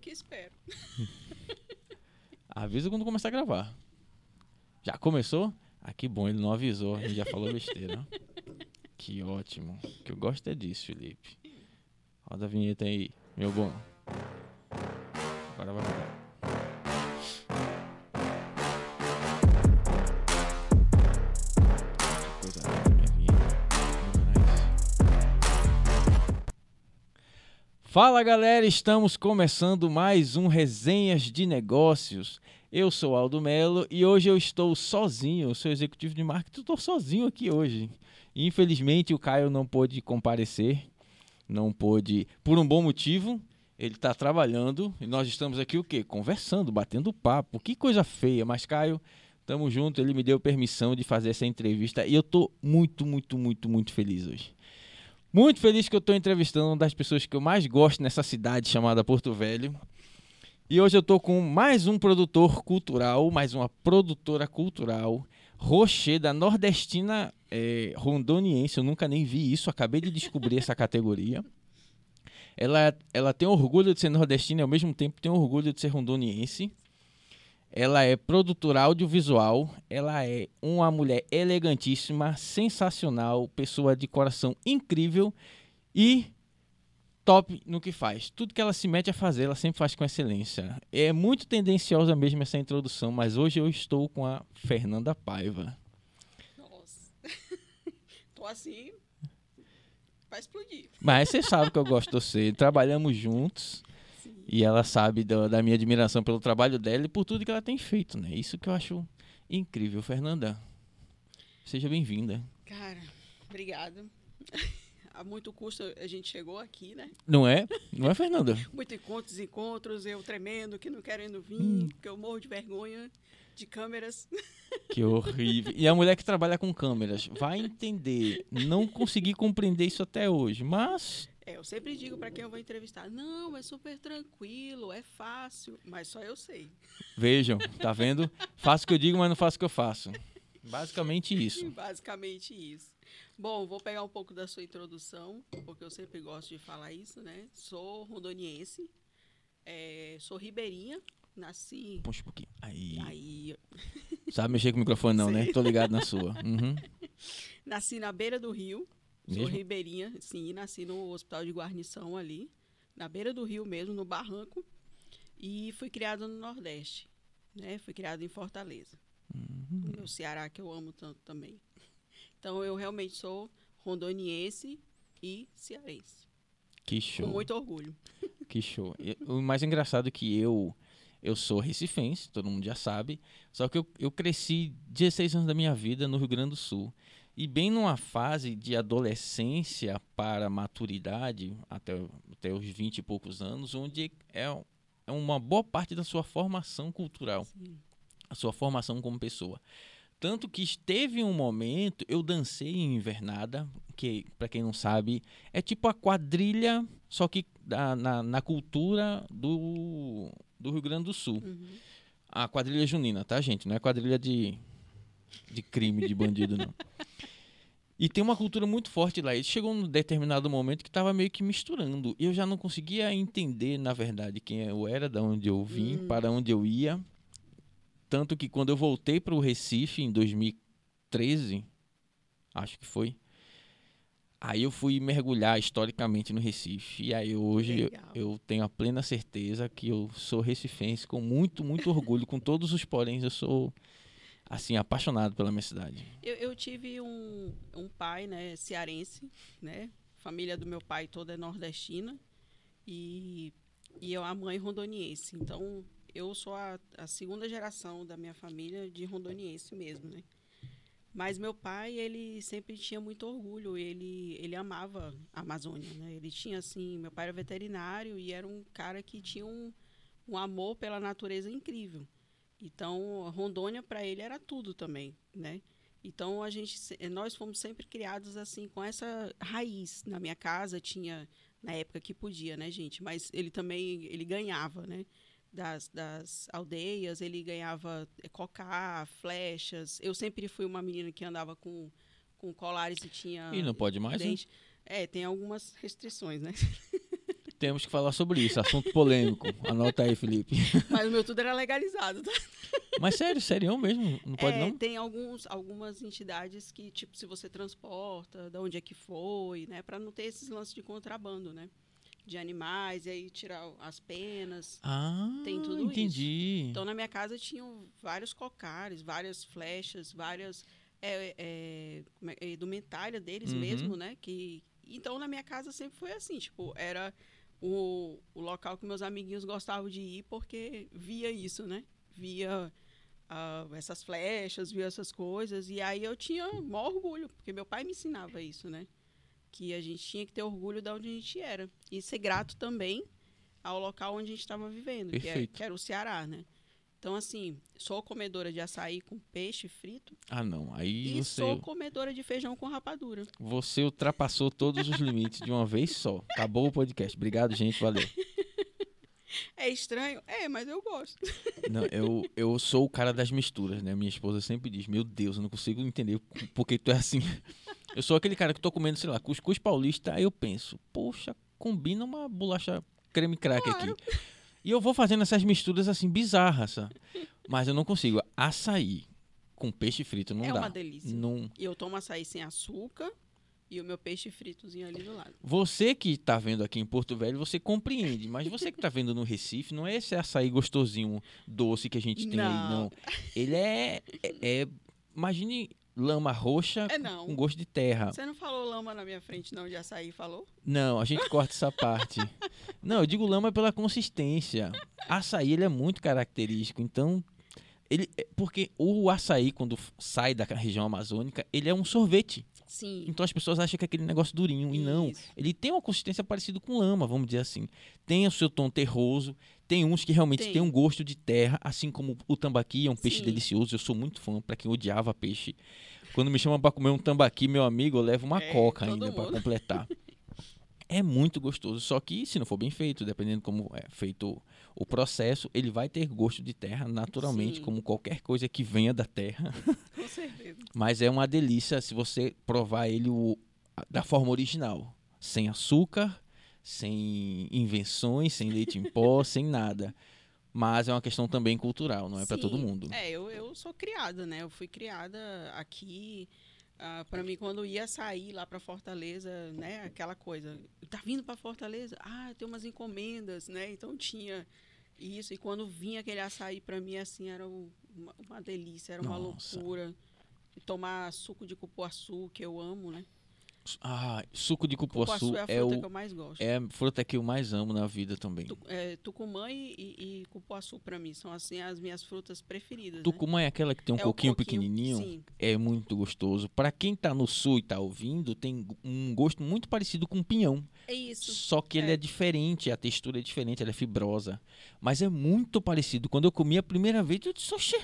que espero. Avisa quando começar a gravar. Já começou? Ah, que bom, ele não avisou, a gente já falou besteira. que ótimo. O que eu gosto é disso, Felipe. Roda a vinheta aí, meu bom. Agora vai rodar. Fala galera, estamos começando mais um Resenhas de Negócios. Eu sou Aldo Melo e hoje eu estou sozinho, eu sou executivo de marketing, estou sozinho aqui hoje. Infelizmente o Caio não pôde comparecer, não pôde, por um bom motivo, ele está trabalhando e nós estamos aqui o quê? Conversando, batendo papo. Que coisa feia, mas Caio, estamos juntos, ele me deu permissão de fazer essa entrevista e eu estou muito, muito, muito, muito feliz hoje. Muito feliz que eu estou entrevistando uma das pessoas que eu mais gosto nessa cidade chamada Porto Velho. E hoje eu estou com mais um produtor cultural, mais uma produtora cultural, Rocher, da nordestina eh, rondoniense. Eu nunca nem vi isso, acabei de descobrir essa categoria. Ela, ela tem orgulho de ser nordestina e ao mesmo tempo tem orgulho de ser rondoniense. Ela é produtora audiovisual, ela é uma mulher elegantíssima, sensacional, pessoa de coração incrível e top no que faz. Tudo que ela se mete a fazer, ela sempre faz com excelência. É muito tendenciosa mesmo essa introdução, mas hoje eu estou com a Fernanda Paiva. Nossa. Tô assim pra explodir. Mas você sabe que eu gosto de você, trabalhamos juntos. E ela sabe da, da minha admiração pelo trabalho dela e por tudo que ela tem feito, né? Isso que eu acho incrível, Fernanda. Seja bem-vinda. Cara, obrigada. A muito custo a gente chegou aqui, né? Não é? Não é, Fernanda? Muito encontros, encontros, eu tremendo, que não querendo vir, Hum. porque eu morro de vergonha de câmeras. Que horrível. E a mulher que trabalha com câmeras vai entender. Não consegui compreender isso até hoje, mas É, eu sempre digo pra quem eu vou entrevistar, não, é super tranquilo, é fácil, mas só eu sei. vejam, tá vendo? Faço o que eu digo, mas não faço o que eu faço. Basicamente isso. Basicamente isso. Bom, vou pegar um pouco da sua introdução, porque eu sempre gosto de falar isso, né? Sou rondoniense, é, sou ribeirinha, nasci. Puxa um pouquinho. Aí. Aí, Sabe mexer com o microfone, não, né? Sei. Tô ligado na sua. Uhum. nasci na beira do rio, sou Mesmo? ribeirinha, sim, nasci no hospital de guarnição ali, na beira do rio mesmo, no barranco, e fui criada no Nordeste, né? Fui criada em Fortaleza, Uhum. no Ceará, que eu amo tanto também. Então, eu realmente sou rondoniense e cearense, Que com show. muito orgulho. Que show. O mais engraçado é que eu eu sou recifense, todo mundo já sabe, só que eu, eu cresci 16 anos da minha vida no Rio Grande do Sul. E bem numa fase de adolescência para maturidade, até, até os 20 e poucos anos, onde é, é uma boa parte da sua formação cultural, Sim. a sua formação como pessoa. Tanto que esteve um momento, eu dancei em invernada, que, para quem não sabe, é tipo a quadrilha, só que da- na, na cultura do, do Rio Grande do Sul. Uhum. A quadrilha junina, tá, gente? Não é quadrilha de, de crime, de bandido, não. E tem uma cultura muito forte lá. E chegou um determinado momento que estava meio que misturando. E eu já não conseguia entender, na verdade, quem eu era, da onde eu vim, Hum. para onde eu ia. Tanto que quando eu voltei para o Recife em 2013, acho que foi, aí eu fui mergulhar historicamente no Recife. E aí hoje eu, eu tenho a plena certeza que eu sou recifense com muito, muito orgulho, com todos os poréns. Eu sou, assim, apaixonado pela minha cidade. Eu, eu tive um, um pai, né, cearense, né? Família do meu pai toda é nordestina e, e eu a mãe rondoniense. Então, eu sou a, a segunda geração da minha família de rondoniense mesmo, né? Mas meu pai, ele sempre tinha muito orgulho, ele, ele amava a Amazônia, né? Ele tinha, assim, meu pai era veterinário e era um cara que tinha um, um amor pela natureza incrível. Então, Rondônia para ele era tudo também, né? Então a gente, nós fomos sempre criados assim com essa raiz. Na minha casa tinha na época que podia, né, gente? Mas ele também ele ganhava, né? Das, das aldeias, ele ganhava eh, cocá, flechas. Eu sempre fui uma menina que andava com, com colares e tinha E não pode mais, né? dente. É, tem algumas restrições, né? Temos que falar sobre isso, assunto polêmico. Anota aí, Felipe. Mas o meu tudo era legalizado, tá? Mas sério, sério mesmo? Não pode É, não? Tem alguns, algumas entidades que, tipo, se você transporta, de onde é que foi, né? Pra não ter esses lances de contrabando, né? De animais, e aí tirar as penas. Ah, Tem tudo entendi. Então, na minha casa tinham vários cocares, várias flechas, várias é, é, é, é, indumentária deles Uhum. mesmo, né? Que, então, na minha casa sempre foi assim, tipo, era o, o local que meus amiguinhos gostavam de ir porque via isso, né? Via ah, essas flechas, via essas coisas. E aí eu tinha maior orgulho, porque meu pai me ensinava isso, né? Que a gente tinha que ter orgulho de onde a gente era. E ser grato também ao local onde a gente estava vivendo, que, é, que era o Ceará, né? Então, assim, sou comedora de açaí com peixe frito Ah, não. Aí e você, sou comedora de feijão com rapadura. você ultrapassou todos os limites de uma vez só. Acabou o podcast. Obrigado, gente. Valeu. É estranho? É, mas eu gosto. Não, eu, eu sou o cara das misturas, né? Minha esposa sempre diz: Meu Deus, eu não consigo entender por que tu é assim. Eu sou aquele cara que tô comendo, sei lá, cuscuz paulista. Aí eu penso: Poxa, combina uma bolacha creme crack Claro. aqui. E eu vou fazendo essas misturas assim bizarras, sabe? Mas eu não consigo. Açaí com peixe frito não é dá. uma delícia. Não, E eu tomo açaí sem açúcar e o meu peixe fritozinho ali do lado. Você que tá vendo aqui em Porto Velho, você compreende, mas você que tá vendo no Recife, não é esse açaí gostosinho, doce que a gente tem aí, Não. não. Ele é, é, é- Imagine lama roxa É com gosto de terra. Você não falou lama na minha frente, não, de açaí, falou? Não, a gente corta essa parte. Não, eu digo lama pela consistência. Açaí, ele é muito característico, então... Ele, é- porque o açaí, quando sai da região amazônica, ele é um sorvete. Sim. Então as pessoas acham que é aquele negócio durinho, e não. Isso. Ele tem uma consistência parecida com lama, vamos dizer assim. Tem o seu tom terroso, tem uns que realmente Tem. tem um gosto de terra, assim como o tambaqui é um peixe Sim. delicioso. Eu sou muito fã, pra quem odiava peixe. Quando me chamam pra comer um tambaqui, meu amigo, eu levo uma É, coca ainda pra mundo. completar. É muito gostoso, só que se não for bem feito, dependendo como é feito o processo, ele vai ter gosto de terra naturalmente, Sim. como qualquer coisa que venha da terra. Com certeza. Mas é uma delícia se você provar ele o- da forma original. Sem açúcar, sem invenções, sem leite em pó, sem nada. Mas é uma questão também cultural, não é para todo mundo. É, eu, eu sou criada, né? Eu fui criada aqui. Ah, pra mim, quando ia sair lá pra Fortaleza, né? Aquela coisa. Tá vindo pra Fortaleza? Ah, tem umas encomendas, né? Então tinha isso. E quando vinha aquele açaí pra mim, assim, era um- uma, uma delícia, era uma Nossa. loucura. Tomar suco de cupuaçu, que eu amo, né? Ah, suco de Cupuaçu cupuaçu é a é, fruta o, que eu mais gosto. é a fruta que eu mais amo na vida também. Tu- é, tucumã e, e, e cupuaçu, pra mim, são assim as minhas frutas preferidas. né? Tucumã é aquela que tem um É coquinho, coquinho, pequenininho. Sim, É muito gostoso. Para quem tá no sul e tá ouvindo, tem um gosto muito parecido com pinhão. é isso. Só que ele É. é diferente, a textura é diferente, ela é fibrosa. Mas é muito parecido. Quando eu comi a primeira vez, eu disse, oxê,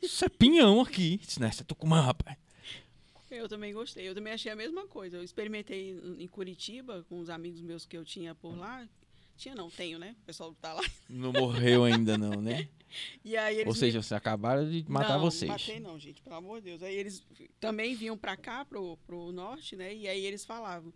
isso é pinhão aqui. Eu Disse, não, isso é tucumã, rapaz. Eu também gostei. Eu também achei a mesma coisa. Eu experimentei em Curitiba com os amigos meus que eu tinha por lá. Tinha não, tenho, né? O pessoal tá lá. Não morreu ainda não, né? E aí Ou me- seja, vocês acabaram de matar não, vocês. Não, matei não, gente, pelo amor de Deus. Aí eles também vinham pra cá, pro, pro norte, né? E aí eles falavam: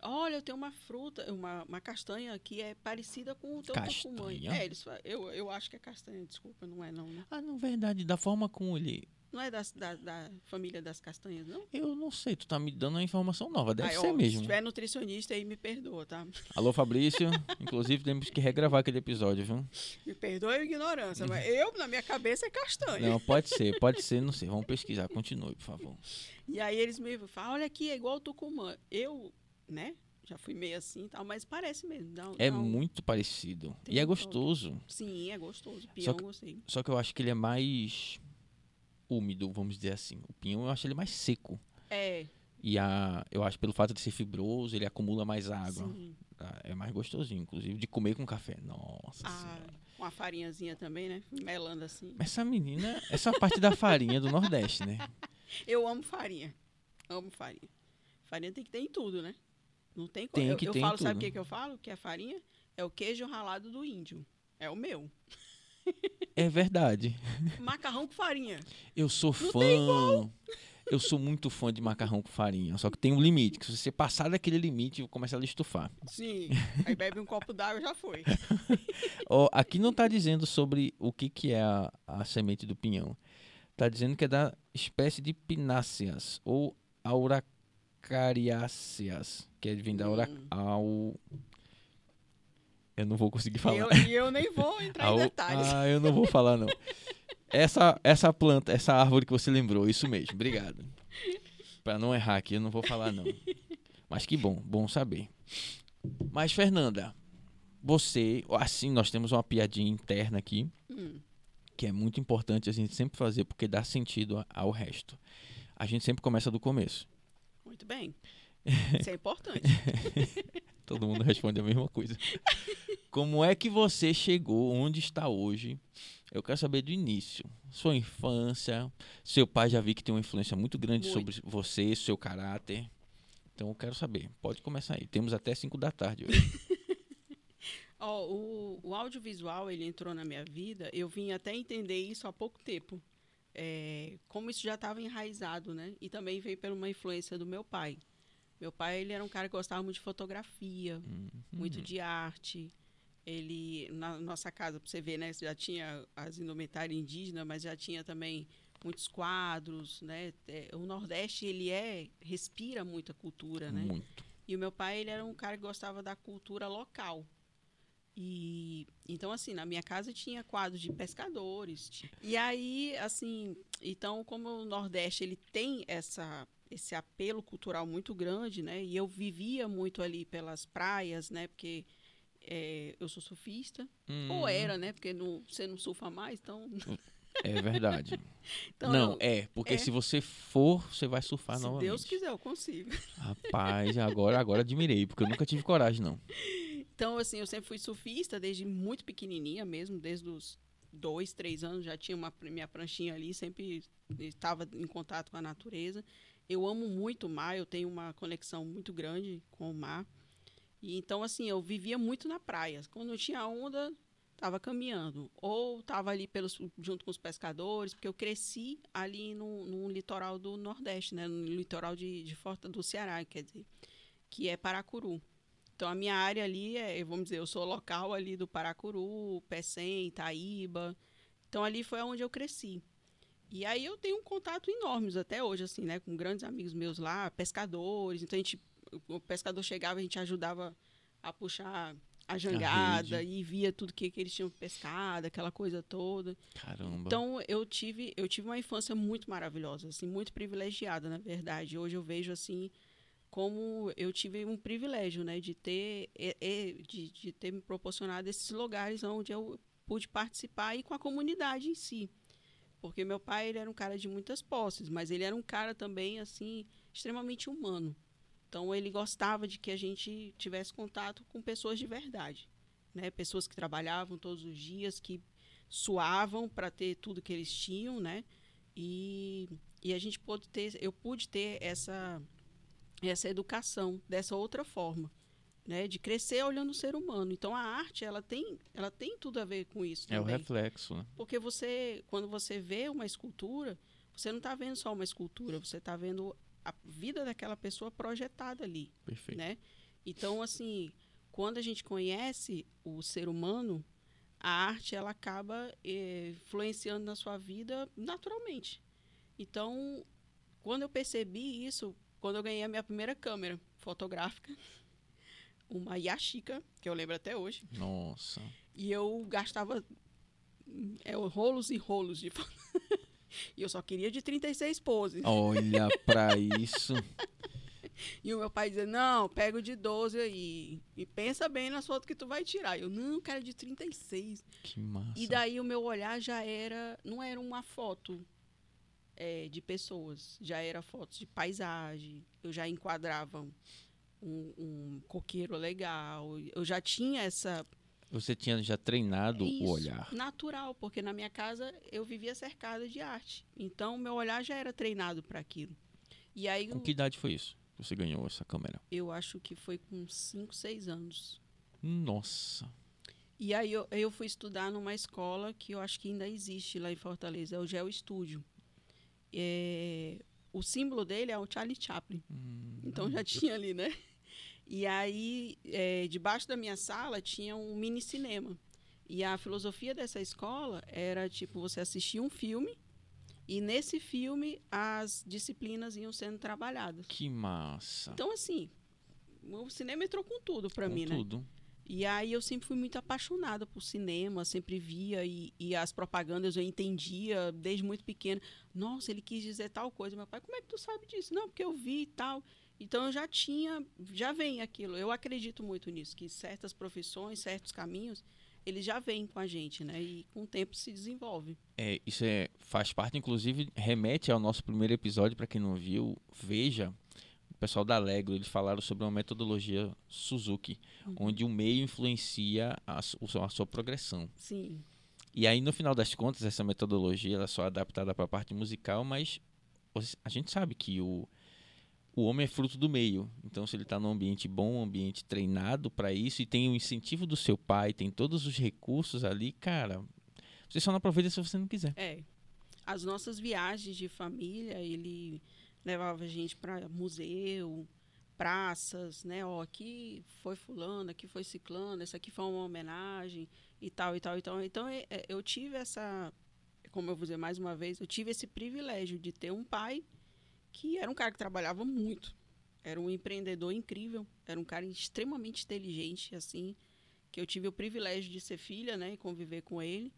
Olha, eu tenho uma fruta, uma, uma castanha que é parecida com o teu tucumã. Castanha? É, eles eu, eu acho que é castanha, desculpa, não é não, né? Ah, não, verdade. Da forma como ele... Não é das- da, da família das castanhas, não? Eu não sei, tu tá me dando uma informação nova. Deve Aí, ser ó, Se mesmo. tiver nutricionista aí, me perdoa, tá? Alô, Fabrício. Inclusive, temos que regravar aquele episódio, viu? Me perdoa a ignorância, mas eu, na minha cabeça, é castanha. Não, pode ser, pode ser, não sei. Vamos pesquisar. Continue, por favor. E aí eles me falam, olha aqui, é igual o Tucumã. Eu, né, já fui meio assim e tal, mas parece mesmo. Dá, É dá um- muito parecido. Tem E é gostoso. Sim, é gostoso. Só Pião, que- gostei. Só que eu acho que ele é mais úmido, vamos dizer assim. O pinhão eu acho ele mais seco. É, E a, eu acho pelo fato de ser fibroso, ele acumula mais água. sim. Tá? É mais gostosinho, inclusive, de comer com café. Nossa Ah, senhora. uma farinhazinha também, né? Melando assim. Essa menina, essa parte da farinha do Nordeste, né? Eu amo farinha. Amo farinha. Farinha tem que ter em tudo, né? Não tem como. Tem eu, que eu ter em falo, sabe o que, que eu falo? Que a farinha é o queijo ralado do índio. É o meu. É verdade. Macarrão com farinha. Eu sou Não fã. Eu sou muito fã de macarrão com farinha, só que tem um limite, que se você passar daquele limite, começa a estufar. Sim, aí bebe um copo d'água e já foi. Ó, aqui não está dizendo sobre o que, que é a, a semente do pinhão. Está dizendo que é da espécie de pináceas ou auracariáceas, que é vem da aura, Hum. Eu não vou conseguir falar. E eu, e eu nem vou entrar em detalhes. Ah, eu não vou falar não. Essa, essa planta, essa árvore que você lembrou, isso mesmo. Obrigado. Pra não errar aqui, eu não vou falar não. Mas que bom, bom saber. Mas Fernanda, você, assim, nós temos uma piadinha interna aqui, Hum, que é muito importante a gente sempre fazer porque dá sentido ao resto. A gente sempre começa do começo. muito bem. Isso é importante. Todo mundo responde a mesma coisa. Como é que você chegou onde está hoje? Eu quero saber do início. Sua infância. Seu pai já vi que tem uma influência muito grande Muito. sobre você, seu caráter. Então eu quero saber. Pode começar aí. Temos até 5 da tarde hoje. Ó, o, o audiovisual, ele entrou na minha vida, eu vim até entender isso há pouco tempo. É, como isso já estava enraizado, né? E também veio por uma influência do meu pai. Meu pai, ele era um cara que gostava muito de fotografia, Uhum. muito de arte. Ele, na nossa casa, para você ver, né? Já tinha as indumentárias indígenas, mas já tinha também muitos quadros, né? É, o Nordeste, ele é, respira muita cultura, né? Muito. E o meu pai, ele era um cara que gostava da cultura local. E então assim, na minha casa tinha quadros de pescadores. E aí, assim, então como o Nordeste ele tem essa esse apelo cultural muito grande, né? E eu vivia muito ali pelas praias, né? Porque é, eu sou surfista, ou Hum, era, né? Porque não, você não surfa mais, então. É verdade. então não, eu- é. Porque é. se você for, você vai surfar se novamente. Deus quiser, eu consigo. Rapaz, agora, agora admirei, porque eu nunca tive coragem, não. Então, assim, eu sempre fui surfista desde muito pequenininha mesmo, desde os dois, três anos, já tinha uma minha pranchinha ali, sempre estava em contato com a natureza. Eu amo muito o mar, eu tenho uma conexão muito grande com o mar. E então, assim, eu vivia muito na praia. Quando não tinha onda, estava caminhando. Ou estava ali pelos, junto com os pescadores, porque eu cresci ali no, no litoral do Nordeste, né? No litoral de, de Forta do Ceará, quer dizer, que é Paracuru. Então, a minha área ali é, vamos dizer, eu sou local ali do Paracuru, Pecém, Itaíba. Então, ali foi onde eu cresci. E aí eu tenho um contato enormes até hoje, assim, né? Com grandes amigos meus lá, pescadores. Então, a gente, o pescador chegava, a gente ajudava a puxar a jangada rede. e via tudo que, que eles tinham pescado, aquela coisa toda. Caramba. Então eu tive, eu tive uma infância muito maravilhosa, assim, muito privilegiada, na verdade. Hoje eu vejo assim como eu tive um privilégio, né, de ter, de, de ter me proporcionado esses lugares onde eu pude participar e com a comunidade em si. Porque meu pai ele era um cara de muitas posses, mas ele era um cara também assim extremamente humano. Então ele gostava de que a gente tivesse contato com pessoas de verdade, né? Pessoas que trabalhavam todos os dias, que suavam para ter tudo que eles tinham, né? E, e a gente pôde ter, eu pude ter essa essa educação dessa outra forma, né? De crescer olhando o ser humano. Então a arte ela tem ela tem tudo a ver com isso É o também. reflexo, né? Porque você, quando você vê uma escultura, você não está vendo só uma escultura, você está vendo a vida daquela pessoa projetada ali, Perfeito. né? Então, assim, quando a gente conhece o ser humano, a arte ela acaba eh, influenciando na sua vida naturalmente. Então, quando eu percebi isso, quando eu ganhei a minha primeira câmera fotográfica, uma Yashica, que eu lembro até hoje, Nossa. e eu gastava é, rolos e rolos de foto. E eu só queria de 36 poses. Olha pra isso. E o meu pai dizia, não, pega o de 12 aí. E pensa bem nas fotos que tu vai tirar. Eu, não, quero de 36. Que massa. E daí o meu olhar já era, não era uma foto é, de pessoas, já era fotos de paisagem. Eu já enquadrava um, um coqueiro legal. Eu já tinha essa Você tinha já treinado Isso, o olhar. Natural, porque na minha casa eu vivia cercada de arte. Então, meu olhar já era treinado para aquilo. E aí, Com eu, que idade foi isso? que Você ganhou essa câmera? eu acho que foi com 5, 6 anos. Nossa. E aí, eu, eu fui estudar numa escola que eu acho que ainda existe lá em Fortaleza, é o Geo Estúdio. É, o símbolo dele é o Charlie Chaplin. Hum, Então já tinha ali, né? E aí, é, debaixo da minha sala tinha um mini cinema. E a filosofia dessa escola era tipo você assistir um filme e nesse filme as disciplinas iam sendo trabalhadas. Que massa. Então assim, o cinema entrou com tudo para mim, né? tudo. E aí eu sempre fui muito apaixonada por cinema, sempre via e, e as propagandas eu entendia desde muito pequena. Nossa, ele quis dizer tal coisa. Meu pai, como é que tu sabe disso? Não, porque eu vi e tal. Então eu já tinha, já vem aquilo. Eu acredito muito nisso, que certas profissões, certos caminhos, eles já vêm com a gente, né? E com o tempo se desenvolve. É, isso é, faz parte, inclusive, remete ao nosso primeiro episódio, para quem não viu, veja. O pessoal da Allegro, eles falaram sobre uma metodologia Suzuki, onde o meio influencia a, a sua progressão. Sim, E aí, no final das contas, essa metodologia ela é só adaptada para a parte musical, mas a gente sabe que o, o homem é fruto do meio. Então, se ele está num ambiente bom, um ambiente treinado para isso, e tem o incentivo do seu pai, tem todos os recursos ali, cara, você só não aproveita se você não quiser. É. As nossas viagens de família, ele levava a gente para museu, praças, né? Ó, aqui foi fulano, aqui foi ciclano, essa aqui foi uma homenagem e tal e tal e tal. Então é, é, eu tive essa, como eu vou dizer mais uma vez, eu tive esse privilégio de ter um pai que era um cara que trabalhava muito. Era um empreendedor incrível, era um cara extremamente inteligente, assim, que eu tive o privilégio de ser filha, né, e conviver com ele.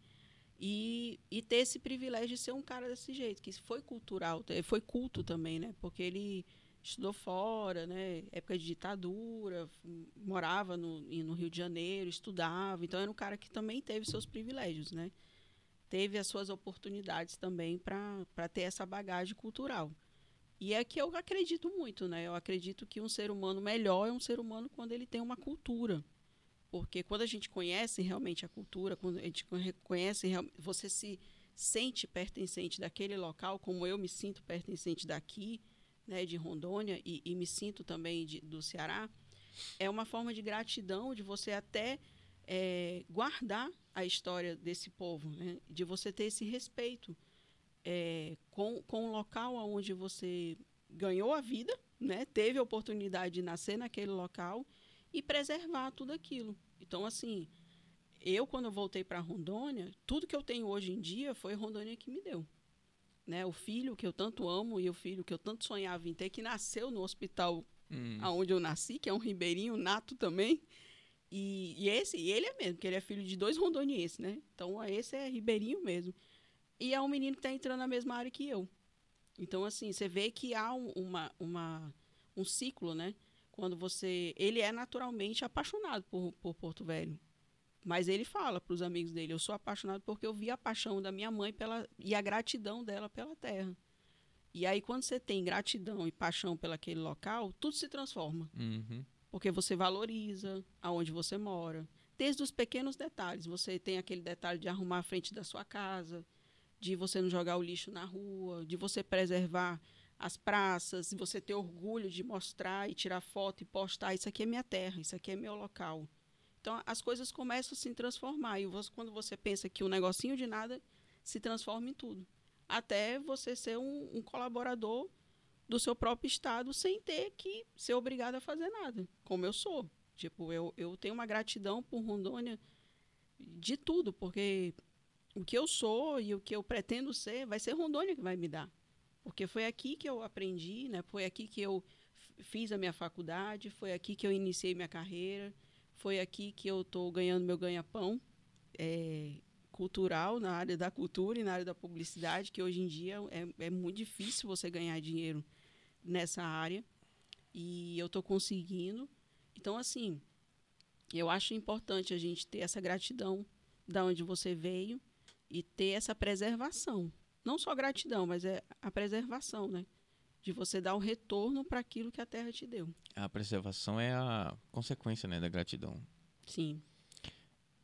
E, e ter esse privilégio de ser um cara desse jeito, que foi cultural, foi culto também, né? Porque ele estudou fora, né? Época de ditadura, f- morava no, no Rio de Janeiro, estudava. Então era um cara que também teve seus privilégios, né? Teve as suas oportunidades também para ter essa bagagem cultural. E é que eu acredito muito, né? Eu acredito que um ser humano melhor é um ser humano quando ele tem uma cultura. Porque quando a gente conhece realmente a cultura, quando a gente conhe- conhece, real- você se sente pertencente daquele local, como eu me sinto pertencente daqui, né, de Rondônia, e, e me sinto também de- do Ceará, é uma forma de gratidão, de você até eh, guardar a história desse povo, né, de você ter esse respeito eh, com, com o local onde você ganhou a vida, né, teve a oportunidade de nascer naquele local e preservar tudo aquilo. Então, assim, eu, quando eu voltei para Rondônia, tudo que eu tenho hoje em dia foi Rondônia que me deu. Né? O filho que eu tanto amo e o filho que eu tanto sonhava em ter, que nasceu no hospital Hum, aonde eu nasci, que é um ribeirinho nato também. E, e esse, e ele é mesmo, porque ele é filho de dois rondonienses, né? Então, esse é ribeirinho mesmo. E é um menino que está entrando na mesma área que eu. Então, assim, você vê que há um, uma, uma, um ciclo, né? Quando você... Ele é naturalmente apaixonado por, por Porto Velho. Mas ele fala para os amigos dele, eu sou apaixonado porque eu vi a paixão da minha mãe pela, e a gratidão dela pela terra. E aí, quando você tem gratidão e paixão pelaquele local, tudo se transforma uhum. porque você valoriza aonde você mora. Desde os pequenos detalhes, você tem aquele detalhe de arrumar a frente da sua casa, de você não jogar o lixo na rua, de você preservar as praças, de você ter orgulho de mostrar e tirar foto e postar, isso aqui é minha terra, isso aqui é meu local. Então as coisas começam a se transformar e você- quando você pensa que um negocinho de nada se transforma em tudo, até você ser um, um colaborador do seu próprio estado sem ter que ser obrigado a fazer nada, como eu sou. Tipo, eu, eu tenho uma gratidão por Rondônia de tudo, porque o que eu sou e o que eu pretendo ser vai ser Rondônia que vai me dar. Porque foi aqui que eu aprendi, né? Foi aqui que eu fiz a minha faculdade, foi aqui que eu iniciei minha carreira, foi aqui que eu estou ganhando meu ganha-pão é, cultural na área da cultura e na área da publicidade, que hoje em dia é, é muito difícil você ganhar dinheiro nessa área e eu estou conseguindo. Então, assim, eu acho importante a gente ter essa gratidão da onde você veio e ter essa preservação. Não só gratidão, mas é a preservação, né? De você dar um retorno para aquilo que a terra te deu. A preservação é a consequência né, da gratidão. Sim.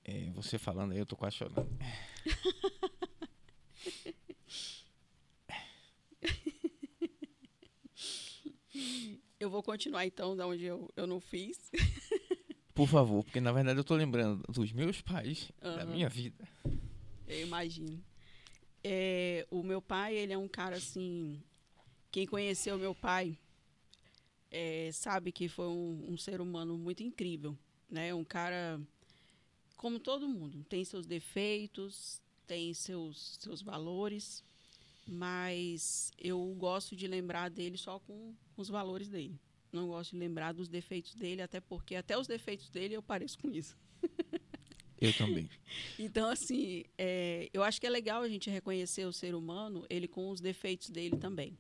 É, você falando aí, eu tô quase chorando. Eu vou continuar então da onde eu, eu não fiz. Por favor, porque na verdade eu tô lembrando dos meus pais, da Aham. minha vida. Eu imagino. É, o meu pai, ele é um cara assim quem conheceu meu pai é, sabe que foi um, um, ser humano muito incrível, né? Um cara como todo mundo, tem seus defeitos, tem seus seus valores, mas eu gosto de lembrar dele só com, com os valores dele. Não gosto de lembrar dos defeitos dele, até porque até os defeitos dele eu pareço com isso. Eu também. então, assim, é, eu acho que é legal a gente reconhecer o ser humano, ele com os defeitos dele também.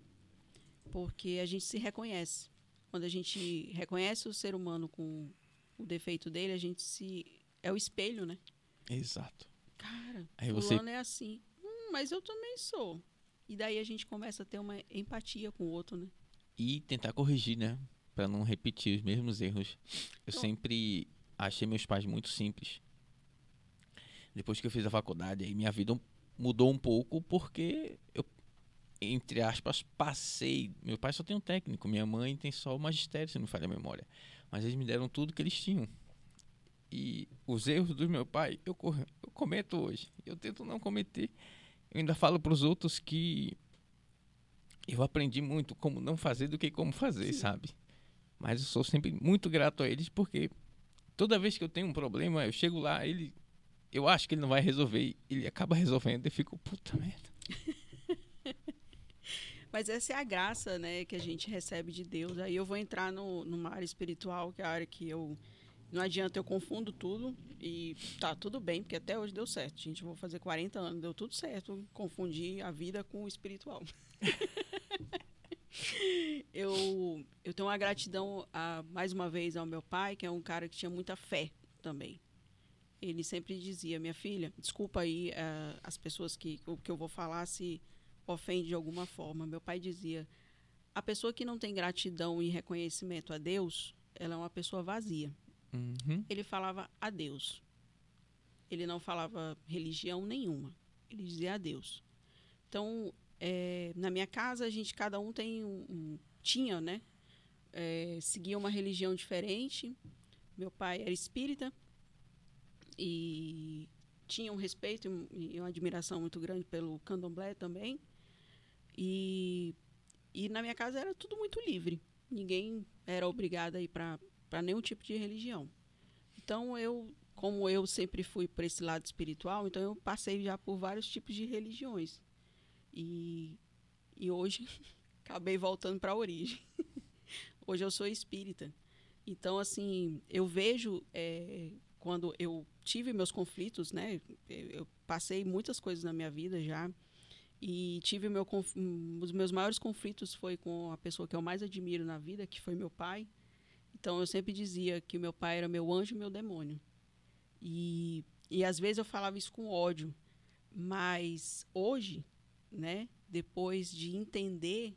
Porque a gente se reconhece. Quando a gente reconhece o ser humano com o defeito dele, a gente se. É o espelho, né? Exato. Cara, Aí fulano você... é assim. Hum, mas eu também sou. E daí a gente começa a ter uma empatia com o outro, né? E tentar corrigir, né? Pra não repetir os mesmos erros. Eu Então- sempre achei meus pais muito simples. Depois que eu fiz a faculdade, aí minha vida mudou um pouco porque eu, entre aspas, passei. Meu pai só tem um técnico, minha mãe tem só o magistério, se não me falha a memória. Mas eles me deram tudo que eles tinham. E os erros do meu pai, eu, eu cometo hoje. Eu tento não cometer. Eu ainda falo para os outros que eu aprendi muito como não fazer do que como fazer, Sim. sabe? Mas eu sou sempre muito grato a eles porque toda vez que eu tenho um problema, eu chego lá, ele eu acho que ele não vai resolver, ele acaba resolvendo e eu fico, puta merda. Mas essa é a graça, né, que a gente recebe de Deus. Aí eu vou entrar no, numa área espiritual, que é a área que eu. Não adianta, eu confundo tudo e tá tudo bem, porque até hoje deu certo. Gente, eu vou fazer 40 anos, deu tudo certo. Confundi a vida com o espiritual. eu, eu tenho uma gratidão, a, mais uma vez, ao meu pai, que é um cara que tinha muita fé também. Ele sempre dizia, minha filha, desculpa aí eh, as pessoas que o que eu vou falar se ofende de alguma forma. Meu pai dizia: a pessoa que não tem gratidão e reconhecimento a Deus, ela é uma pessoa vazia. Uhum. Ele falava a Deus. Ele não falava religião nenhuma. Ele dizia a Deus. Então, eh, na minha casa, a gente, cada um tem um, um- tinha, né? eh, seguia uma religião diferente. Meu pai era espírita e tinha um respeito e uma admiração muito grande pelo candomblé também. E, e na minha casa era tudo muito livre. Ninguém era obrigado a ir para nenhum tipo de religião. Então eu, como eu sempre fui para esse lado espiritual, então eu passei já por vários tipos de religiões. E, e hoje acabei voltando para a origem. hoje eu sou espírita. Então, assim, eu vejo eh, quando eu tive meus conflitos, né? Eu passei muitas coisas na minha vida já. E tive meu os meus maiores conflitos foi com a pessoa que eu mais admiro na vida, que foi meu pai. Então eu sempre dizia que meu pai era meu anjo e meu demônio. E e às vezes eu falava isso com ódio, mas hoje, né, depois de entender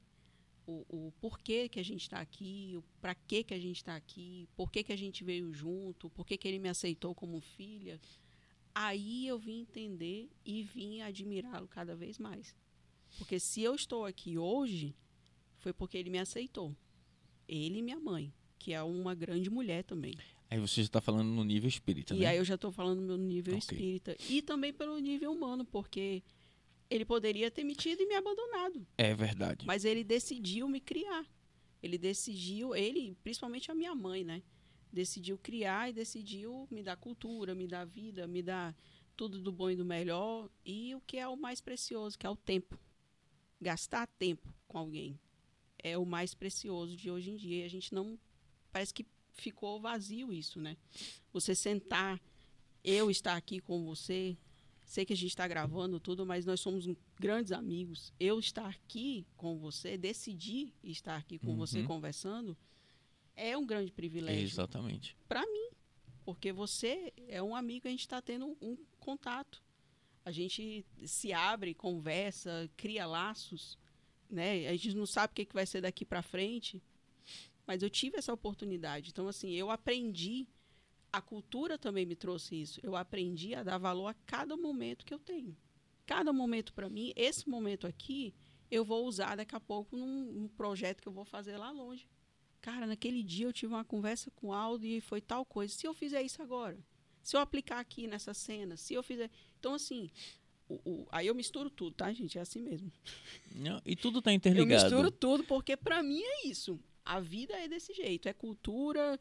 o, o porquê que a gente está aqui, o para que que a gente está aqui, por que que a gente veio junto, por que que ele me aceitou como filha, aí eu vim entender e vim admirá-lo cada vez mais. Porque se eu estou aqui hoje, foi porque ele me aceitou. Ele e minha mãe, que é uma grande mulher também. Aí você já tá falando no nível espírita, E né? aí eu já estou falando no meu nível Ok. espírita. E também pelo nível humano, porque ele poderia ter metido e me abandonado. É verdade. Mas ele decidiu me criar. Ele decidiu, ele, principalmente a minha mãe, né? Decidiu criar e decidiu me dar cultura, me dar vida, me dar tudo do bom e do melhor. E o que é o mais precioso, que é o tempo. Gastar tempo com alguém é o mais precioso de hoje em dia. E a gente não. Parece que ficou vazio isso, né? Você sentar, eu estar aqui com você, sei que a gente está gravando tudo, mas nós somos grandes amigos. Eu estar aqui com você, decidir estar aqui com você Uhum. conversando, é um grande privilégio Exatamente. para mim, porque você é um amigo, a gente está tendo um contato. A gente se abre, conversa, cria laços, né? A gente não sabe o que, que vai ser daqui para frente, mas eu tive essa oportunidade. Então, assim, eu aprendi, a cultura também me trouxe isso. Eu aprendi a dar valor a cada momento que eu tenho. Cada momento para mim, esse momento aqui, eu vou usar daqui a pouco num, num projeto que eu vou fazer lá longe. Cara, naquele dia eu tive uma conversa com o Aldo e foi tal coisa. Se eu fizer isso agora, se eu aplicar aqui nessa cena, se eu fizer. Então, assim, o, o, aí eu misturo tudo, tá, gente? É assim mesmo. Não, e tudo tá Eu interligado. misturo tudo porque pra mim é isso. A vida é desse jeito. É cultura,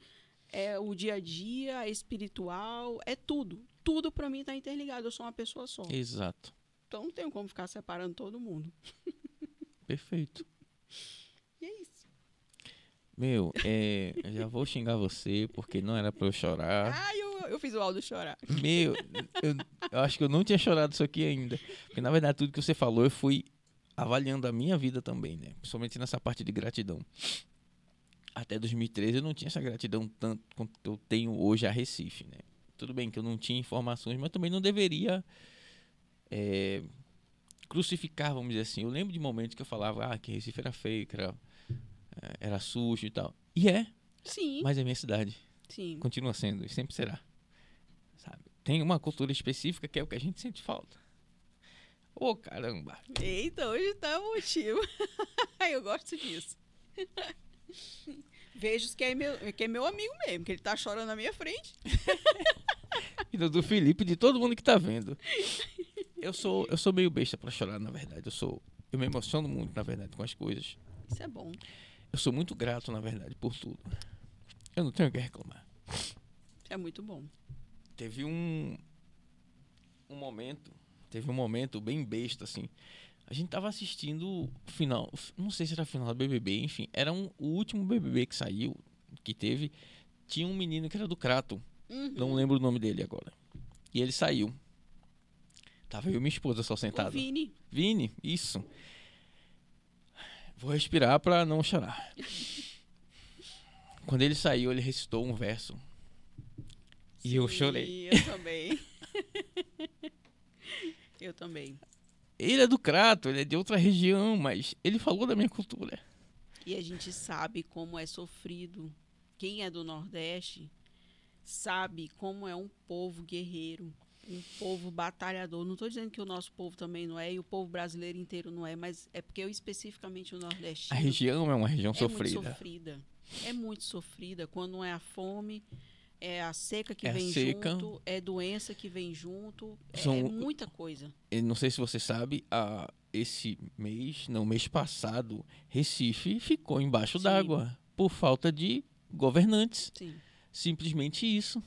é o dia a dia, é espiritual, é tudo. Tudo pra mim tá interligado. Eu sou uma pessoa só. Exato. Então não tenho como ficar separando todo mundo. Perfeito. E é isso. Meu, é, eu já vou xingar você porque não era pra eu chorar. Ah, eu, eu fiz o Aldo chorar. Meu, eu, eu acho que eu não tinha chorado isso aqui ainda. Porque na verdade tudo que você falou eu fui avaliando a minha vida também, né? Principalmente nessa parte de gratidão. Até 2013 eu não tinha essa gratidão tanto quanto eu tenho hoje a Recife, né? Tudo bem que eu não tinha informações, mas também não deveria é, crucificar, vamos dizer assim. Eu lembro de momentos que eu falava ah, que Recife era feio, que era, é, era sujo e tal. E é, Sim, mas é minha cidade. sim. Continua sendo e sempre será. Sabe? Tem uma cultura específica que é o que a gente sente falta. Ô, caramba. Eita, hoje tá o motivo. eu gosto disso. Vejo que é, meu, que é meu amigo mesmo, que ele tá chorando na minha frente. E do, Felipe, de todo mundo que tá vendo. Eu sou, eu sou meio besta pra chorar, na verdade. Eu sou, eu me emociono muito, na verdade, com as coisas. Isso é bom. Eu sou muito grato, na verdade, por tudo. Eu não tenho o que reclamar. Isso é muito bom. Teve um um momento, teve um momento bem besta assim. A gente tava assistindo o final, não sei se era final do BBB, enfim, era um, o último BBB que saiu, que teve, tinha um menino que era do Crato, Uhum. não lembro o nome dele agora. E ele saiu. Tava eu e minha esposa só O sentado. Vini. Vini, isso. Vou respirar pra não chorar. Quando ele saiu, ele recitou um verso. E eu Sim, chorei. Eu também. eu também. Ele é do Crato, ele é de outra região, mas ele falou da minha cultura. E a gente sabe como é sofrido. Quem é do Nordeste sabe como é um povo guerreiro, um povo batalhador. Não estou dizendo que o nosso povo também não é e o povo brasileiro inteiro não é, mas é porque eu especificamente o A nordestino região é uma região é sofrida. muito sofrida. É muito sofrida quando não é a fome, é a seca que É a vem seca. junto, é doença que vem junto, é- São- é muita coisa. Não sei se você sabe, a, esse mês, não, mês passado, Recife ficou embaixo d'água por falta de governantes. Sim. Simplesmente isso.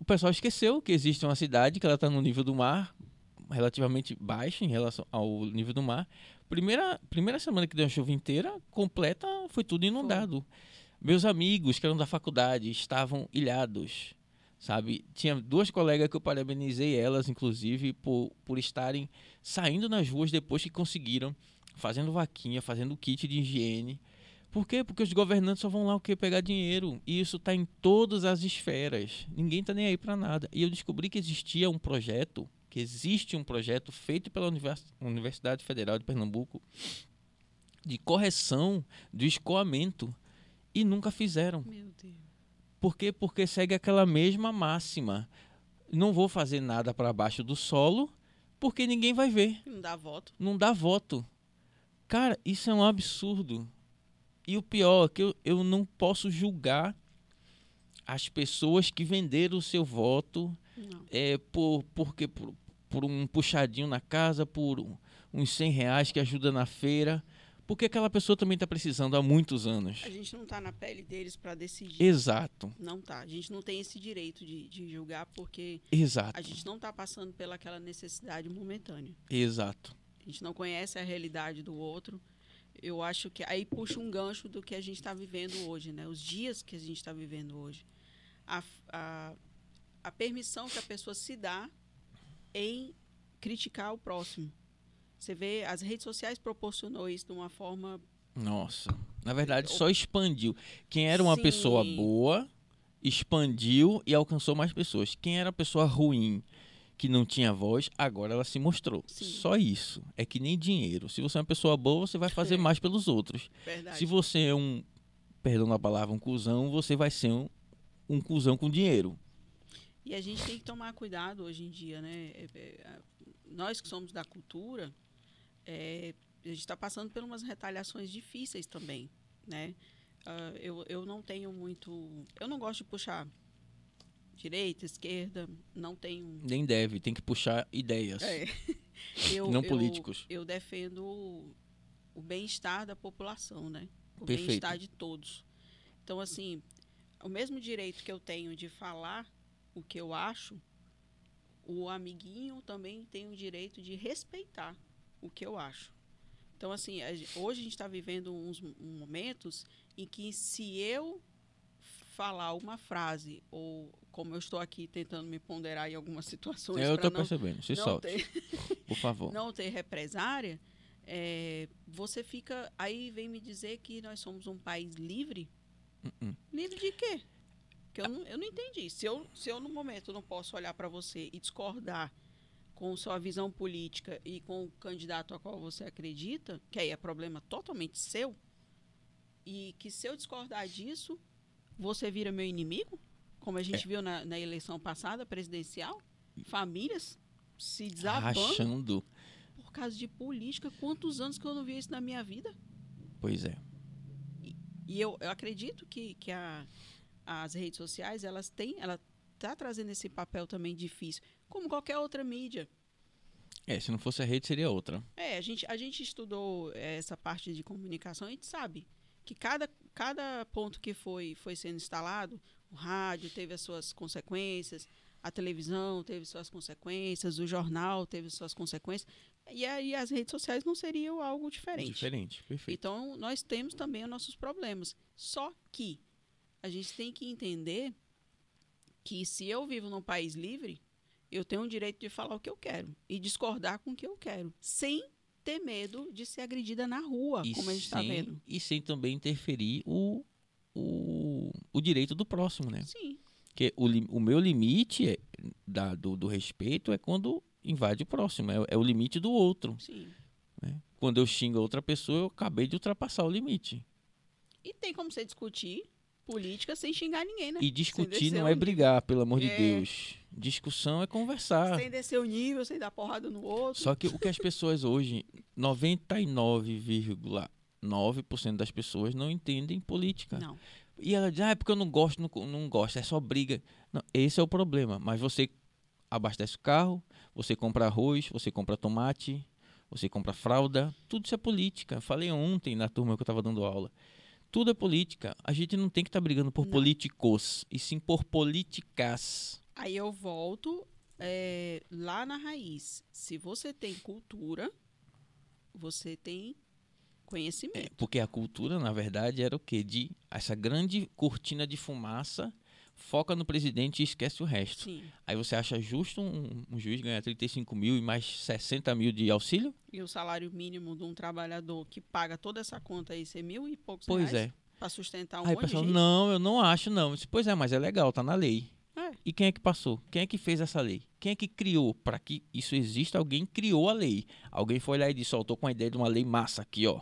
O pessoal esqueceu que existe uma cidade que ela está no nível do mar, relativamente baixo em relação ao nível do mar. Primeira, primeira semana que deu uma chuva inteira, completa, foi tudo inundado. Meus amigos que eram da faculdade estavam ilhados, sabe? Tinha duas colegas que eu parabenizei elas, inclusive, por, por estarem saindo nas ruas depois que conseguiram, fazendo vaquinha, fazendo kit de higiene. Por quê? Porque os governantes só vão lá o quê? Pegar dinheiro. E isso está em todas as esferas. Ninguém está nem aí para nada. E eu descobri que existia um projeto, que existe um projeto feito pela Univers- Universidade Federal de Pernambuco de correção do escoamento. E nunca fizeram. Meu Deus. Por quê? Porque segue aquela mesma máxima. Não vou fazer nada para baixo do solo, porque ninguém vai ver Não dá voto. não dá voto. Cara, isso é um absurdo. E o pior é que eu, eu não posso julgar as pessoas que venderam o seu voto Não. é, por, porque, por, por um puxadinho na casa, por um- uns 100 reais que ajuda na feira. Porque aquela pessoa também está precisando há muitos anos. A gente não tá na pele deles para decidir. Exato, Não tá. A gente não tem esse direito de, de julgar porque exato, a gente não tá passando pelaquela necessidade momentânea. exato. A gente não conhece a realidade do outro. Eu acho que aí puxa um gancho do que a gente está vivendo hoje, né? Os dias que a gente está vivendo hoje. A, a, a permissão que a pessoa se dá em criticar o próximo. Você vê, as redes sociais proporcionou isso de uma forma Nossa. Na verdade, só expandiu. Quem era uma Sim. pessoa boa, expandiu e alcançou mais pessoas. Quem era pessoa ruim, que não tinha voz, agora ela se mostrou. Sim. Só isso. É que nem dinheiro. Se você é uma pessoa boa, você vai fazer É. mais pelos outros. verdade. Se você é um, perdão a palavra, um cuzão, você vai ser um, um cuzão com dinheiro. E a gente tem que tomar cuidado hoje em dia, né? É, é, Nós que somos da cultura, é, a gente está passando por umas retaliações difíceis também, né? Ah, eu, eu não tenho muito... Eu não gosto de puxar direita, esquerda, não tenho. Nem deve, tem que puxar ideias. É. Eu, Não eu- políticos. Eu, defendo o, o bem-estar da população, né? O bem-estar de todos. Então, assim, o mesmo direito que eu tenho de falar o que eu acho, o amiguinho também tem o direito de respeitar o que eu acho. Então, assim, a hoje a gente está vivendo uns momentos em que se eu falar uma frase, ou como eu estou aqui tentando me ponderar em algumas situações eu não, percebendo. Se não solte, ter por favor. não ter represária, é, você fica. Aí vem me dizer que nós somos um país livre. Uh-uh. Livre de quê? Que eu, não, eu não entendi. Se eu, se eu, no momento, não posso olhar para você e discordar com sua visão política e com o candidato a qual você acredita, que aí é problema totalmente seu, e que se eu discordar disso, você vira meu inimigo? Como a gente viu na, na eleição passada, presidencial? Famílias se desabando por causa de política. Quantos anos que eu não vi isso na minha vida? Pois é. E eu, eu acredito que, que a- as redes sociais, elas têm, ela tá trazendo esse papel também difícil, como qualquer outra mídia. É, se não fosse a rede, seria outra. É, a gente, a gente estudou eh, essa parte de comunicação e a gente sabe que cada, cada ponto que foi, foi sendo instalado, o rádio teve as suas consequências, a televisão teve suas consequências, o jornal teve suas consequências, e aí as redes sociais não seriam algo diferente. Diferente, perfeito. Então, nós temos também os nossos problemas. Só que a gente tem que entender que se eu vivo num país livre, eu tenho o direito de falar o que eu quero e discordar com o que eu quero, sem ter medo de ser agredida na rua, E como a gente está vendo. E sem também interferir o, o, o direito do próximo, né? Sim, Porque o, o meu limite é- da, do, do respeito é quando invade o próximo, é, é o limite do outro. sim. né? Quando eu xingo a outra pessoa, eu acabei de ultrapassar o limite. E tem como você discutir política sem xingar ninguém, né? E discutir não é pelo pelo amor de É. Deus. Discussão é conversar. Sem descer o nível, sem dar porrada no outro. Só que o que as pessoas hoje, 99,9% das pessoas não entendem política. Não. E ela diz, ah, é porque eu não gosto, não, não gosto, é só briga. Não, esse é o problema. Mas você abastece o carro, você compra arroz, você compra tomate, você compra fralda, tudo isso é política. Eu falei ontem na turma que eu estava dando aula. Tudo é política. A gente não tem que estar brigando por Não. políticos, e sim por políticas. Aí eu volto é, lá na raiz. Se você tem cultura, você tem É, conhecimento. porque a cultura, na verdade, era o quê? De essa grande cortina de fumaça foca no presidente e esquece o resto. Sim. Aí você acha justo um, um juiz ganhar 35 mil e mais 60 mil de auxílio? E o salário mínimo de um trabalhador que paga toda essa conta aí ser mil e poucos Pois reais é. para sustentar um Aí monte pessoal, não, eu não acho não. Disse, pois é, mas é legal, tá na lei. É. E quem é que passou? Quem é que fez essa lei? Quem é que criou? Para que isso exista, alguém criou a lei. Alguém foi lá e disse, ó, eu tô com a ideia de uma lei massa aqui, ó.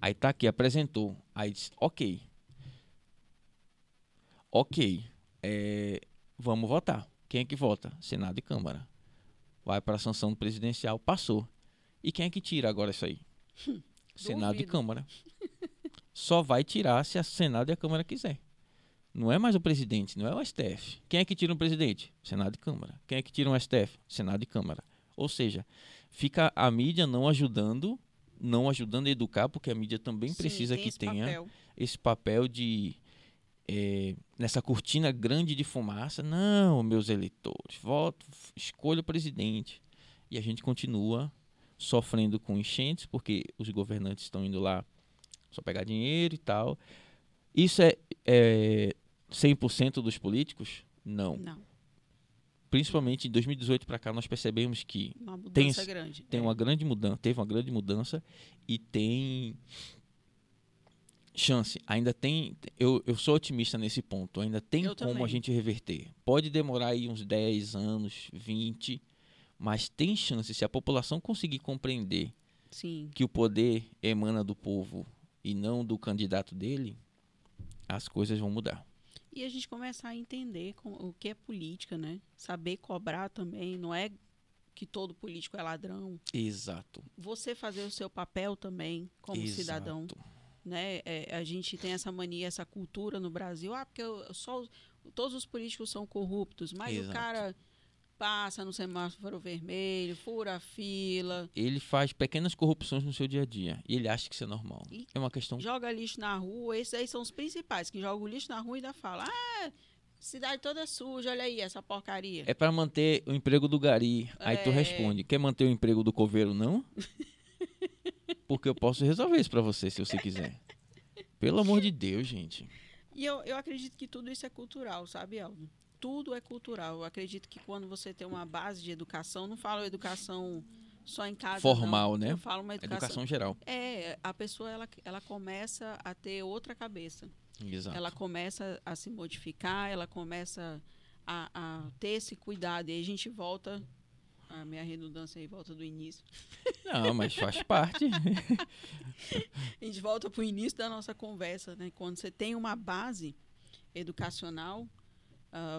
Aí tá aqui, apresentou. Aí disse, ok. Ok. é, vamos votar. Quem é que vota? Senado e Câmara. Vai para a sanção presidencial, passou. E quem é que tira agora isso aí? Senado e Duvido. Câmara. Só vai tirar se a Senado e a Câmara quiser. Não é mais o presidente, não é o STF. Quem é que tira um presidente? Senado e Câmara. Quem é que tira um STF? Senado e Câmara. Ou seja, fica a mídia não ajudando, não ajudando a educar, porque a mídia também Sim, precisa que esse tenha papel. esse papel de eh, nessa cortina grande de fumaça. Não, meus eleitores, voto, escolha o presidente. E a gente continua sofrendo com enchentes, porque os governantes estão indo lá só pegar dinheiro e tal. Isso é, é 100% dos políticos? Não. Não, Principalmente em 2018 para cá nós percebemos que uma Tem grande. tem É. uma grande mudança, teve uma grande mudança e tem chance. Ainda tem, eu, eu sou otimista nesse ponto. Ainda tem Eu como a também. gente reverter. Pode demorar aí uns 10 anos, 20, mas tem chance se a população conseguir compreender Sim. que o poder emana do povo e não do candidato dele, as coisas vão mudar. E a gente começar a entender com- o que é política, né? Saber cobrar também. Não é que todo político é ladrão. Exato. Você fazer o seu papel também como Exato. cidadão. Né? É, a gente tem essa mania, essa cultura no Brasil. Ah, porque eu- só os, todos os políticos são corruptos, mas Exato. o cara passa no semáforo vermelho, fura a fila, Ele faz pequenas corrupções no seu dia a dia e ele acha que isso é normal. E- É uma questão. joga lixo na rua. Esses aí são os principais, que jogam o lixo na rua e ainda falam: Ah, cidade toda suja, olha aí essa porcaria. É para manter o emprego do gari. Aí tu É. responde: quer manter o emprego do coveiro, não? Porque eu posso resolver isso pra você se você quiser. Pelo amor de Deus, gente. E eu, eu acredito que tudo isso é cultural, sabe, Aldo? Tudo é cultural. Eu acredito que quando você tem uma base de educação, não falo educação só em casa. Formal, não. né? Eu falo uma educação. Educação geral. É, a pessoa ela, ela começa a ter outra cabeça. Exato. Ela começa a se modificar, ela começa a, a ter esse cuidado. E aí a gente volta. A minha redundância aí volta do início. Não, mas faz parte. A gente volta para o início da nossa conversa, né? Quando você tem uma base educacional,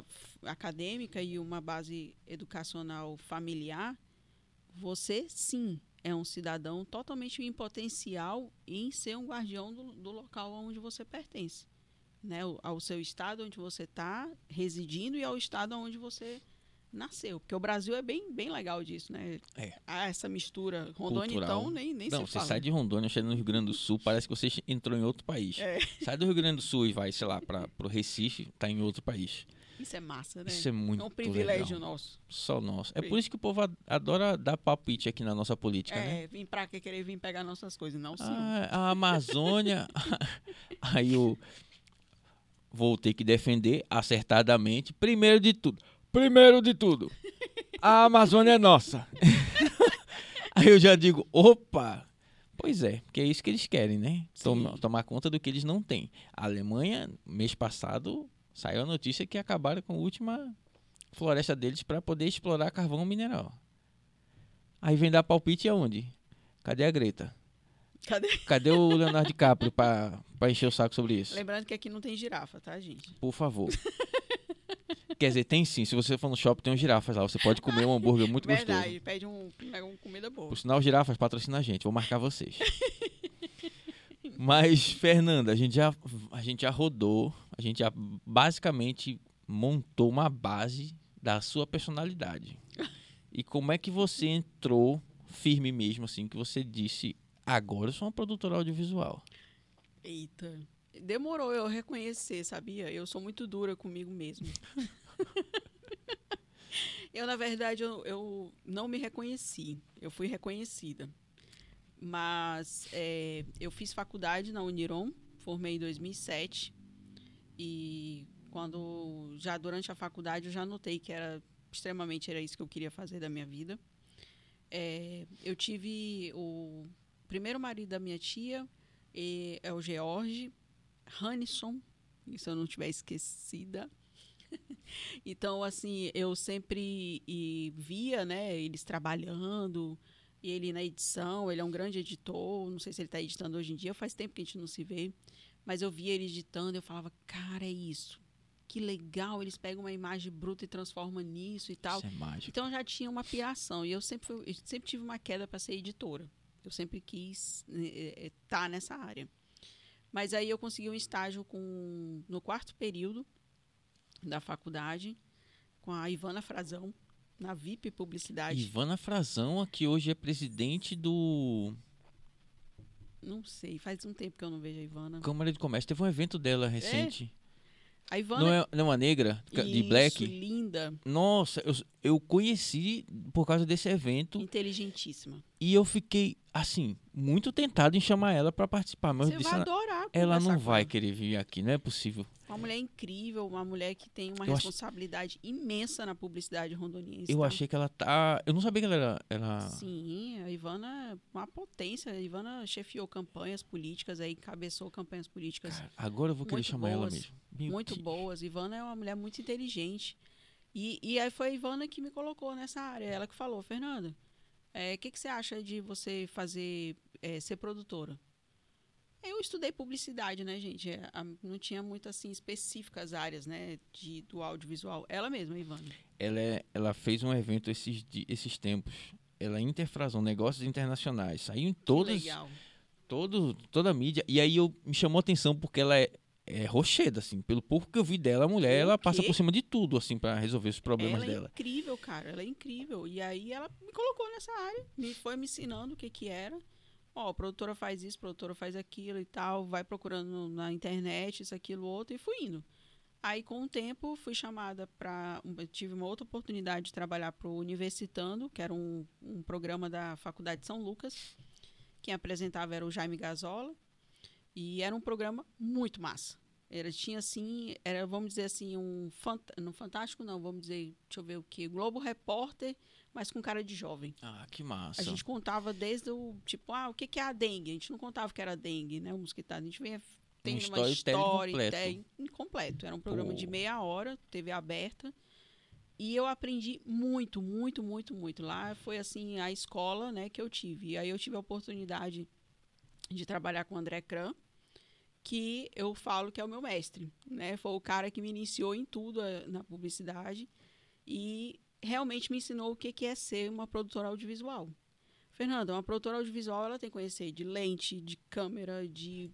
f- acadêmica e uma base educacional familiar, você sim é um cidadão totalmente em potencial em ser um guardião do, do local onde você pertence, né? O- Ao seu estado onde você está residindo e ao estado onde você nasceu, porque o Brasil é bem, bem legal disso, né? É. Há essa mistura Rondônia, Cultural. então nem nem Não, você fala. sai de Rondônia, chega no Rio Grande do Sul, parece que você entrou em outro país. É. Sai do Rio Grande do Sul e vai, sei lá, para pro Recife, tá em outro país. Isso é massa, né? Isso é muito É um privilégio legal. nosso. Só nosso. É por isso que o povo ad- adora dar palpite aqui na nossa política, né? É, vim pra cá querer vir pegar nossas coisas, não sim. Ah, a Amazônia. Aí eu vou ter que defender acertadamente. Primeiro de tudo. Primeiro de tudo. A Amazônia é nossa. Aí eu já digo, opa. Pois é, porque é isso que eles querem, né? Tomar conta do que eles não têm. A Alemanha, mês passado, saiu a notícia que acabaram com a última floresta deles para poder explorar carvão mineral. Aí vem dar palpite aonde? Cadê a Greta? Cadê? Cadê o Leonardo DiCaprio pra encher o saco sobre isso? Lembrando que aqui não tem girafa, tá, gente? Por favor. Quer dizer, tem sim. Se você for no shopping, tem um girafas lá. Você pode comer um hambúrguer muito Verdade, gostoso. pede um, pega uma comida boa. Por sinal, girafas patrocina a gente. Vou marcar vocês. Mas, Fernanda, a gente já, a gente já rodou. A gente já basicamente montou uma base da sua personalidade. E como é que você entrou firme mesmo, assim, que você disse, agora eu sou uma produtora audiovisual. Eita. Demorou eu reconhecer, sabia? Eu sou muito dura comigo mesmo. eu, na verdade, eu, eu não me reconheci. Eu fui reconhecida. Mas é, eu fiz faculdade na Uniron, formei em 2007. E quando, já durante a faculdade, eu já notei que era extremamente era isso que eu queria fazer da minha vida. É, eu tive o primeiro marido da minha tia, e é o George Hannisson, se eu não tiver esquecida. então, assim, eu sempre e, via, né, eles trabalhando, e ele na edição, ele é um grande editor, não sei se ele está editando hoje em dia, faz tempo que a gente não se vê, mas eu via ele editando eu falava, cara, é isso. Que legal, eles pegam uma imagem bruta e transformam nisso e tal. Isso é mágico. Então eu já tinha uma piração e eu sempre, eu sempre tive uma queda para ser editora. Eu sempre quis estar nessa área. Mas aí eu consegui um estágio com, no quarto período da faculdade com a Ivana Frazão, na VIP Publicidade. Ivana Frazão, que hoje é presidente do Não sei, faz um tempo que eu não vejo a Ivana. Câmara de Comércio. Teve um evento dela recente. A Ivana Não, é, não é uma negra de isso, black? linda, Nossa, eu, eu conheci por causa desse evento inteligentíssima. E eu fiquei, assim, muito tentado em chamar ela pra participar. Mas eu Você disse, vai ela, adorar ela não vai ela. querer vir aqui, não é possível. Uma mulher incrível, uma mulher que tem uma Eu ach- responsabilidade imensa na publicidade rondoniense. Eu tá? achei que ela tá. Eu não sabia que ela era. Ela... Sim, a Ivana é uma potência. A Ivana chefiou campanhas políticas, aí cabeçou campanhas políticas Cara, agora eu vou querer chamar ela boas, mesmo. Meu muito Deus. boas. Ivana é uma mulher muito inteligente. E, e aí foi a Ivana que me colocou nessa área. Ela que falou, Fernanda, o que, que você acha de você fazer, eh, ser produtora? Eu estudei publicidade, né, gente? É, Não tinha muito, assim, específicas áreas, né, de, do audiovisual. Ela mesma, Ivana. Ela, é- ela fez um evento esses, esses tempos. Ela é Interfrazão, negócios internacionais. Saiu em todas, Legal. todo, toda a mídia. E aí eu, me chamou a atenção porque ela é é rocheda, assim. Pelo pouco que eu vi dela, a mulher, O ela passa quê? por cima de tudo, assim, pra resolver os problemas ela é dela. incrível, cara. Ela é incrível. E aí ela me colocou nessa área, me foi me ensinando o que que era. Ó, a produtora faz isso, produtora faz aquilo e tal, vai procurando na internet, isso, aquilo, outro, e fui indo. Aí, com o tempo, fui chamada para. Tive uma outra oportunidade de trabalhar para o Universitando, que era um, um programa da Faculdade de São Lucas. Quem apresentava era o Jaime Gazola. E era um programa muito massa. Era, tinha assim, era, vamos dizer assim, um fant não fantástico, não, vamos dizer, deixa eu ver o que, Globo Repórter, mas com cara de jovem. Ah, que massa. A gente contava desde o tipo, ah, o que, que é a dengue? A gente não contava que era dengue, né? O mosquitado. A gente vinha tendo uma storytelling história completo. até incompleto. Era um programa de Pô. meia hora, TV aberta. E eu aprendi muito, muito, muito, muito. Lá foi assim a escola, né, que eu tive. E aí eu tive a oportunidade de trabalhar com o André Kran, que eu falo que é o meu mestre, né? Foi o cara que me iniciou em tudo eh, na publicidade e realmente me ensinou o que que é ser uma produtora audiovisual. Fernanda, uma produtora audiovisual, ela tem que conhecer de lente, de câmera, de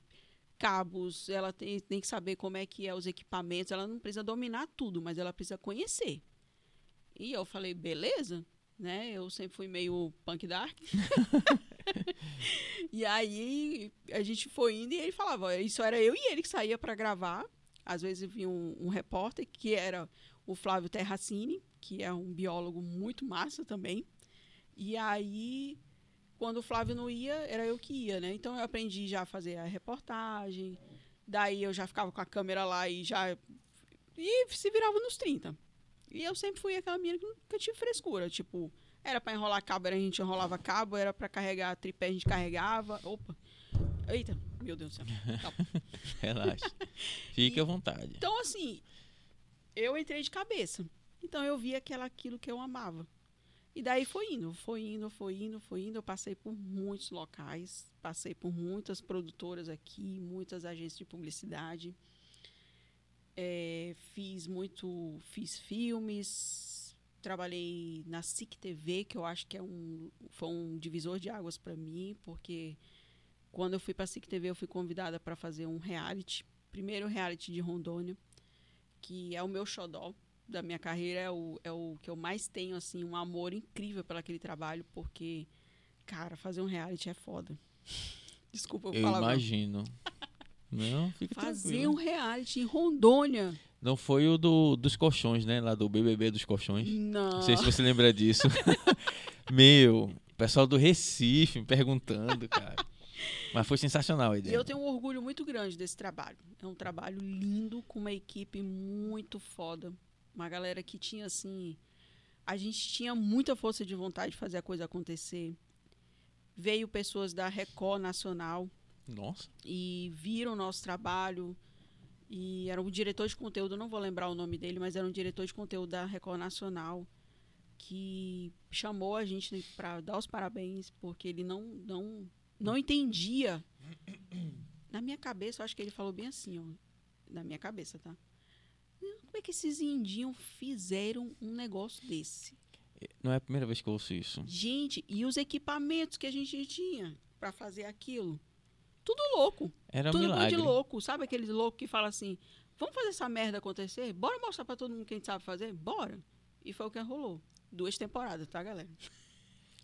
cabos, ela tem, tem que saber como é que é os equipamentos, ela não precisa dominar tudo, mas ela precisa conhecer. E eu falei, beleza, né? Eu sempre fui meio punk dark. e aí a gente foi indo e ele falava, isso era eu e ele que saía para gravar. Às vezes vinha um, um repórter que era o Flávio Terracini, que é um biólogo muito massa também. E aí, quando o Flávio não ia, era eu que ia, né? Então eu aprendi já a fazer a reportagem. Daí eu já ficava com a câmera lá e já. E se virava nos 30. E eu sempre fui aquela menina que nunca tive frescura. Tipo, era pra enrolar cabo, era a gente enrolava cabo, era pra carregar tripé, a gente carregava. Opa! Eita, meu Deus do céu. Relaxa. Fique à vontade. Então, assim, eu entrei de cabeça. Então, eu vi aquela, aquilo que eu amava. E daí foi indo, foi indo, foi indo, foi indo. Eu passei por muitos locais, passei por muitas produtoras aqui, muitas agências de publicidade. É, fiz muito, fiz filmes, trabalhei na SIC TV, que eu acho que é um, foi um divisor de águas para mim, porque quando eu fui para a SIC TV, eu fui convidada para fazer um reality, primeiro reality de Rondônia, que é o meu xodó da minha carreira, é o, é o que eu mais tenho, assim, um amor incrível pelo aquele trabalho, porque, cara, fazer um reality é foda. Desculpa eu Eu falar. imagino. Não, fica Fazer tranquilo. um reality em Rondônia. Não foi o do, dos colchões, né? Lá do BBB dos colchões. Não. Não sei se você lembra disso. Meu, o pessoal do Recife me perguntando, cara. Mas foi sensacional a E ideia. eu tenho um orgulho muito grande desse trabalho. É um trabalho lindo, com uma equipe muito foda. Uma galera que tinha, assim. A gente tinha muita força de vontade de fazer a coisa acontecer. Veio pessoas da Record Nacional Nossa. e viram o nosso trabalho. E era um diretor de conteúdo, não vou lembrar o nome dele, mas era um diretor de conteúdo da Record Nacional que chamou a gente para dar os parabéns, porque ele não, não, não entendia. Na minha cabeça, eu acho que ele falou bem assim, ó. Na minha cabeça, tá? Como é que esses indinhos fizeram um negócio desse? Não é a primeira vez que eu ouço isso. Gente, e os equipamentos que a gente tinha para fazer aquilo? Tudo louco. Era um Tudo milagre. de louco. Sabe aqueles loucos que falam assim: vamos fazer essa merda acontecer? Bora mostrar pra todo mundo que a gente sabe fazer? Bora. E foi o que rolou. Duas temporadas, tá, galera?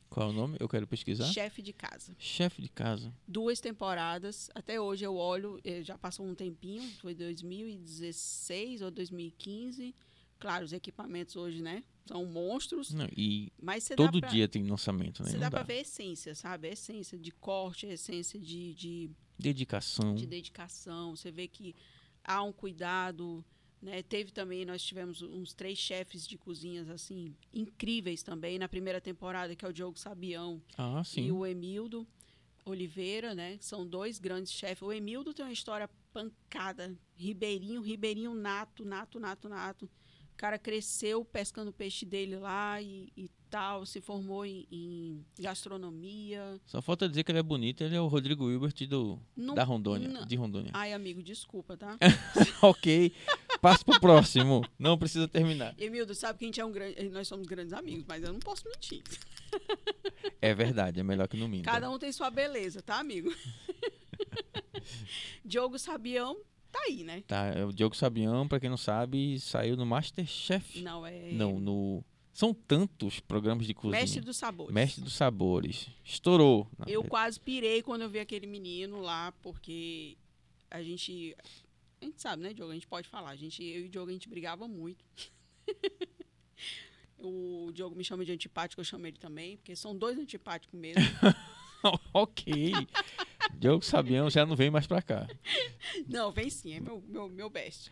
Qual é o nome? Eu quero pesquisar. Chefe de casa. Chefe de casa. Duas temporadas. Até hoje eu olho, eh, já passou um tempinho, foi 2016 ou 2015. Claro, os equipamentos hoje, né? São monstros. Não, e Mas todo pra, dia tem lançamento, né? Você dá dá. pra ver a essência, sabe? A essência de corte, a essência de, de Dedicação. de dedicação. Você vê que há um cuidado. Né? Teve também, nós tivemos uns três chefes de cozinhas assim incríveis também na primeira temporada, que é o Diogo Sabião Ah, e o Emildo Oliveira, né? São dois grandes chefes. O Emildo tem uma história pancada, ribeirinho, ribeirinho nato, nato, nato, nato. O cara cresceu pescando o peixe dele lá e, e tal, se formou em, em gastronomia. Só falta dizer que ele é bonito, ele é o Rodrigo Hilbert do, Não- da Rondônia, não- de Rondônia. Ai, amigo, desculpa, tá? ok, passo pro próximo. Não precisa terminar. Emildo, sabe que a gente é um grande, nós somos grandes amigos, mas eu não posso mentir. É verdade, é melhor que no minta. Cada um tem sua beleza, tá, amigo? Diogo Sabião tá aí, né? Tá, é o Diogo Sabião, pra quem não sabe, saiu no Masterchef. Não, é. Não, no. São tantos programas de cozinha. Mestre dos Sabores. Mestre dos Sabores. Estourou. Eu quase pirei quando eu vi aquele menino lá, porque a gente. A gente sabe, né, Diogo? A gente pode falar. A gente, eu e o Diogo, a gente brigava muito. o Diogo me chama de antipático, eu chamo ele também, porque são dois antipáticos mesmo. ok. Diogo Sabião já não vem mais pra cá. Não, vem sim, é meu, meu, meu best.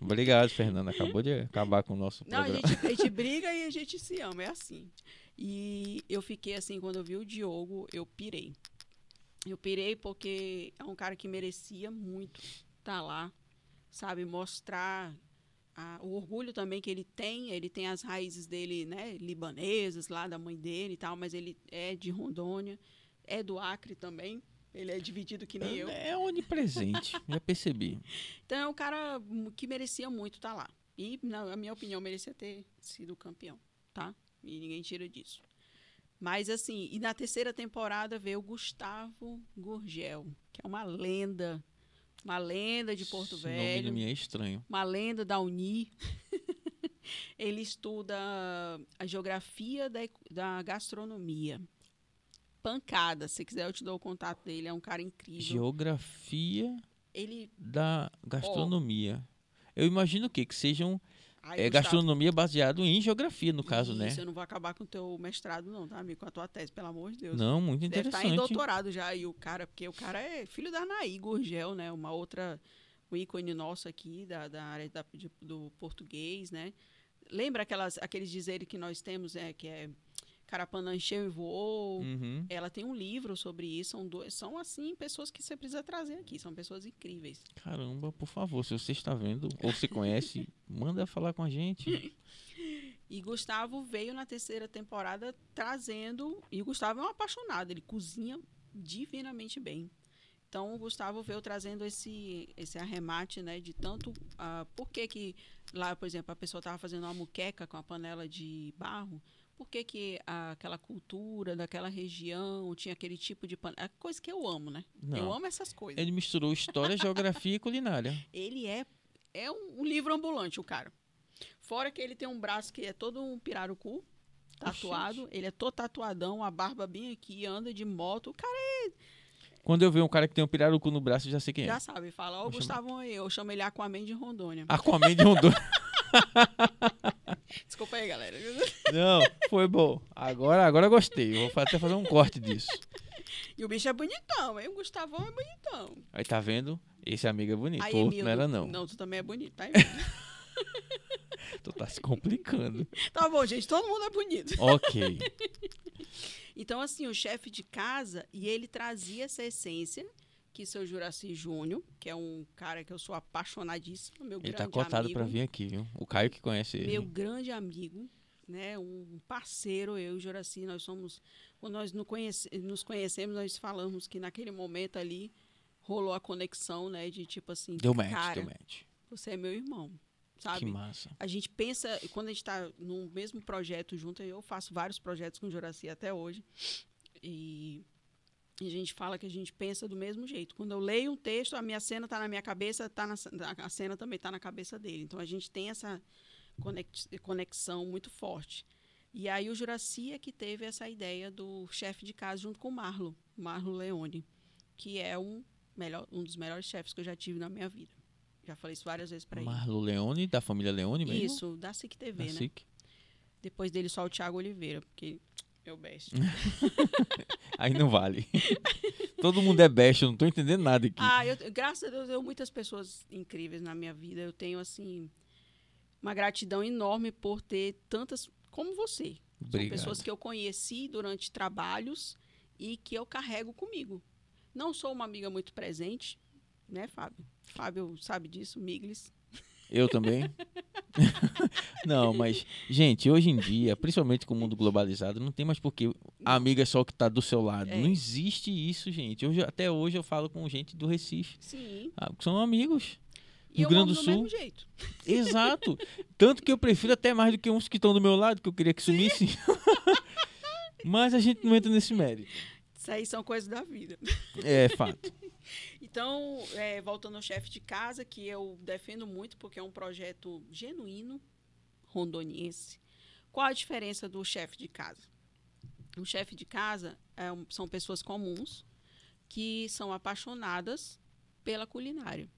Obrigado, Fernando. Acabou de acabar com o nosso Não, a programa. gente, a gente briga e a gente se ama, é assim. E eu fiquei assim, quando eu vi o Diogo, eu pirei. Eu pirei porque é um cara que merecia muito estar lá, sabe? Mostrar a- o orgulho também que ele tem. Ele tem as raízes dele, né? Libanesas, lá da mãe dele e tal, mas ele é de Rondônia, é do Acre também. Ele é dividido que nem eu. É onipresente, já percebi. Então é um cara que merecia muito estar lá. E, na minha opinião, merecia ter sido campeão, tá? E ninguém tira disso. Mas, assim, e na terceira temporada veio o Gustavo Gurgel, que é uma lenda. Uma lenda de Porto Esse nome Velho. não me é estranho. Uma lenda da Uni. Ele estuda a geografia da, da gastronomia. Pancada. Se quiser, eu te dou o contato dele. É um cara incrível. Geografia Ele. da gastronomia. Eu imagino o quê? Que sejam Ai, é, gastronomia baseado em geografia, no caso, né? Isso, eu não vou acabar com o teu mestrado, não, tá, amigo? Com a tua tese, pelo amor de Deus. Não, muito Deve estar em interessante. doutorado já, e o cara, porque o cara é filho da Anaí Gurgel, né? Uma outra, um ícone nosso aqui, da, da área da- de- do português, né? Lembra aquelas, aqueles dizeres que nós temos, é, que é Carapanã encheu e voou. Uhum. Ela tem um livro sobre isso, são, dois, são assim, pessoas que você precisa trazer aqui, são pessoas incríveis. Caramba, por favor, se você está vendo ou se conhece, manda falar com a gente. E Gustavo veio na terceira temporada trazendo. E o Gustavo é um apaixonado, ele cozinha divinamente bem. Então o Gustavo veio trazendo esse, esse arremate, né? De tanto. ah, por que, que lá, por exemplo, a pessoa estava fazendo uma muqueca com a panela de barro? Por que, que aquela cultura daquela região tinha aquele tipo de panela? É coisa que eu amo, né? Eu Não. amo essas coisas. Ele misturou história, geografia e culinária. Ele é, é um, um livro ambulante, o cara. Fora que ele tem um braço que é todo um pirarucu, tatuado. Ele é todo tatuadão, a barba bem aqui, anda de moto. O cara Quando eu ver um cara que tem um pirarucu no braço, eu já sei quem é. já sabe, fala, ó, Vou Gustavo aí, eu chamo ele Aquaman de Rondônia. Aquaman de Rondônia. Desculpa aí, galera. Não, foi bom. Agora, agora eu gostei. Eu vou até fazer um corte disso. E o bicho é bonitão, hein? O Gustavão é bonitão. Aí tá vendo? Esse amigo é bonito. Aí, O outro Emildo, não era, não. Não, tu também é bonito, tá? Tu tá se complicando. Tá bom, gente, todo mundo é bonito. ok. Então, assim, o chefe de casa, e ele trazia essa essência que seu Juraci Júnior, que é um cara que eu sou apaixonadíssimo, meu Ele grande tá cotado amigo, pra vir aqui, viu? O Caio que conhece ele. meu grande amigo, né, um parceiro, eu e o Juraci, nós somos, quando nós nos, conhece, nos conhecemos, nós falamos que naquele momento ali rolou a conexão, né, de tipo assim, Deu match, cara, deu match. você é meu irmão, Que sabe? massa. A gente pensa, quando a gente está no mesmo projeto junto, eu faço vários projetos com o Juraci até hoje, e a gente fala que a gente pensa do mesmo jeito. Quando eu leio um texto, a minha cena está na minha cabeça, tá na, a cena também está na cabeça dele. Então a gente tem essa conex- conexão muito forte. E aí o Juraci é que teve essa ideia do chefe de casa junto com o Marlo, Marlo Leone, que é um, melhor, um dos melhores chefes que eu já tive na minha vida. Já falei isso várias vezes para ele. Marlo Leone, da família Leone mesmo? Isso, da SIC TV, Da né? SIC. Depois dele só o Thiago Oliveira, porque o best. Aí não vale. Todo mundo é best, eu não tô entendendo nada aqui. ah, eu, graças a Deus, eu tenho muitas pessoas incríveis na minha vida. Eu tenho, assim, uma gratidão enorme por ter tantas como você. São Obrigado. pessoas que eu conheci durante trabalhos e que eu carrego comigo. Não sou uma amiga muito presente, né, Fábio? Fábio sabe disso, Miglis. Eu também. não, mas, gente, hoje em dia, principalmente com o mundo globalizado, não tem mais porque a amiga é só o que tá do seu lado. É. Não existe isso, gente. Hoje, até hoje eu falo com gente do Recife. Sim. Ah, são amigos. E Rio Grande do do Sul. mesmo jeito. Exato. Tanto que eu prefiro até mais do que uns que estão do meu lado, que eu queria que sumissem. Mas a gente não entra nesse mérito. Isso aí são coisas da vida. É fato. Então, é, voltando ao chefe de casa, que eu defendo muito porque é um projeto genuíno, rondoniense. Qual a diferença do chefe de casa? O chefe de casa é são pessoas comuns que são apaixonadas pela culinária.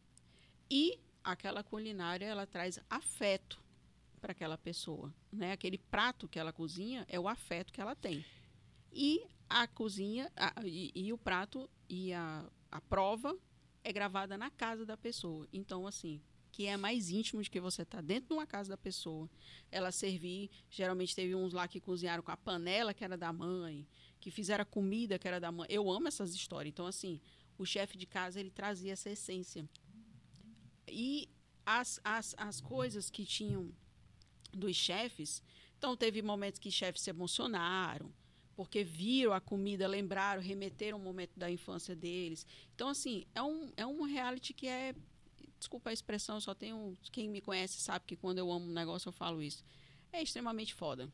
E aquela culinária, ela traz afeto para aquela pessoa. Né? Aquele prato que ela cozinha é o afeto que ela tem. E a cozinha, a- e, e o prato e a, a prova é gravada na casa da pessoa. Então, assim, que é mais íntimo de que você está dentro de uma casa da pessoa. Ela servir, geralmente teve uns lá que cozinharam com a panela que era da mãe, que fizeram a comida que era da mãe. Eu amo essas histórias. Então, assim, o chefe de casa, ele trazia essa essência. E as, as, as coisas que tinham dos chefes, então teve momentos que chefes se emocionaram, porque viram a comida, lembraram, remeteram o momento da infância deles. Então, assim, é um, é um reality que é. Desculpa a expressão, só tenho. Quem me conhece sabe que quando eu amo um negócio eu falo isso. É extremamente foda.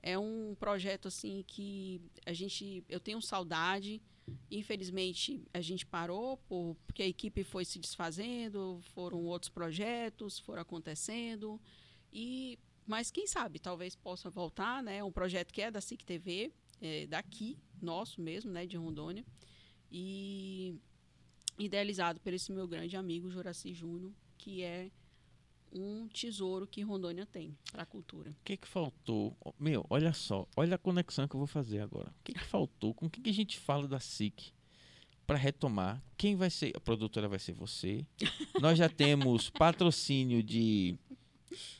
É um projeto, assim, que a gente. Eu tenho saudade. Infelizmente, a gente parou por, porque a equipe foi se desfazendo, foram outros projetos, foram acontecendo. E, mas quem sabe, talvez possa voltar, né? Um projeto que é da SIC TV, é daqui, nosso mesmo, né? De Rondônia. E idealizado por esse meu grande amigo, Juraci Júnior, que é um tesouro que Rondônia tem para a cultura. O que que faltou? Meu, olha só, olha a conexão que eu vou fazer agora. O que que faltou? Com o que que a gente fala da SIC para retomar? Quem vai ser? A produtora vai ser você. Nós já temos patrocínio de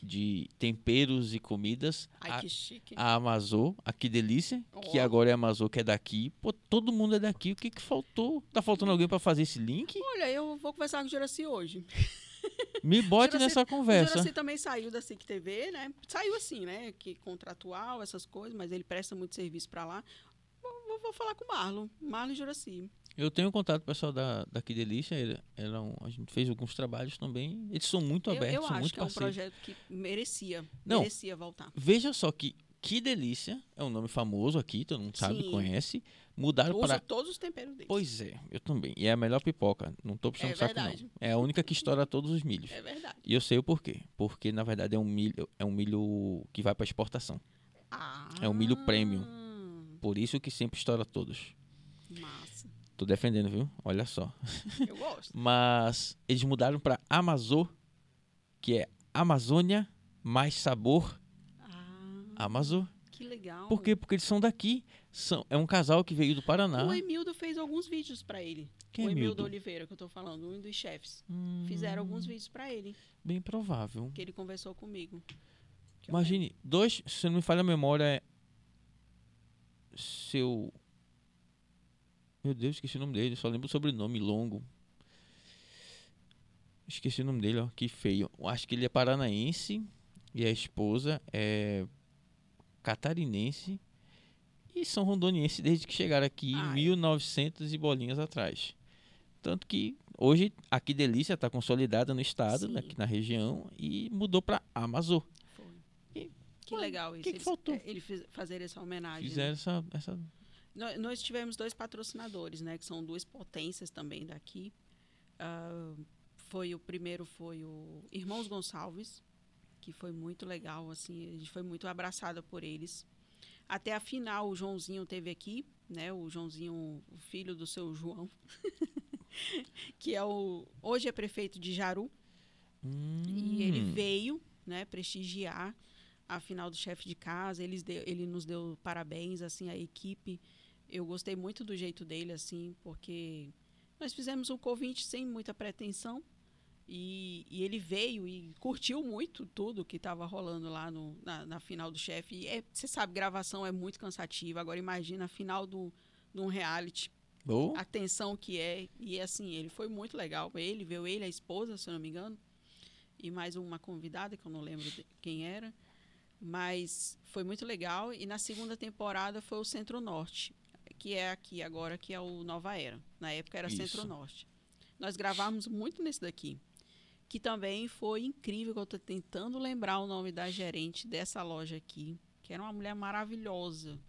de temperos e comidas. Ai, A- que chique. a Amazon, a que delícia, que Ó. agora é a Amazon que é daqui. Pô, todo mundo é daqui. O que que faltou? Tá faltando alguém para fazer esse link? Olha, eu vou conversar com o Juraci hoje. Me bote Juraci- nessa O conversa. Juraci também saiu da SIC TV, né? Saiu assim, né? Que contratual, essas coisas, mas ele presta muito serviço para lá. Vou, vou- vou falar com o Marlon, Marlon e Juraci. Eu tenho contato com o pessoal da, da Que Delícia. ele- eram- a gente fez alguns trabalhos também. Eles são muito Eu, abertos, eu são acho muito que é um parceiros. projeto que merecia, Não. merecia voltar. Veja só que Que Delícia é um nome famoso aqui, todo mundo sabe, Sim. conhece. Mudaram Usa para. todos os temperos dele. Pois é, eu também. E é a melhor pipoca. Não tô puxando É saco, verdade. não. É a única que estoura todos os milhos. É verdade. E eu sei o porquê. Porque, na verdade, é um milho, é um milho que vai para exportação. Ah, É um milho premium. Por isso que sempre estoura todos. Massa. Tô defendendo, viu? Olha só. Eu gosto. Mas eles mudaram para Amazon, que é Amazônia mais sabor Ah, Amazon. que legal. Por quê? Porque eles são daqui. São, é um casal que veio do Paraná. O Emildo fez alguns vídeos pra ele. Quem é o Emildo Emildo? Oliveira, que eu tô falando, um dos chefes. Hum, Fizeram alguns vídeos pra ele, Bem provável. que ele conversou comigo. Imagine, dois, se não me falha a memória, é seu. Meu Deus, esqueci o nome dele, só lembro o sobrenome longo. Esqueci o nome dele, ó, que feio. Acho que ele é paranaense e a esposa é catarinense e são rondonienses desde que chegaram aqui Ai. 1900 e bolinhas atrás. Tanto que hoje aqui Delícia está consolidada no estado, Sim. aqui na região e mudou para. Foi. E, Que ué, legal isso. que que faltou? é, Ele fez, fazer essa homenagem. né? Fizeram essa, essa. Nó- Nós tivemos dois patrocinadores, né? Que são duas potências também daqui. Ah, foi o primeiro foi o Irmãos Gonçalves, que foi muito legal, assim, a gente foi muito abraçada por eles. Até a final o Joãozinho teve aqui, né? O Joãozinho, o filho do seu João, que é o hoje é prefeito de Jaru. E ele Hum, veio, né, prestigiar a final do chefe de casa. Eles deu- ele nos deu parabéns, assim, a equipe. Eu gostei muito do jeito dele, assim, porque nós fizemos um convite sem muita pretensão. E, e ele veio e curtiu muito tudo que estava rolando lá no, na, na final do chefe. E é- Você sabe, gravação é muito cansativa. Agora imagina a final do, de um reality oh, a tensão que é. E assim, ele foi muito legal. Ele, veio ele, a esposa, se eu não me engano, e mais uma convidada, que eu não lembro de quem era. Mas foi muito legal. E na segunda temporada foi o Centro-Norte, que é aqui agora, que é o Nova Era. Na época era. Centro-Norte. Nós gravamos muito nesse daqui. Que também foi incrível, que eu estou tentando lembrar o nome da gerente dessa loja aqui, que era uma mulher maravilhosa.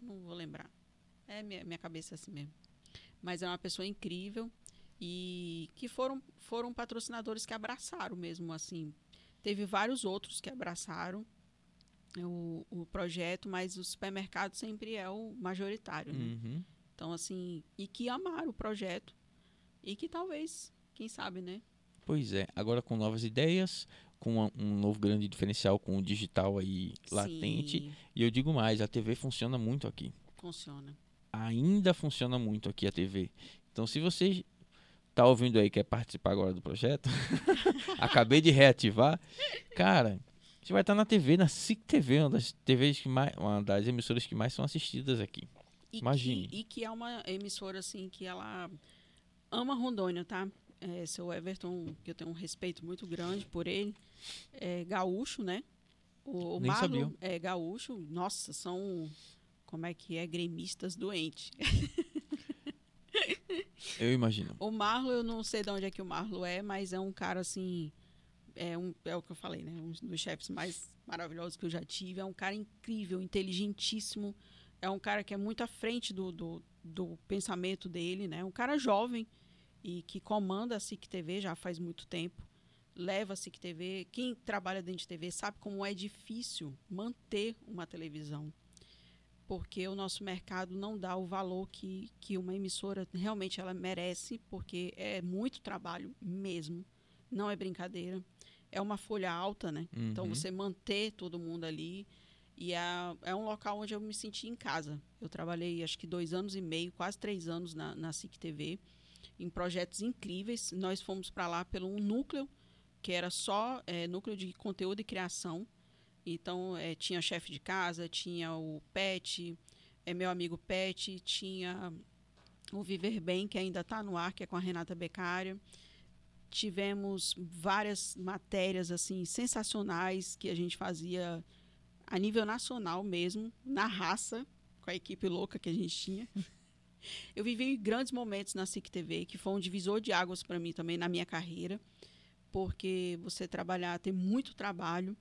Não vou lembrar. É, minha, minha cabeça é assim mesmo. mas é uma pessoa incrível e que foram, foram patrocinadores que abraçaram mesmo, assim. Teve vários outros que abraçaram o, o projeto, mas o supermercado sempre é o majoritário, né? Uhum. Então, assim, e que amaram o projeto e que talvez, quem sabe, né? Pois é, agora com novas ideias, com uma- um novo grande diferencial com o digital aí latente. Sim, E eu digo mais, a TV funciona muito aqui. funciona. Ainda funciona muito aqui a TV. Então se você tá ouvindo aí quer participar agora do projeto, acabei de reativar, cara, você vai estar na TV, na SIC TV, uma das TVs que mais, uma das emissoras que mais são assistidas aqui. E Imagine. Que, e que é uma emissora, assim, que ela ama Rondônia, tá? É, seu Everton, que eu tenho um respeito muito grande por ele, é gaúcho, né? O, o Marlon sabia. é gaúcho. Nossa, são, como é que é, gremistas doentes. Eu imagino. O Marlo, eu não sei de onde é que o Marlo é, mas é um cara assim. É, um, é o que eu falei, né? Um dos chefes mais maravilhosos que eu já tive. É um cara incrível, inteligentíssimo. É um cara que é muito à frente do, do, do pensamento dele, né? Um cara jovem e que comanda a SIC TV já faz muito tempo. Leva a SIC TV. Quem trabalha dentro de TV sabe como é difícil manter uma televisão porque o nosso mercado não dá o valor que, que uma emissora realmente ela merece, porque é muito trabalho mesmo, não é brincadeira. É uma folha alta, né? Então Uhum. você manter todo mundo ali e é, é um local onde eu me senti em casa. Eu trabalhei acho que dois anos e meio, quase três anos na, na SIC TV, em projetos incríveis. Nós fomos para lá pelo um núcleo que era só é, núcleo de conteúdo e criação. Então, eh, tinha chefe de casa, tinha o Pet, é meu amigo Pet, tinha o Viver Bem, que ainda está no ar, que é com a Renata Beccaria. Tivemos várias matérias assim sensacionais que a gente fazia a nível nacional mesmo, na raça, com a equipe louca que a gente tinha. Eu vivi grandes momentos na SIC TV, que foi um divisor de águas para mim também na minha carreira, porque você trabalhar, ter muito trabalho,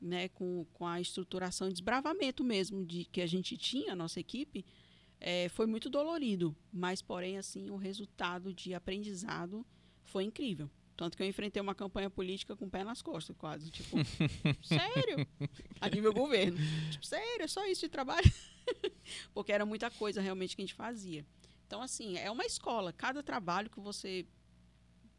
né, com, com a estruturação e desbravamento mesmo de que a gente tinha, a nossa equipe, eh, foi muito dolorido, mas porém assim o resultado de aprendizado foi incrível. Tanto que eu enfrentei uma campanha política com o pé nas costas, quase. Tipo, sério? A nível governo. Tipo, sério, é só isso de trabalho? Porque era muita coisa realmente que a gente fazia. Então, assim, é uma escola. Cada trabalho que você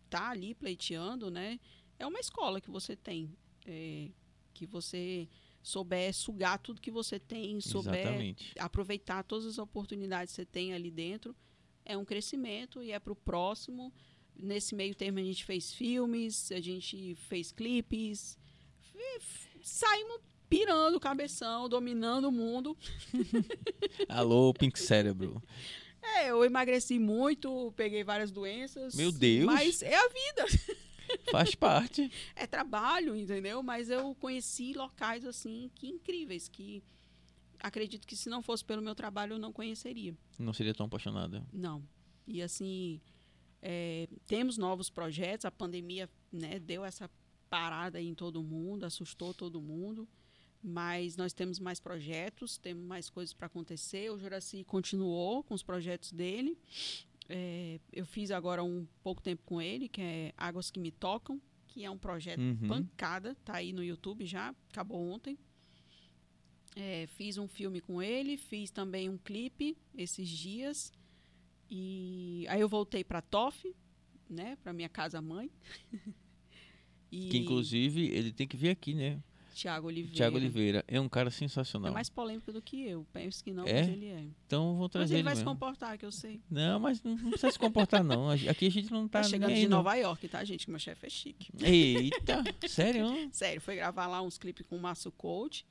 tá ali pleiteando, né? É uma escola que você tem. É, que você souber sugar tudo que você tem, souber Exatamente. aproveitar todas as oportunidades que você tem ali dentro, é um crescimento e é para o próximo. Nesse meio termo a gente fez filmes, a gente fez clipes, saímos pirando o cabeção, dominando o mundo. Alô, Pink Cérebro. É, eu emagreci muito, peguei várias doenças. Meu Deus! Mas é a vida, Faz parte. é trabalho, entendeu? Mas eu conheci locais assim que incríveis, que acredito que se não fosse pelo meu trabalho eu não conheceria. Não seria tão apaixonada. Não. E assim, é, temos novos projetos. A pandemia né, deu essa parada em todo mundo, assustou todo mundo. Mas nós temos mais projetos, temos mais coisas para acontecer. O Juraci continuou com os projetos dele. É, eu fiz agora um pouco tempo com ele, que é Águas que Me Tocam, que é um projeto Uhum. pancada, tá aí no YouTube já, acabou ontem. É, fiz um filme com ele, fiz também um clipe esses dias. E aí eu voltei para TOF, né, para minha casa mãe. e Que inclusive ele tem que vir aqui, né? Tiago Oliveira. Tiago Oliveira é um cara É sensacional. mais polêmico do que eu. Penso que não, É? mas ele é. Então vou Mas trazer ele ele vai se mesmo. comportar, que eu sei. Não, mas não precisa se comportar não. Aqui a gente não tá, Tá, chegando nem de não. Nova York, tá, gente? Que meu chefe é chique. Eita, sério? Sério, foi gravar lá uns clipes com o Márcio Coach.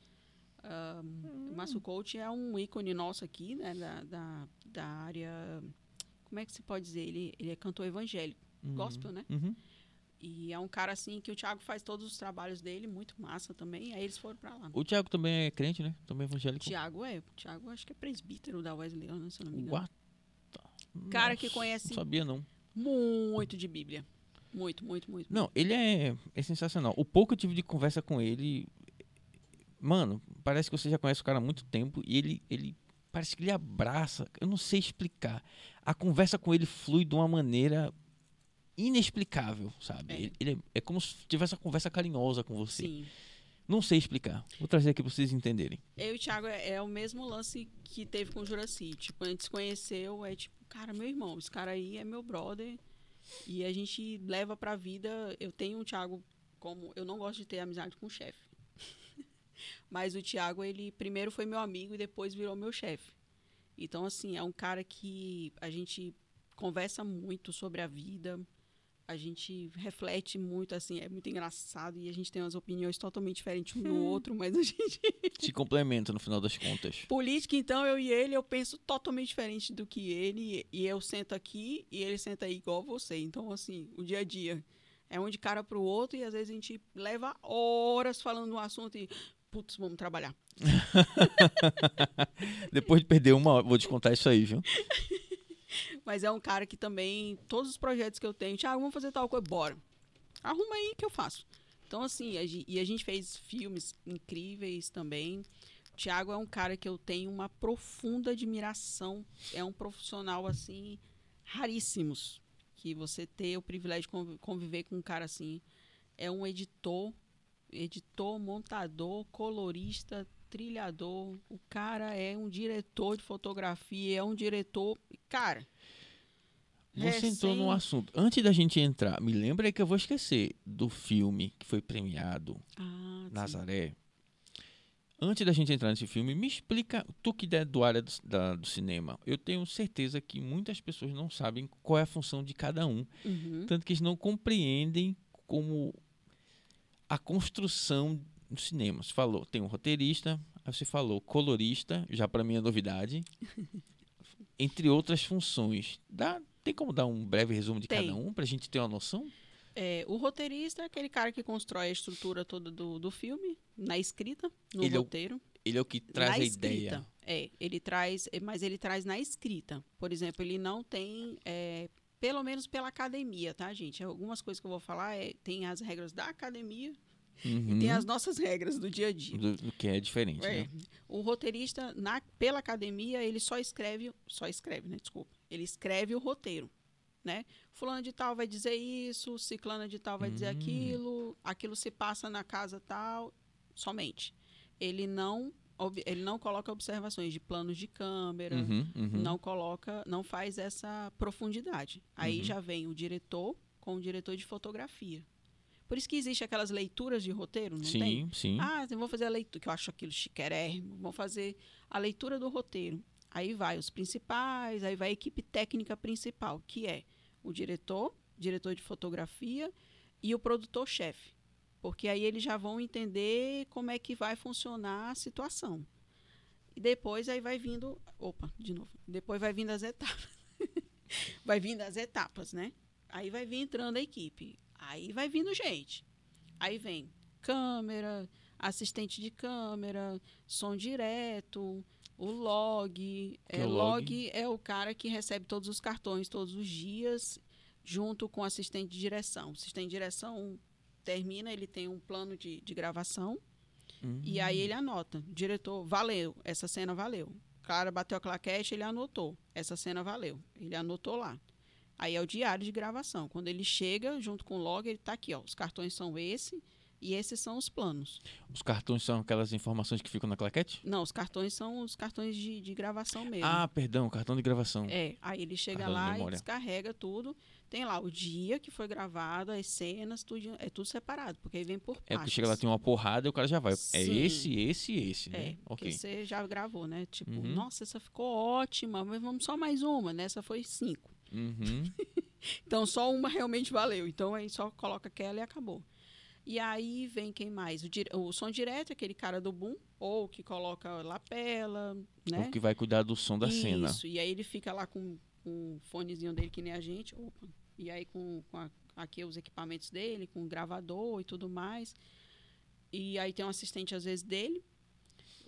Ahn, O Márcio Coach é um ícone nosso aqui, né? Da, da, da área. Como é que se pode dizer? Ele, ele é cantor evangélico, Uhum. gospel, né? Uhum. E é um cara assim que o Thiago faz todos os trabalhos dele, muito massa também. Aí eles foram pra lá. O Thiago também é crente, né? Também é evangélico. Tiago é, o Thiago acho que é presbítero da Wesleyana, se eu não me engano. What? Cara que Nossa, conhece- Não sabia não. Muito de Bíblia. Muito, muito, muito. Não, ele é, é sensacional. O pouco que eu tive de conversa com ele. Mano, parece que você já conhece o cara há muito tempo e ele, ele parece que ele abraça. Eu não sei explicar. A conversa com ele flui de uma maneira inexplicável, sabe? É. Ele, ele é, é como se tivesse uma conversa carinhosa com você. Sim. Não sei explicar. Vou trazer aqui pra vocês entenderem. Eu e o Thiago é, é o mesmo lance que teve com o Juraci. Tipo, a gente se conheceu, é tipo, cara, meu irmão, esse cara aí é meu brother. E a gente leva pra vida. Eu tenho o Thiago como. Eu não gosto de ter amizade com o chefe. Mas o Thiago, ele primeiro foi meu amigo e depois virou meu chefe. Então, assim, é um cara que a gente conversa muito sobre a vida. A gente reflete muito, assim, é muito engraçado e a gente tem umas opiniões totalmente diferentes um do outro, mas a gente Se complementa no final das contas. Política, então, eu e ele, eu penso totalmente diferente do que ele. E eu sento aqui e ele senta aí igual você. Então, assim, o dia a dia é um de cara pro outro e às vezes a gente leva horas falando um assunto e, putz, vamos trabalhar. Depois de perder uma hora, vou te contar isso aí, viu? Mas é um cara que também, todos os projetos que eu tenho, Thiago, vamos fazer tal coisa, bora. Arruma aí que eu faço. Então, assim, a gen- e a gente fez filmes incríveis também. O Thiago é um cara que eu tenho uma profunda admiração. É um profissional, assim, raríssimos. Que você ter o privilégio de conv- conviver com um cara assim. É um editor, editor, montador, colorista, trilhador. O cara é um diretor de fotografia, é um diretor. Cara. Você entrou num assunto. Antes da gente entrar, me lembra que eu vou esquecer do filme que foi premiado, Ah, sim. Nazaré. Antes da gente entrar nesse filme, me explica, tu que é do área do, da- do cinema. Eu tenho certeza que muitas pessoas não sabem qual é a função de cada um. Uhum. Tanto que eles não compreendem como a construção do cinema. Você falou, tem um roteirista, aí você falou colorista, já para mim é novidade. entre outras funções. Dá, tem como dar um breve resumo de Tem. cada um pra gente ter uma noção? É, o roteirista é aquele cara que constrói a estrutura toda do, do filme, na escrita, no Ele é o roteiro. Ele é o que traz na a escrita. ideia. É, ele traz, mas ele traz na escrita. Por exemplo, ele não tem, é, pelo menos pela academia, tá, gente? Algumas coisas que eu vou falar é, tem as regras da academia Uhum. e tem as nossas regras do dia a dia. do, do que é diferente, É, né? O roteirista, na, pela academia, ele só escreve, só escreve, né? Desculpa. Ele escreve o roteiro, né? Fulano de tal vai dizer isso, ciclana de tal vai dizer Hum. aquilo, aquilo se passa na casa tal, somente. Ele não, ele não coloca observações de planos de câmera, Uhum, uhum. não coloca, não faz essa profundidade. Aí Uhum. já vem o diretor com o diretor de fotografia. Por isso que existe aquelas leituras de roteiro, não tem? sim, sim. Ah, eu vou fazer a leitura, que eu acho aquilo chiquérrimo. Vou fazer a leitura do roteiro. Aí vai os principais, aí vai a equipe técnica principal, que é o diretor, diretor de fotografia e o produtor-chefe. Porque aí eles já vão entender como é que vai funcionar a situação. E depois aí vai vindo. Opa, de novo. Depois vai vindo as etapas. vai vindo as etapas, né? Aí vai vir entrando a equipe. Aí vai vindo gente. Aí vem câmera, assistente de câmera, som direto, o log. É, é o log? log? é o cara que recebe todos os cartões todos os dias, junto com o assistente de direção. Assistente de direção termina, ele tem um plano de, de gravação. Hum. E aí ele anota. Diretor, valeu, essa cena valeu. O cara bateu a claquete, ele anotou. Essa cena valeu. Ele anotou lá. Aí é o diário de gravação. Quando ele chega, junto com o log, ele tá aqui, ó. Os cartões são esse e esses são os planos. Os cartões são aquelas informações que ficam na claquete? Não, os cartões são os cartões de, de gravação mesmo. Ah, perdão, cartão de gravação. É, aí ele chega Cartão lá e descarrega tudo. Tem lá o dia que foi gravado, as cenas, tudo, é tudo separado, porque aí vem por É porque partes. chega lá, tem uma porrada e o cara já vai. É Sim. esse, esse e esse, né? É, porque ok. você já gravou, né? Tipo, Uhum. nossa, essa ficou ótima, mas vamos só mais uma. Nessa foi cinco. Uhum. Então, só uma realmente valeu. Então, aí só coloca aquela e acabou. E aí vem quem mais? O, dire- o som direto, aquele cara do boom, ou que coloca lapela, né? O que vai cuidar do som da cena. Isso, e aí ele fica lá com, com o fonezinho dele, que nem a gente. Opa. E aí com, com a- aqui os equipamentos dele, com o gravador e tudo mais. E aí tem um assistente, às vezes, dele.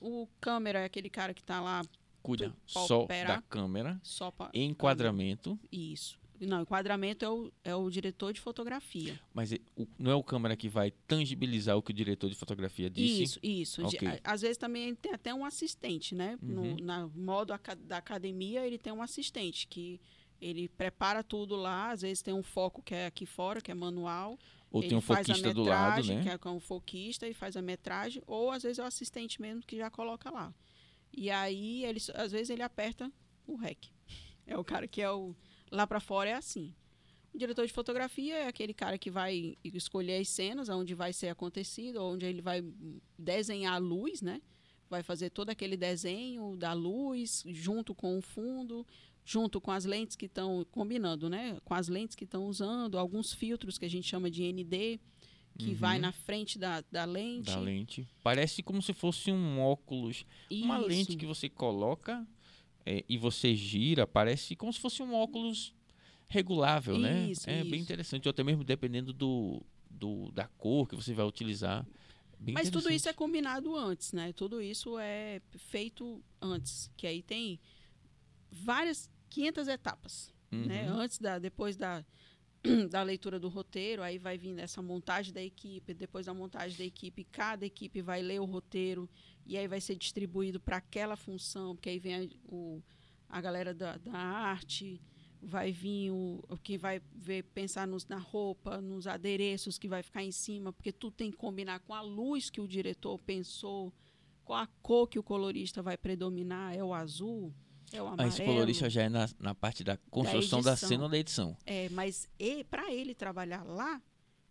O câmera é aquele cara que tá lá Cuida só operar. da câmera, só pra... enquadramento. Isso. Não, enquadramento é o, é o diretor de fotografia. Mas é- o- não é o câmera que vai tangibilizar o que o diretor de fotografia disse? Isso, isso. De- Ok. a- Às vezes também tem até um assistente, né? No Uhum. na modo da academia, ele tem um assistente que ele prepara tudo lá. Às vezes tem um foco que é aqui fora, que é manual. Ou ele tem um faz a foquista do lado, metragem, né? Que é com o foquista e faz a metragem. Ou às vezes é o assistente mesmo que já coloca lá. E aí, ele, às vezes ele aperta o REC. É o cara que é o... Lá para fora é assim. O diretor de fotografia é aquele cara que vai escolher as cenas onde vai ser acontecido, onde ele vai desenhar a luz, né? Vai fazer todo aquele desenho da luz junto com o fundo, junto com as lentes que estão combinando, né? Com as lentes que estão usando, alguns filtros que a gente chama de ND, que Uhum. vai na frente da, da lente. Da lente. Parece como se fosse um óculos. Uma Isso. lente que você coloca é, e você gira, parece como se fosse um óculos regulável, né? Isso, É bem isso. interessante. Ou até mesmo dependendo do, do, da cor que você vai utilizar. Bem Mas tudo isso é combinado antes, né? Tudo isso é feito antes, que aí tem várias 500 etapas, né? Uhum. Antes da depois da da leitura do roteiro, aí vai vir essa montagem da equipe, depois da montagem da equipe, cada equipe vai ler o roteiro e aí vai ser distribuído para aquela função, porque aí vem a, o, a galera da, da arte, vai vir o, o que vai ver, pensar nos, na roupa, nos adereços que vai ficar em cima, porque tudo tem que combinar com a luz que o diretor pensou, com a cor que o colorista vai predominar, é o azul, é o amarelo. esse colorista já é na, na parte da construção da, edição. cena ou da edição. É, mas para ele trabalhar lá,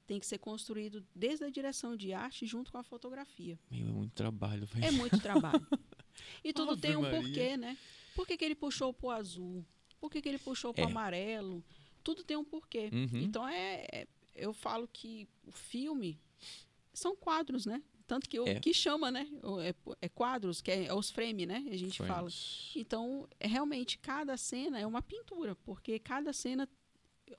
tem que ser construído desde a direção de arte junto com a fotografia. Meu, é muito trabalho, velho. É muito trabalho. E tudo Ave tem um Maria. porquê, né? Por que, que ele puxou pro azul? Por que, que ele puxou pro É. amarelo? Tudo tem um porquê. Uhum. Então é, é- eu falo que o filme são quadros, né? Tanto que o É. que chama, né? É, é quadros, que é, é os frames, né? A gente fala. Friends. Então, é, realmente, cada cena é uma pintura, porque cada cena,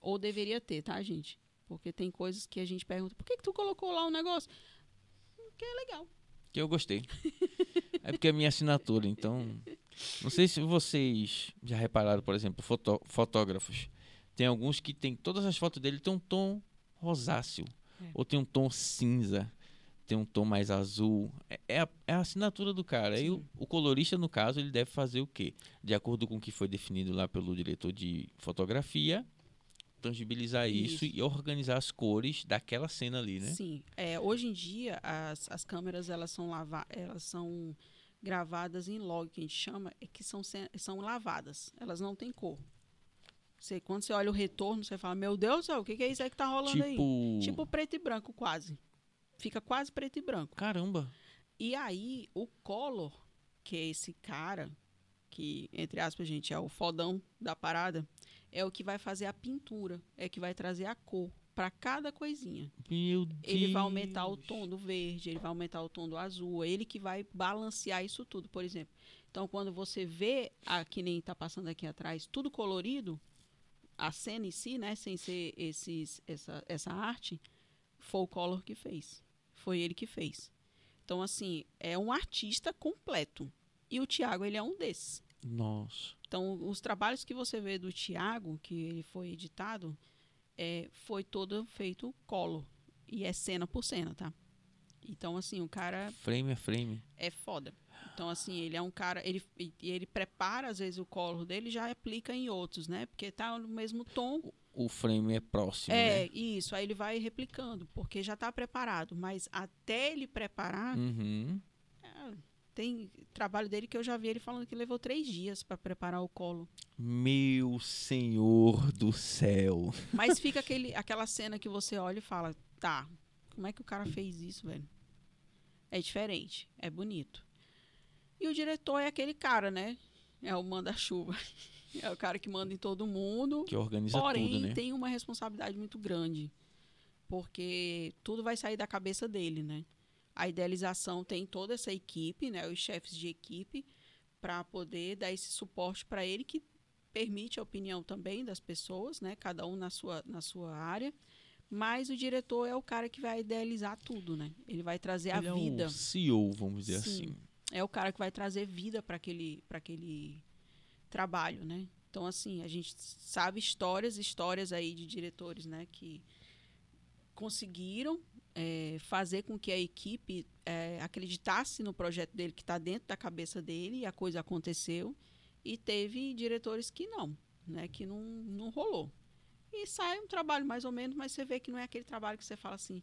ou deveria ter, tá, gente? Porque tem coisas que a gente pergunta, por que, que tu colocou lá um negócio? Porque é legal. Que eu gostei. é porque é minha assinatura, então. Não sei se vocês já repararam, por exemplo, fotó- fotógrafos. Tem alguns que tem. Todas as fotos dele tem um tom rosáceo. É. Ou tem um tom cinza. Tem um tom mais azul. É, é a, é a assinatura do cara. Aí o, Sim. o colorista, no caso, ele deve fazer o quê? De acordo com o que foi definido lá pelo diretor de fotografia, tangibilizar isso, Isso. e organizar as cores daquela cena ali, né? Sim. É, hoje em dia, as, as câmeras, elas são, lava elas são gravadas em log, que a gente chama, é que são, são lavadas. Elas não têm cor. Você, quando você olha o retorno, você fala, meu Deus o que, que é isso aí que tá rolando aí? Tipo. Tipo preto e branco, quase. Fica quase preto e branco. Caramba. E aí, o Collor, que é esse cara, que, entre aspas, gente, é o fodão da parada, é o que vai fazer a pintura, é que vai trazer a cor para cada coisinha. Meu Deus. Ele vai aumentar o tom do verde, ele vai aumentar o tom do azul, é ele que vai balancear isso tudo, por exemplo. Então, quando você vê, a, que nem está passando aqui atrás, tudo colorido, a cena em si, né, sem ser esses, essa, essa arte, foi o Collor que fez. Foi ele que fez. Então, assim, é um artista completo. E o Tiago, ele é um desses. Nossa. Então, os trabalhos que você vê do Tiago, que ele foi editado, é, foi todo feito colo. E é cena por cena, tá? Então, assim, o cara Frame a frame. é foda. Então, assim, ele é um cara. Ele, ele prepara, às vezes, o colo dele e já aplica em outros, né? Porque tá no mesmo tom. O frame é próximo, É, né? isso. Aí ele vai replicando, porque já tá preparado. Mas até ele preparar, Uhum. é, tem trabalho dele que eu já vi ele falando que levou três dias para preparar o colo. Meu senhor do céu. Mas fica aquele, aquela cena que você olha e fala, tá, como é que o cara fez isso, velho? É diferente, é bonito. E o diretor é aquele cara, né? É o manda-chuva. É o cara que manda em todo mundo. Que organiza Porém, tudo, né? tem uma responsabilidade muito grande. Porque tudo vai sair da cabeça dele, né? A idealização tem toda essa equipe, né? Os chefes de equipe, para poder dar esse suporte para ele, que permite a opinião também das pessoas, né? Cada um na sua, na sua área. Mas o diretor é o cara que vai idealizar tudo, né? Ele vai trazer Ele a é vida. o CEO, vamos dizer Sim. assim. É o cara que vai trazer vida para aquele, para aquele trabalho, né? Então, assim, a gente sabe histórias, histórias aí de diretores, né, que conseguiram é, fazer com que a equipe é, acreditasse no projeto dele, que está dentro da cabeça dele, e a coisa aconteceu. E teve diretores que não, né, que não, não rolou. E sai um trabalho mais ou menos, mas você vê que não é aquele trabalho que você fala assim,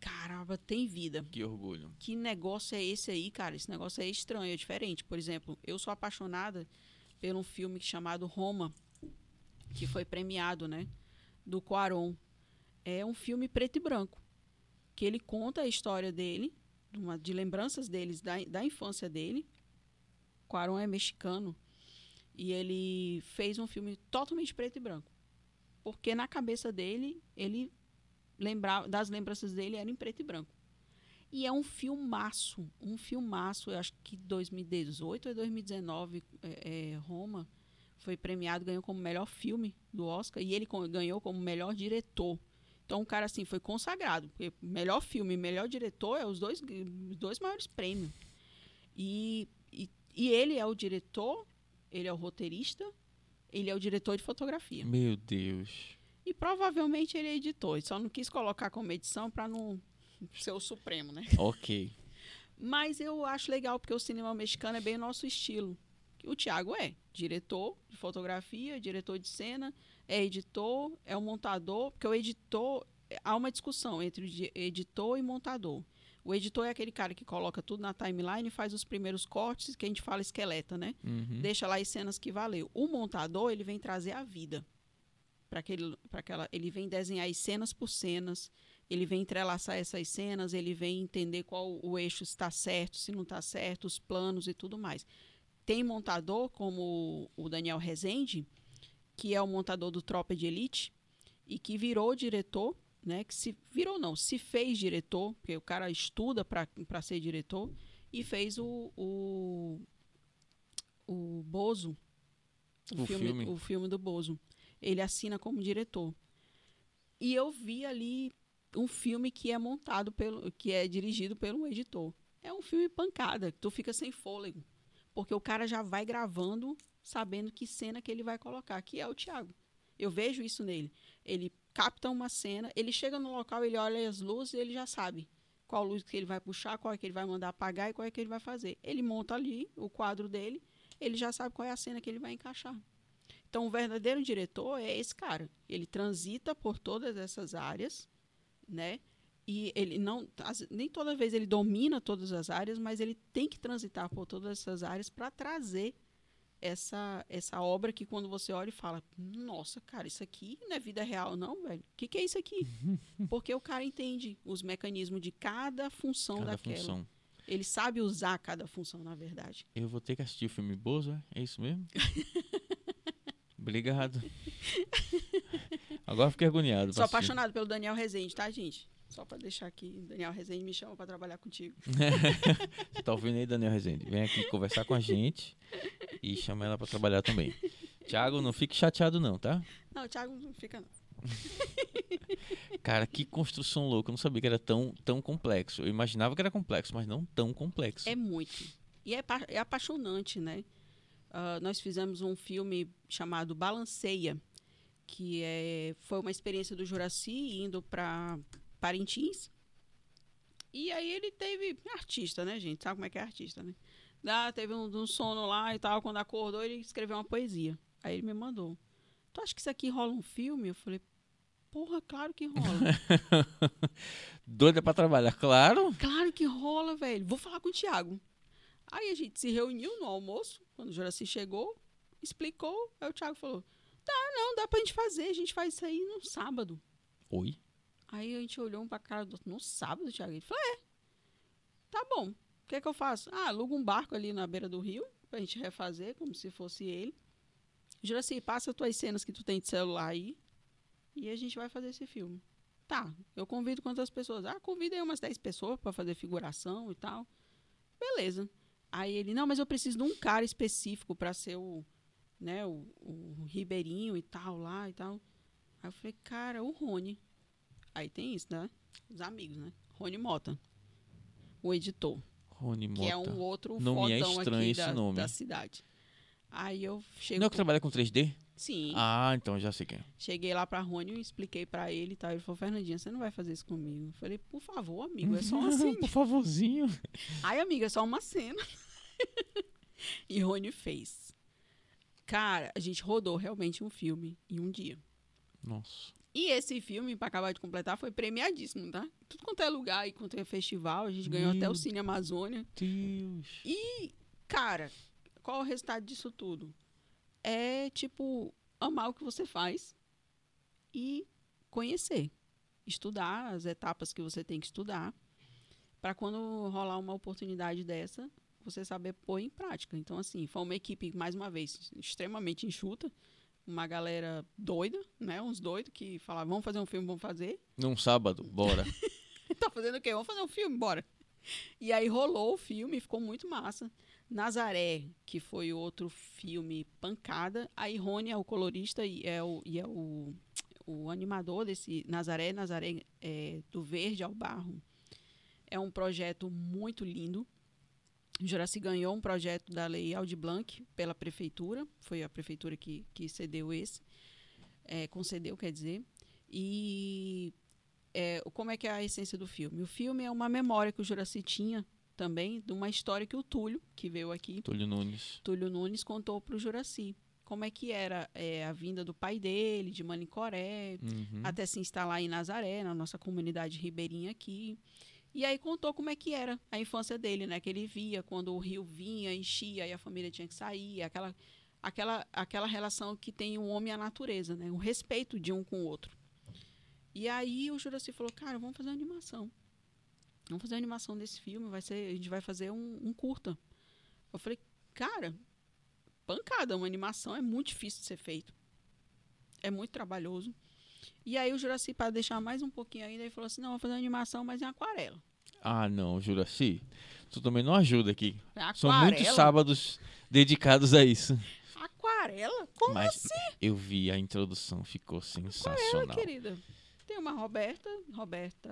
caramba, tem vida. Que orgulho. Que negócio é esse aí, cara? Esse negócio é estranho, é diferente. Por exemplo, eu sou apaixonada por um filme chamado Roma, que foi premiado, né? Do Quaron. É um filme preto e branco, que ele conta a história dele, uma, de lembranças deles da, da infância dele. Quaron é mexicano e ele fez um filme totalmente preto e branco, porque na cabeça dele ele lembrava das lembranças dele era em preto e branco. E é um filmaço, um filmaço, eu acho que 2018 ou 2019, é, é, Roma foi premiado, ganhou como melhor filme do Oscar, e ele ganhou como melhor diretor. Então, o cara, assim, foi consagrado, porque melhor filme e melhor diretor é os dois, os dois maiores prêmios. E, e, e ele é o diretor, ele é o roteirista, ele é o diretor de fotografia. Meu Deus. E provavelmente ele é editor, ele só não quis colocar como edição para não ser o supremo, né? Ok. Mas eu acho legal porque o cinema mexicano é bem o nosso estilo. O Thiago é diretor de fotografia, diretor de cena, é editor, é um montador, porque o editor há uma discussão entre editor e montador. O editor é aquele cara que coloca tudo na timeline e faz os primeiros cortes, que a gente fala esqueleta, né? Uhum. Deixa lá as cenas que valeu. O montador, ele vem trazer a vida para aquele para aquela ele vem desenhar as cenas por cenas ele vem entrelaçar essas cenas, ele vem entender qual o eixo está certo, se não está certo, os planos e tudo mais. Tem montador como o Daniel Rezende, que é o montador do Tropa de Elite e que virou diretor, né? Que se virou não, se fez diretor, porque o cara estuda para ser diretor e fez o o, o Bozo, o, O filme, filme. o filme do Bozo. Ele assina como diretor. E eu vi ali um filme que é montado pelo, que é dirigido pelo editor. É um filme pancada, que tu fica sem fôlego, porque o cara já vai gravando sabendo que cena que ele vai colocar, que é o Thiago. Eu vejo isso nele. Ele capta uma cena, ele chega no local, ele olha as luzes, ele já sabe qual luz que ele vai puxar, qual é que ele vai mandar apagar e qual é que ele vai fazer. Ele monta ali o quadro dele, ele já sabe qual é a cena que ele vai encaixar. Então, o verdadeiro diretor é esse cara. Ele transita por todas essas áreas, né? E ele não, nem toda vez ele domina todas as áreas, mas ele tem que transitar por todas essas áreas para trazer essa essa obra que quando você olha e fala, nossa, cara, isso aqui não é vida real, não, velho. O que, que é isso aqui? Porque o cara entende os mecanismos de cada função Cada daquela. função. Ele sabe usar cada função, na verdade. Eu vou ter que assistir o filme Bozo, é? É isso mesmo? Obrigado. Agora fiquei agoniado. Sou apaixonado pelo Daniel Rezende, tá, gente? Só para deixar aqui, Daniel Rezende me chama para trabalhar contigo. Você tá ouvindo aí, Daniel Rezende? Vem aqui conversar com a gente e chama ela pra trabalhar também. Thiago, não fique chateado não, tá? Não, o Thiago não fica não. Cara, que construção louca. Eu não sabia que era tão, tão complexo. Eu imaginava que era complexo, mas não tão complexo. É muito. E é, é apaixonante, né? Ah, nós fizemos um filme chamado Balanceia, que é, foi uma experiência do Juraci indo para Parintins. E aí ele teve artista, né, gente? Sabe como é que é artista, né? Lá, teve um, um sono lá e tal. Quando acordou, ele escreveu uma poesia. Aí ele me mandou. Tu acha que isso aqui rola um filme? Eu falei, porra, claro que rola. Doida pra trabalhar, claro. Claro que rola, velho. Vou falar com o Thiago. Aí a gente se reuniu no almoço, quando o Juraci chegou, explicou. Aí o Thiago falou: não, dá pra gente fazer. A gente faz isso aí no sábado. Oi? Aí a gente olhou um pra cara do outro: No sábado, Thiago? Ele falou: É. Tá bom. O que é que eu faço? Ah, aluga um barco ali na beira do rio, pra gente refazer, como se fosse ele. Juraci, passa tuas cenas que tu tem de celular aí. E a gente vai fazer esse filme. Tá, eu convido quantas pessoas? Ah, convida aí umas 10 pessoas pra fazer figuração e tal. Beleza. Aí ele, não, mas eu preciso de um cara específico pra ser o, né, o, o Ribeirinho e tal lá e tal. Aí eu falei, cara, o Rony. Aí tem isso, né? Os amigos, né? Rony Mota. O editor Rony Mota. que é um outro Não é fodão estranho aqui esse da, nome. da cidade. Aí eu chego. Não é que trabalha com 3D? Sim. Ah, então já sei quem é. Cheguei lá pra Rony e expliquei pra ele e tal. Ele falou, Fernandinha, você não vai fazer isso comigo. Eu falei, por favor, amigo, é só uma cena. Por favorzinho. Ai, amiga, é só uma cena. e Rony fez. Cara, a gente rodou realmente um filme em um dia. Nossa. E esse filme, pra acabar de completar, foi premiadíssimo, tá? Tudo quanto é lugar e quanto é festival, a gente ganhou até Meu o Cine Amazônia. Deus. E, cara, qual é o resultado disso tudo? É, tipo, amar o que você faz e conhecer. Estudar as etapas que você tem que estudar para quando rolar uma oportunidade dessa, você saber pôr em prática. Então, assim, foi uma equipe, mais uma vez, extremamente enxuta. Uma galera doida, né? Uns doidos que falavam, vamos fazer um filme, vamos fazer. Num sábado, bora. tá fazendo o quê? Vamos fazer um filme, bora. E aí rolou o filme, ficou muito massa. Nazaré, que foi outro filme pancada. Aí Rony é o colorista e é o, e é o, o animador desse Nazaré. Nazaré é do verde ao barro. É um projeto muito lindo. Juraci ganhou um projeto da Lei Aldi Blanc pela prefeitura. Foi a prefeitura que, que cedeu esse. É, concedeu, quer dizer. E é, como é que é a essência do filme? O filme é uma memória que o Juraci tinha também de uma história que o Túlio, que veio aqui, Túlio Nunes. Túlio Nunes, contou para o Juraci. Como é que era é, a vinda do pai dele, de Manicoré, Uhum. até se instalar em Nazaré, na nossa comunidade ribeirinha aqui. E aí contou como é que era a infância dele, né? Que ele via quando o rio vinha, enchia e a família tinha que sair, aquela aquela aquela relação que tem o homem a natureza, né? O respeito de um com o outro. E aí o Juraci falou: "Cara, vamos fazer uma animação. Vamos fazer uma animação desse filme, vai ser, a gente vai fazer um, um curta". Eu falei: "Cara, pancada, uma animação é muito difícil de ser feito. É muito trabalhoso. E aí o Juraci, para deixar mais um pouquinho ainda, ele falou assim, não, vou fazer uma animação, mas em aquarela. Ah, não, Juraci. Tu também não ajuda aqui. Aquarela? São muitos sábados dedicados a isso. Aquarela? Como Mas assim, eu vi a introdução, ficou sensacional. querida? Tem uma Roberta, Roberta...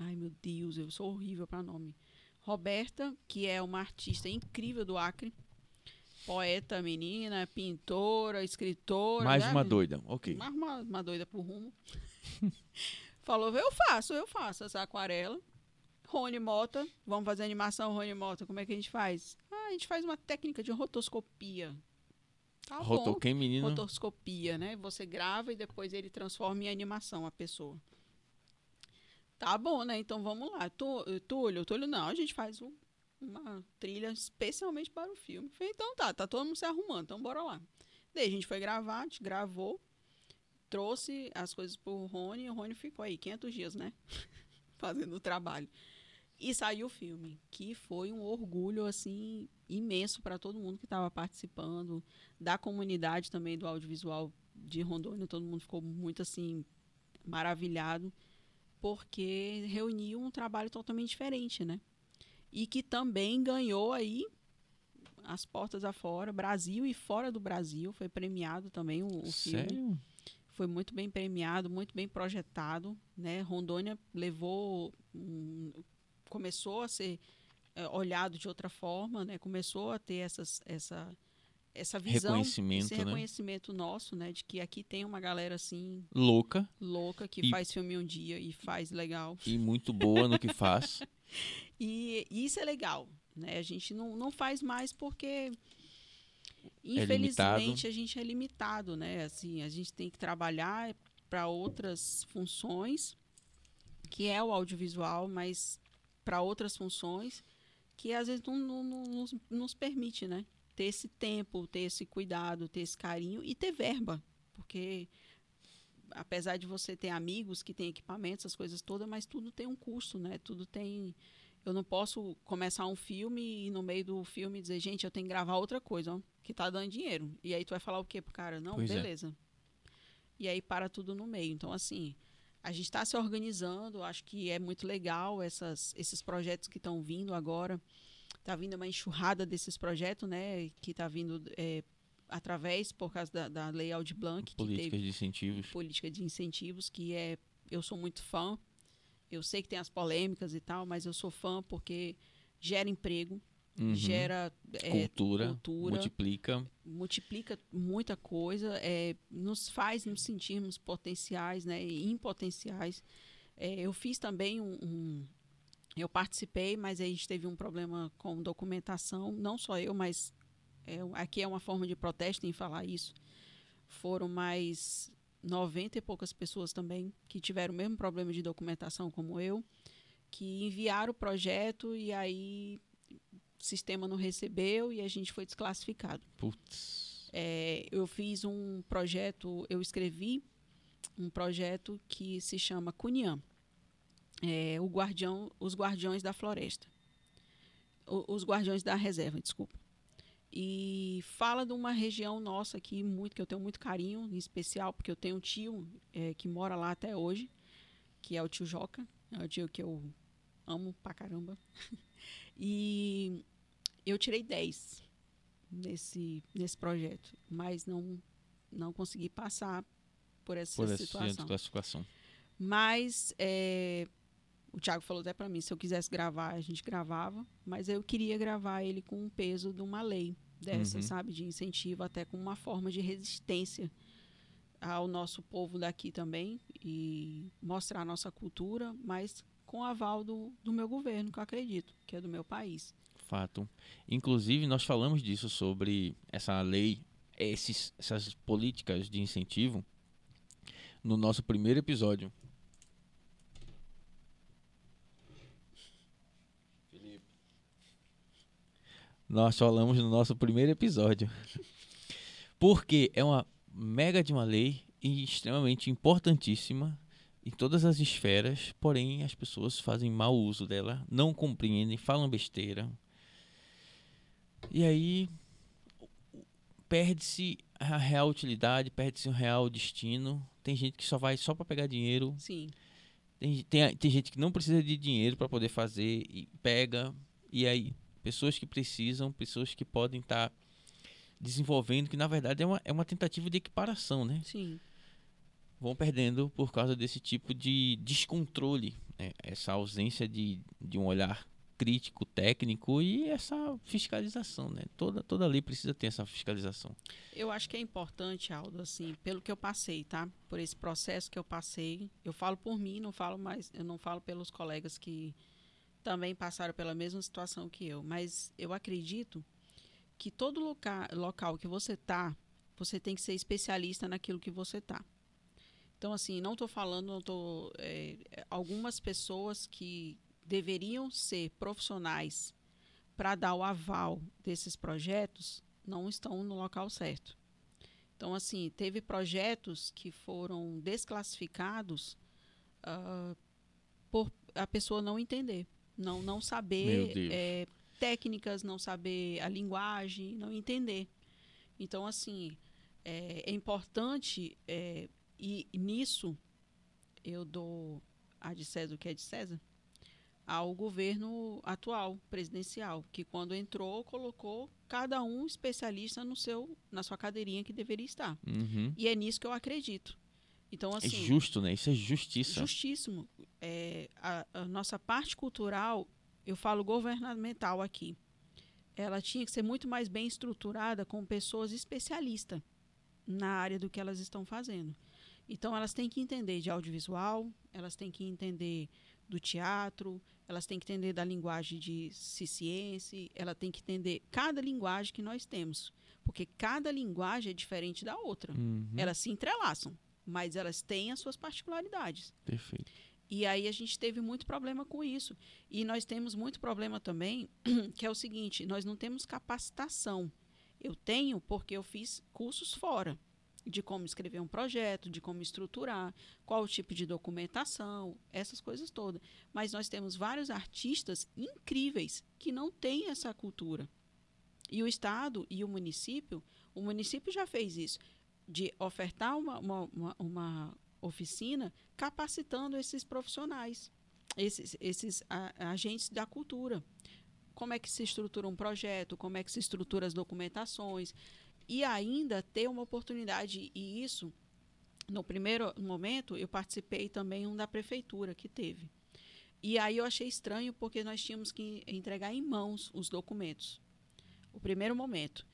Ai, meu Deus, eu sou horrível para nome. Roberta, que é uma artista incrível do Acre. Poeta, menina, pintora, escritora. Mais né? uma doida, ok. Mais uma, uma doida pro rumo. Falou, eu faço, eu faço essa aquarela. Rony Mota, vamos fazer animação, Rony Mota, como é que a gente faz? Ah, a gente faz uma técnica de rotoscopia. Tá bom. Rotou quem, menino? Rotoscopia, né? Você grava e depois ele transforma em animação a pessoa. Tá bom, né? Então vamos lá. Túlio, Túlio, não, a gente faz um- uma trilha especialmente para o filme. Falei, então tá, tá todo mundo se arrumando, então bora lá. Daí a gente foi gravar, a gente gravou, trouxe as coisas pro Rony e o Rony ficou aí 500 dias, né? Fazendo o trabalho. E saiu o filme, que foi um orgulho, assim, imenso para todo mundo que estava participando, da comunidade também do audiovisual de Rondônia. Todo mundo ficou muito, assim, maravilhado, porque reuniu um trabalho totalmente diferente, né? E que também ganhou aí as portas afora, Brasil e fora do Brasil. Foi premiado também o, o filme Sério? foi muito bem premiado, muito bem projetado, né? Rondônia levou, um- começou a ser eh, olhado de outra forma, né? Começou a ter essas, essa essa visão, Reconhecimento, esse né? reconhecimento nosso, né? De que aqui tem uma galera assim Louca louca que E- faz filme um dia e faz legal. e muito boa no que faz. E, e isso é legal, né? A gente não, não faz mais porque limitado. infelizmente a gente é limitado, né? Assim, a gente tem que trabalhar para outras funções, que é o audiovisual, mas para outras funções que às vezes não, não- não nos, nos permite, né? Ter esse tempo, ter esse cuidado, ter esse carinho e ter verba, porque apesar de você ter amigos que têm equipamentos, essas coisas todas, mas tudo tem um custo, né? Tudo tem. Eu não posso começar um filme e no meio do filme dizer, gente, eu tenho que gravar outra coisa, ó, que tá dando dinheiro. E aí tu vai falar o quê pro cara? Não, Pois é. beleza. E aí para tudo no meio. Então, assim, a gente está se organizando, acho que é muito legal essas, esses projetos que estão vindo agora. Tá vindo uma enxurrada desses projetos, né? Que tá vindo é, através, por causa da, da Lei Aldi Blanc, que teve Políticas de incentivos. política de incentivos, que é eu sou muito fã. Eu sei que tem as polêmicas e tal, mas eu sou fã porque gera emprego, Uhum. gera é, cultura, cultura. multiplica. multiplica muita coisa, é, nos faz nos sentirmos potenciais, né, e impotenciais. É, eu fiz também um, um- eu participei, mas a gente teve um problema com documentação, não só eu, mas é, aqui é uma forma de protesto em falar isso. Foram mais 90 e poucas pessoas também que tiveram o mesmo problema de documentação como eu, que enviaram o projeto e aí o sistema não recebeu e a gente foi desclassificado. Putz. É, eu fiz um projeto, eu escrevi um projeto que se chama Cunhã, é, o guardião, os guardiões da floresta, O- os guardiões da reserva, desculpa. E fala de uma região nossa aqui muito que eu tenho muito carinho, em especial porque eu tenho um tio é, que mora lá até hoje, que é o tio Joca, é o tio que eu amo pra caramba. e eu tirei 10 nesse, nesse projeto, mas não, não consegui passar por essa Por essa situação. classificação. Mas é, o Thiago falou até para mim, se eu quisesse gravar, a gente gravava, mas eu queria gravar ele com o peso de uma lei dessa, Uhum. sabe, de incentivo, até com uma forma de resistência ao nosso povo daqui também e mostrar a nossa cultura, mas com aval do, do meu governo, que eu acredito, que é do meu país. Fato. Inclusive, nós falamos disso sobre essa lei, esses, essas políticas de incentivo, no nosso primeiro episódio. Nós falamos no nosso primeiro episódio. Porque é uma mega de uma lei e extremamente importantíssima em todas as esferas, porém as pessoas fazem mau uso dela, não compreendem, falam besteira. E aí perde-se a real utilidade, perde-se o real destino. Tem gente que só vai só para pegar dinheiro, Sim, tem, tem, tem gente que não precisa de dinheiro para poder fazer e pega. E aí, pessoas que precisam, pessoas que podem estar desenvolvendo, que na verdade é uma, é uma tentativa de equiparação, né? sim, Vão perdendo por causa desse tipo de descontrole, né? essa ausência de, de um olhar crítico, técnico e essa fiscalização, né? Toda, toda lei precisa ter essa fiscalização. Eu acho que é importante, Aldo, assim, pelo que eu passei, tá? Por esse processo que eu passei. Eu falo por mim, não falo mais, eu não falo pelos colegas que também passaram pela mesma situação que eu, mas eu acredito que todo loca local que você tá, você tem que ser especialista naquilo que você tá. Então, assim, não estou falando, não tô, é, algumas pessoas que deveriam ser profissionais para dar o aval desses projetos não estão no local certo. Então, assim, teve projetos que foram desclassificados ah, por a pessoa não entender, não, não saber eh, técnicas, não saber a linguagem, não entender. Então, assim, é, é importante, é, e nisso eu dou a de César o que é de César, ao governo atual, presidencial, que quando entrou, colocou cada um especialista no seu, na sua cadeirinha que deveria estar. Uhum. E é nisso que eu acredito. Então, É assim, justo, né? Isso é justiça. justíssimo. É, a, a nossa parte cultural, eu falo governamental aqui, ela tinha que ser muito mais bem estruturada com pessoas especialistas na área do que elas estão fazendo. Então, elas têm que entender de audiovisual, elas têm que entender do teatro, elas têm que entender da linguagem de ciência, ela tem que entender cada linguagem que nós temos, porque cada linguagem é diferente da outra. Uhum. Elas se entrelaçam, mas elas têm as suas particularidades. Perfeito. E aí a gente teve muito problema com isso. E nós temos muito problema também, que é o seguinte: nós não temos capacitação. Eu tenho porque eu fiz cursos fora de como escrever um projeto, de como estruturar, qual o tipo de documentação, essas coisas todas. Mas nós temos vários artistas incríveis que não têm essa cultura. E o Estado e o município, o município já fez isso, de ofertar uma, uma, uma, uma oficina capacitando esses profissionais, esses, esses a- agentes da cultura. Como é que se estrutura um projeto, como é que se estrutura as documentações. E ainda ter uma oportunidade, e isso, no primeiro momento, eu participei também um da prefeitura que teve. E aí eu achei estranho porque nós tínhamos que entregar em mãos os documentos. O primeiro momento.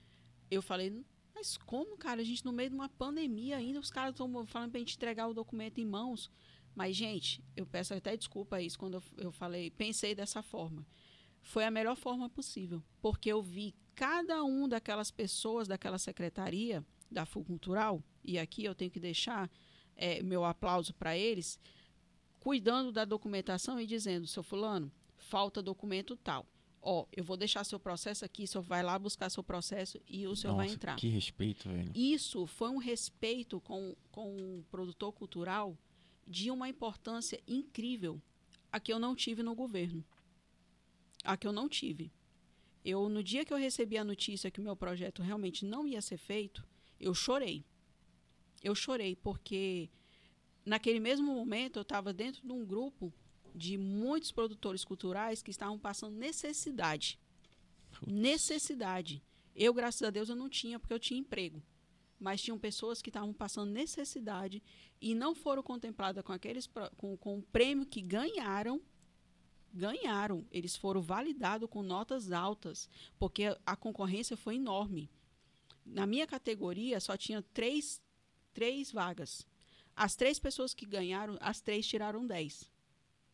Eu falei, mas como, cara? A gente no meio de uma pandemia ainda, os caras estão falando pra gente entregar o documento em mãos. Mas, gente, eu peço até desculpa isso quando eu, eu falei, pensei dessa forma. Foi a melhor forma possível, porque eu vi cada um daquelas pessoas daquela secretaria da Cultural, e aqui eu tenho que deixar é, meu aplauso para eles, cuidando da documentação e dizendo, seu fulano, falta documento tal. Ó, eu vou deixar seu processo aqui, o senhor vai lá buscar seu processo e o senhor Nossa, vai entrar. Que respeito, velho. Isso foi um respeito com, com o produtor cultural de uma importância incrível, a que eu não tive no governo. A que eu não tive. Eu, no dia que eu recebi a notícia que o meu projeto realmente não ia ser feito, eu chorei. Eu chorei porque naquele mesmo momento eu estava dentro de um grupo de muitos produtores culturais que estavam passando necessidade. Putz. Necessidade. Eu, graças a Deus, eu não tinha porque eu tinha emprego. Mas tinham pessoas que estavam passando necessidade e não foram contempladas com aqueles com, com o prêmio que ganharam. Ganharam. Eles foram validados com notas altas, porque a concorrência foi enorme. Na minha categoria só tinha três, três vagas. As três pessoas que ganharam, as três tiraram 10.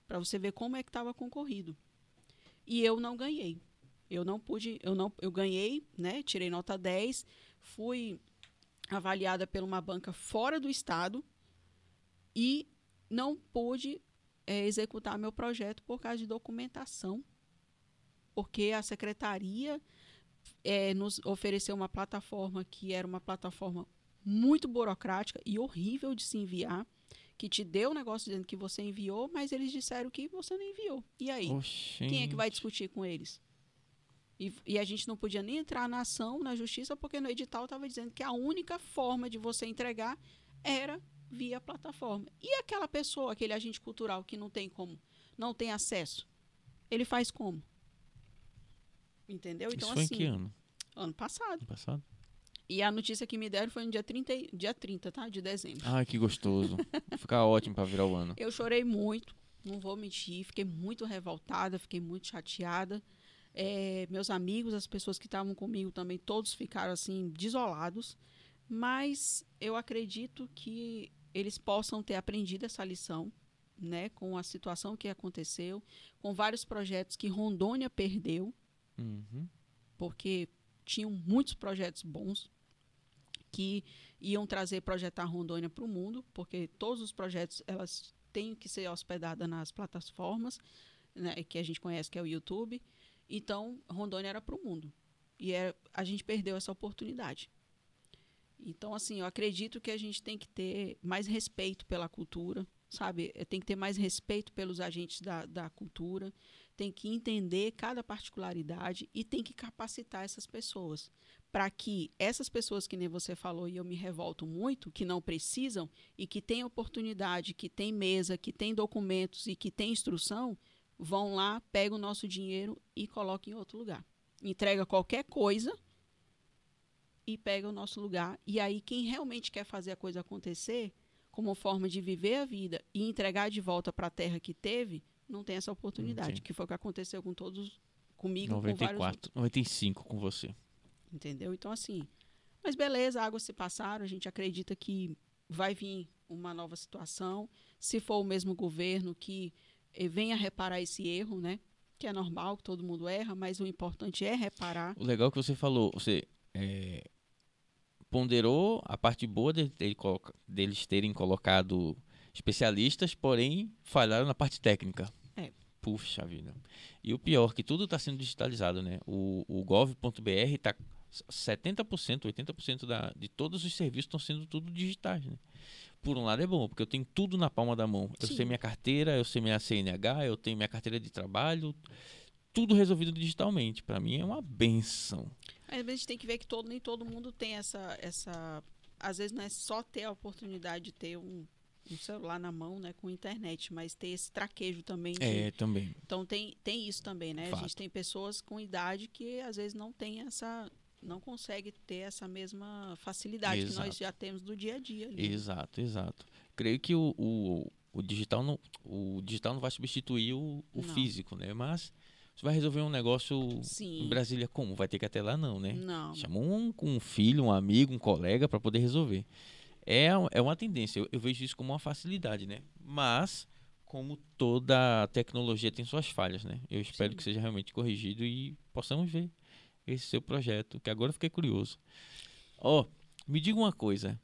Para você ver como é que estava concorrido. E eu não ganhei. Eu não pude, eu não, eu ganhei, né? Tirei nota 10, fui avaliada por uma banca fora do estado e não pude eh, executar meu projeto por causa de documentação, porque a secretaria eh, nos ofereceu uma plataforma que era uma plataforma muito burocrática e horrível de se enviar, que te deu o negócio dizendo que você enviou, mas eles disseram que você não enviou. E aí? Oxente. Quem é que vai discutir com eles? E, e a gente não podia nem entrar na ação, na justiça, porque no edital estava dizendo que a única forma de você entregar era via plataforma. E aquela pessoa, aquele agente cultural que não tem como, não tem acesso, ele faz como? Entendeu? Então, Isso foi assim, em que ano? ano passado. Ano passado? E a notícia que me deram foi no dia 30, e- dia 30 tá? De dezembro. Ai, que gostoso. Ficar ótimo pra virar o ano. Eu chorei muito, não vou mentir, fiquei muito revoltada, fiquei muito chateada. É, meus amigos, as pessoas que estavam comigo também, todos ficaram assim, desolados. Mas eu acredito que eles possam ter aprendido essa lição, né, com a situação que aconteceu, com vários projetos que Rondônia perdeu, Uhum. porque tinham muitos projetos bons que iam trazer projetar Rondônia para o mundo, porque todos os projetos elas têm que ser hospedadas nas plataformas né, que a gente conhece que é o YouTube. Então Rondônia era para o mundo e é, a gente perdeu essa oportunidade. Então assim, eu acredito que a gente tem que ter mais respeito pela cultura, sabe? Tem que ter mais respeito pelos agentes da, da cultura, tem que entender cada particularidade e tem que capacitar essas pessoas para que essas pessoas que nem você falou e eu me revolto muito, que não precisam e que têm oportunidade, que têm mesa, que têm documentos e que têm instrução, vão lá, pegam o nosso dinheiro e colocam em outro lugar. Entrega qualquer coisa e pega o nosso lugar. E aí quem realmente quer fazer a coisa acontecer, como forma de viver a vida e entregar de volta para a terra que teve, não tem essa oportunidade, tem. que foi o que aconteceu com todos comigo, com vários 94, 95 com você. Entendeu? Então, assim. Mas beleza, águas se passaram, a gente acredita que vai vir uma nova situação. Se for o mesmo governo que eh, venha reparar esse erro, né? Que é normal, que todo mundo erra, mas o importante é reparar. O legal que você falou, você é, ponderou a parte boa de coloca- deles terem colocado especialistas, porém falharam na parte técnica. É. Puxa vida. E o pior, que tudo está sendo digitalizado, né? O, o gov.br está 70%, 80% da, de todos os serviços estão sendo tudo digitais, né? Por um lado é bom, porque eu tenho tudo na palma da mão. Eu Sim. sei minha carteira, eu sei minha CNH, eu tenho minha carteira de trabalho, tudo resolvido digitalmente. Para mim é uma benção. Mas a gente tem que ver que todo, nem todo mundo tem essa, essa. Às vezes não é só ter a oportunidade de ter um, um celular na mão, né, com internet, mas ter esse traquejo também. de- É, também. Então tem, tem isso também, né? A Fato. gente tem pessoas com idade que às vezes não tem essa. Não consegue ter essa mesma facilidade que nós Exato. já temos do dia a dia ali. né? Exato, exato. Creio que o, o- o digital não, o digital não vai substituir o, o físico, né? Mas você vai resolver um negócio em Sim. Brasília como? Vai ter que até lá não, né? Não. Chama um, um filho, um amigo, um colega para poder resolver. É, é uma tendência, eu, eu vejo isso como uma facilidade, né? Mas, como toda tecnologia tem suas falhas, né? Eu espero Sim. que seja realmente corrigido e possamos ver esse seu projeto, que agora eu fiquei curioso. Ó, me diga uma coisa.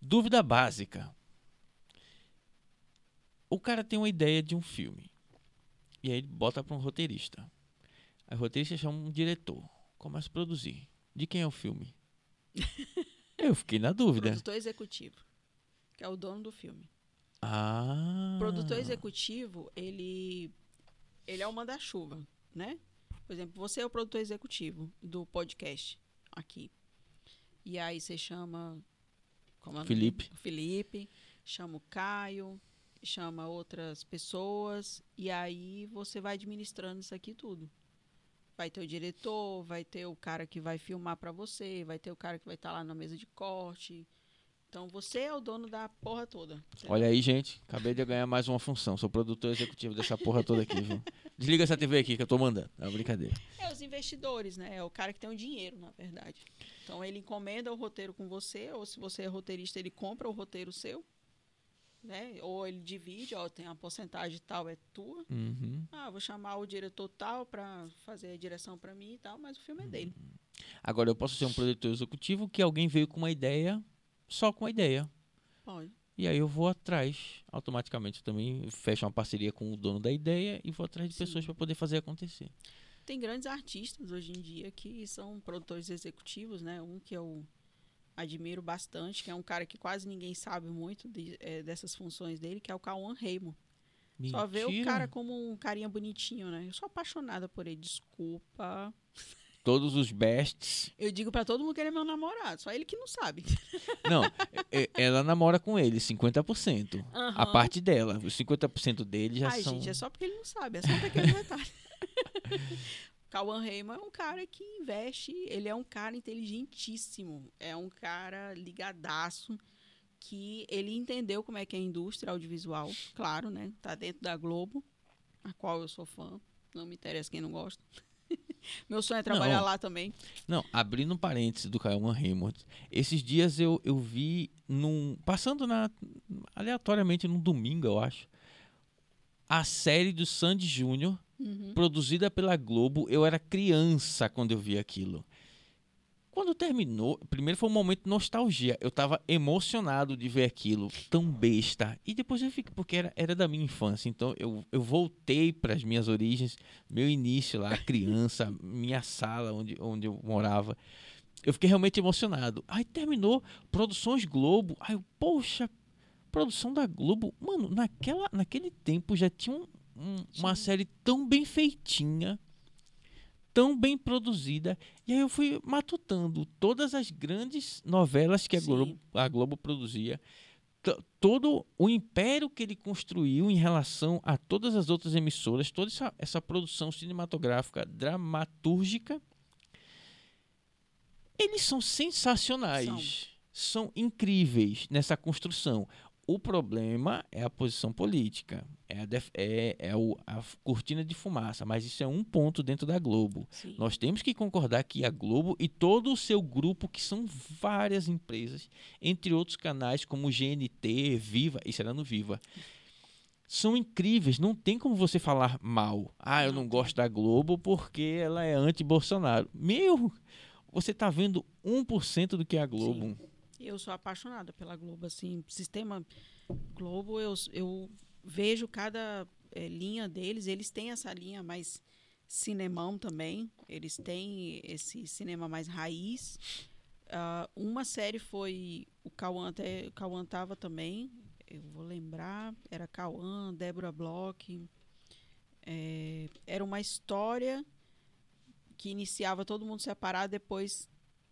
Dúvida básica. O cara tem uma ideia de um filme. E aí ele bota para um roteirista. Aí o roteirista chama um diretor. Começa a produzir. De quem é o filme? Eu fiquei na dúvida. Produtor executivo, que é o dono do filme. Ah. O produtor executivo, ele, ele é o manda-chuva, né? Por exemplo, você é o produtor executivo do podcast aqui. E aí você chama... Como é? Felipe. Felipe, chama o Caio, chama outras pessoas, e aí você vai administrando isso aqui tudo. Vai ter o diretor, vai ter o cara que vai filmar para você, vai ter o cara que vai estar lá na mesa de corte. Então você é o dono da porra toda. Olha aí, gente. Acabei de ganhar mais uma função. Sou produtor executivo dessa porra toda aqui, viu? Desliga essa TV aqui que eu tô mandando. É uma brincadeira. É os investidores, né? É o cara que tem o dinheiro, na verdade. Então ele encomenda o roteiro com você, ou se você é roteirista, ele compra o roteiro seu, né? Ou ele divide, ó, tem uma porcentagem tal, é tua. Uhum. Ah, vou chamar o diretor tal para fazer a direção para mim e tal, mas o filme é dele. Agora, eu posso ser um produtor executivo que alguém veio com uma ideia, só com a ideia. Pode. E aí eu vou atrás, automaticamente. Também fecho uma parceria com o dono da ideia e vou atrás de Sim. pessoas para poder fazer acontecer. Tem grandes artistas hoje em dia que são produtores executivos, né? Um que eu admiro bastante, que é um cara que quase ninguém sabe muito de- eh, dessas funções dele, que é o Cauã Raymond. Só vê o cara como um carinha bonitinho, né? Eu sou apaixonada por ele, desculpa. Todos os bests. Eu digo pra todo mundo que ele é meu namorado, só ele que não sabe. Não, é- é- ela namora com ele, 50%. A Aham. parte dela, os 50% dele já Ai, são. gente, é só porque ele não sabe, é só pequeno detalhe. Cauã Raymond é um cara que investe, ele é um cara inteligentíssimo, é um cara ligadaço, que ele entendeu como é que é a indústria audiovisual, claro, né? Tá dentro da Globo, a qual eu sou fã, não me interessa quem não gosta. Meu sonho é trabalhar Não. lá também. Não, abrindo um parênteses do Cauã Raymond. Esses dias eu, eu vi num. Passando na. aleatoriamente num domingo, eu acho. A série do Sandy Júnior, Uhum. produzida pela Globo. Eu era criança quando eu vi aquilo. Quando terminou, primeiro foi um momento de nostalgia. Eu tava emocionado de ver aquilo, tão besta. E depois eu fiquei, porque era, era da minha infância. Então eu, eu voltei para as minhas origens, meu início lá, criança, minha sala onde, onde eu morava. Eu fiquei realmente emocionado. Aí terminou, Produções Globo. Aí eu, poxa, produção da Globo. Mano, naquela, naquele tempo já tinha um- um- uma série tão bem feitinha, tão bem produzida. E aí eu fui matutando todas as grandes novelas que a. Globo, a Globo produzia. Todo o império que ele construiu em relação a todas as outras emissoras, toda essa, essa produção cinematográfica, dramatúrgica, eles são sensacionais. São incríveis nessa construção. O problema é a posição política, é a, def- é- é o- a cortina de fumaça, mas isso é um ponto dentro da Globo. Sim. Nós temos que concordar que a Globo e todo o seu grupo, que são várias empresas, entre outros canais como GNT, Viva, isso era no Viva, são incríveis. Não tem como você falar mal. Ah, eu Não gosto da Globo porque ela é anti-Bolsonaro. Meu, você tá vendo 1% do que é a Globo. Eu sou apaixonada pela Globo, assim, sistema Globo, eu, eu vejo cada eh, linha deles, eles têm essa linha mais cinemão também, eles têm esse cinema mais raiz. Ah, uma série foi, o Cauã, até, o Cauã tava também, eu vou lembrar, era Cauã, Débora Bloch, eh, era uma história que iniciava todo mundo separado, depois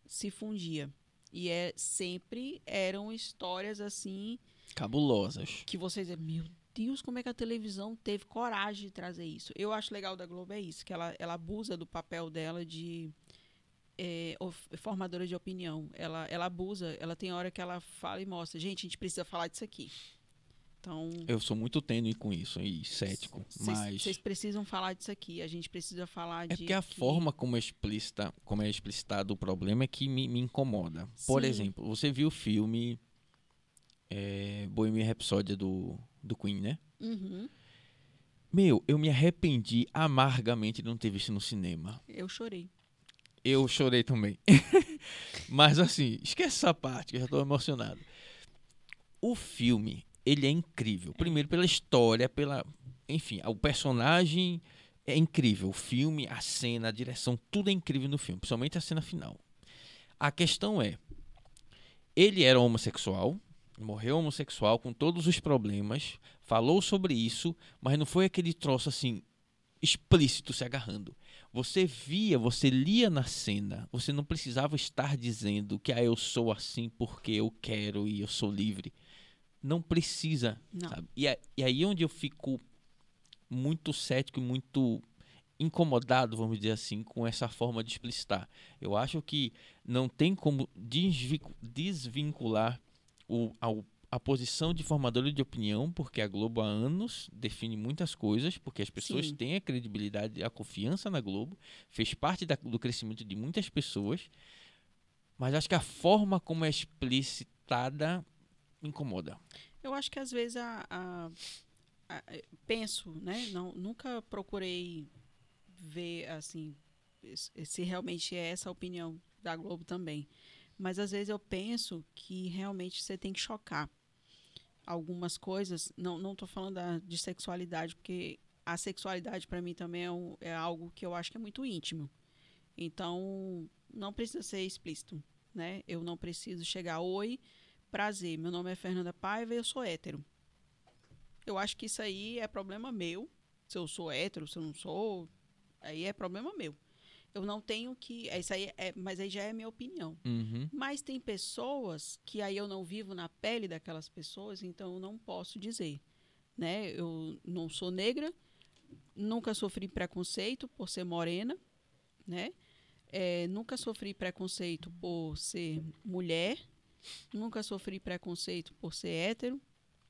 se fundia. E é, sempre eram histórias assim Cabulosas. que vocês dizem, meu Deus, como é que a televisão teve coragem de trazer isso? Eu acho legal da Globo é isso, que ela, ela abusa do papel dela de é, formadora de opinião. Ela, ela abusa, ela tem hora que ela fala e mostra, gente, a gente precisa falar disso aqui. Então, Eu sou muito tênue com isso e cético, mas vocês precisam falar disso aqui. A gente precisa falar é de. porque a que- forma como é explícita, como é explicitado o problema é que me, me incomoda. Por Sim. exemplo, você viu o filme é, Bohemian Rhapsody do, do Queen, né? Uhum. Meu, eu me arrependi amargamente de não ter visto no cinema. Eu chorei. Eu chorei também. Mas assim, esquece essa parte, que eu já tô emocionado. O filme, ele é incrível. Primeiro pela história, pela. Enfim, o personagem é incrível. O filme, a cena, a direção, tudo é incrível no filme, principalmente a cena final. A questão é: ele era homossexual, morreu homossexual com todos os problemas, falou sobre isso, mas não foi aquele troço assim explícito se agarrando. Você via, você lia na cena, você não precisava estar dizendo que ah, eu sou assim porque eu quero e eu sou livre. Não precisa, Não. E, a- e aí onde eu fico muito cético e muito incomodado, vamos dizer assim, com essa forma de explicitar. Eu acho que não tem como desvi- desvincular o, ao- a posição de formadora de opinião, porque a Globo há anos define muitas coisas, porque as pessoas Sim. têm a credibilidade, a confiança na Globo, fez parte da- do crescimento de muitas pessoas, mas acho que a forma como é explicitada incomoda. Eu acho que às vezes a, a- a- eh, penso, né? Não, nunca procurei ver assim se se realmente é essa a opinião da Globo também. Mas às vezes eu penso que realmente você tem que chocar algumas coisas. Não, não tô falando da- de sexualidade, porque a sexualidade para mim também é, um- é algo que eu acho que é muito íntimo. Então, não precisa ser explícito, né? Eu não preciso chegar, oi, prazer, meu nome é Fernanda Paiva e eu sou hétero. Eu acho que isso aí é problema meu. Se eu sou hétero, se eu não sou, aí é problema meu. Eu não tenho que. é Isso aí é, mas aí já é minha opinião. Uhum. Mas tem pessoas que aí eu não vivo na pele daquelas pessoas, então eu não posso dizer. Né? Eu não sou negra, nunca sofri preconceito por ser morena, né? É, nunca sofri preconceito por ser mulher, nunca sofri preconceito por ser hétero.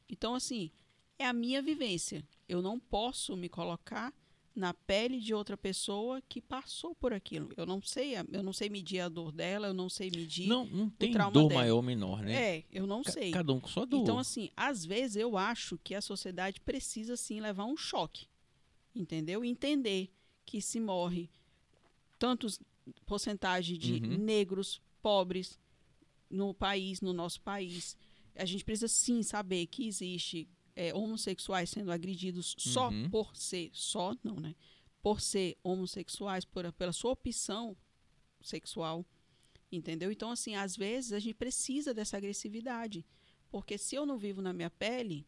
Então, assim, é a minha vivência. Eu não posso me colocar na pele de outra pessoa que passou por aquilo. Eu não sei, eu não sei medir a dor dela, eu não sei medir. Não, não tem trauma dor dela. maior ou menor, né? É, eu não Ca- sei. Cada um com sua dor. Então, assim, às vezes eu acho que a sociedade precisa, sim, levar um choque. Entendeu? Entender que se morre tantos porcentagem de Uhum. negros, pobres no país, no nosso país. A gente precisa, sim, saber que existe é, homossexuais sendo agredidos só Uhum. por ser, só não, né? Por ser homossexuais, por, pela sua opção sexual. Entendeu? Então, assim, às vezes a gente precisa dessa agressividade. Porque se eu não vivo na minha pele,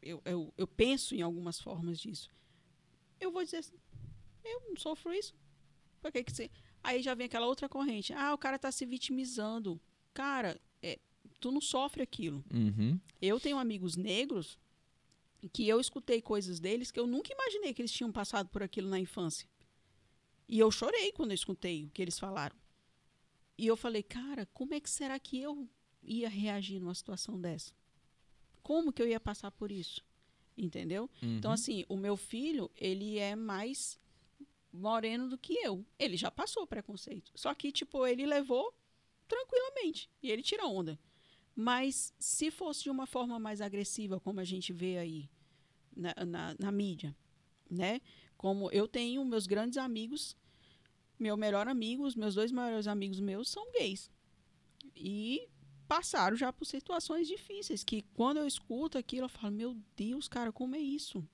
eu, eu, eu penso em algumas formas disso. Eu vou dizer assim, eu não sofro isso. Por que que você... Aí já vem aquela outra corrente. Ah, o cara tá se vitimizando. Cara, é, tu não sofre aquilo. Uhum. Eu tenho amigos negros que eu escutei coisas deles que eu nunca imaginei que eles tinham passado por aquilo na infância. E eu chorei quando eu escutei o que eles falaram. E eu falei, cara, como é que será que eu ia reagir numa situação dessa? Como que eu ia passar por isso? Entendeu? Então, Uhum. assim, o meu filho, ele é mais moreno do que eu. Ele já passou preconceito. Só que, tipo, ele levou tranquilamente. E ele tira onda. Mas se fosse de uma forma mais agressiva, como a gente vê aí na, na, na mídia, né? Como eu tenho meus grandes amigos, meu melhor amigo, os meus dois maiores amigos meus são gays. E passaram já por situações difíceis, que quando eu escuto aquilo, eu falo, meu Deus, cara, como é isso?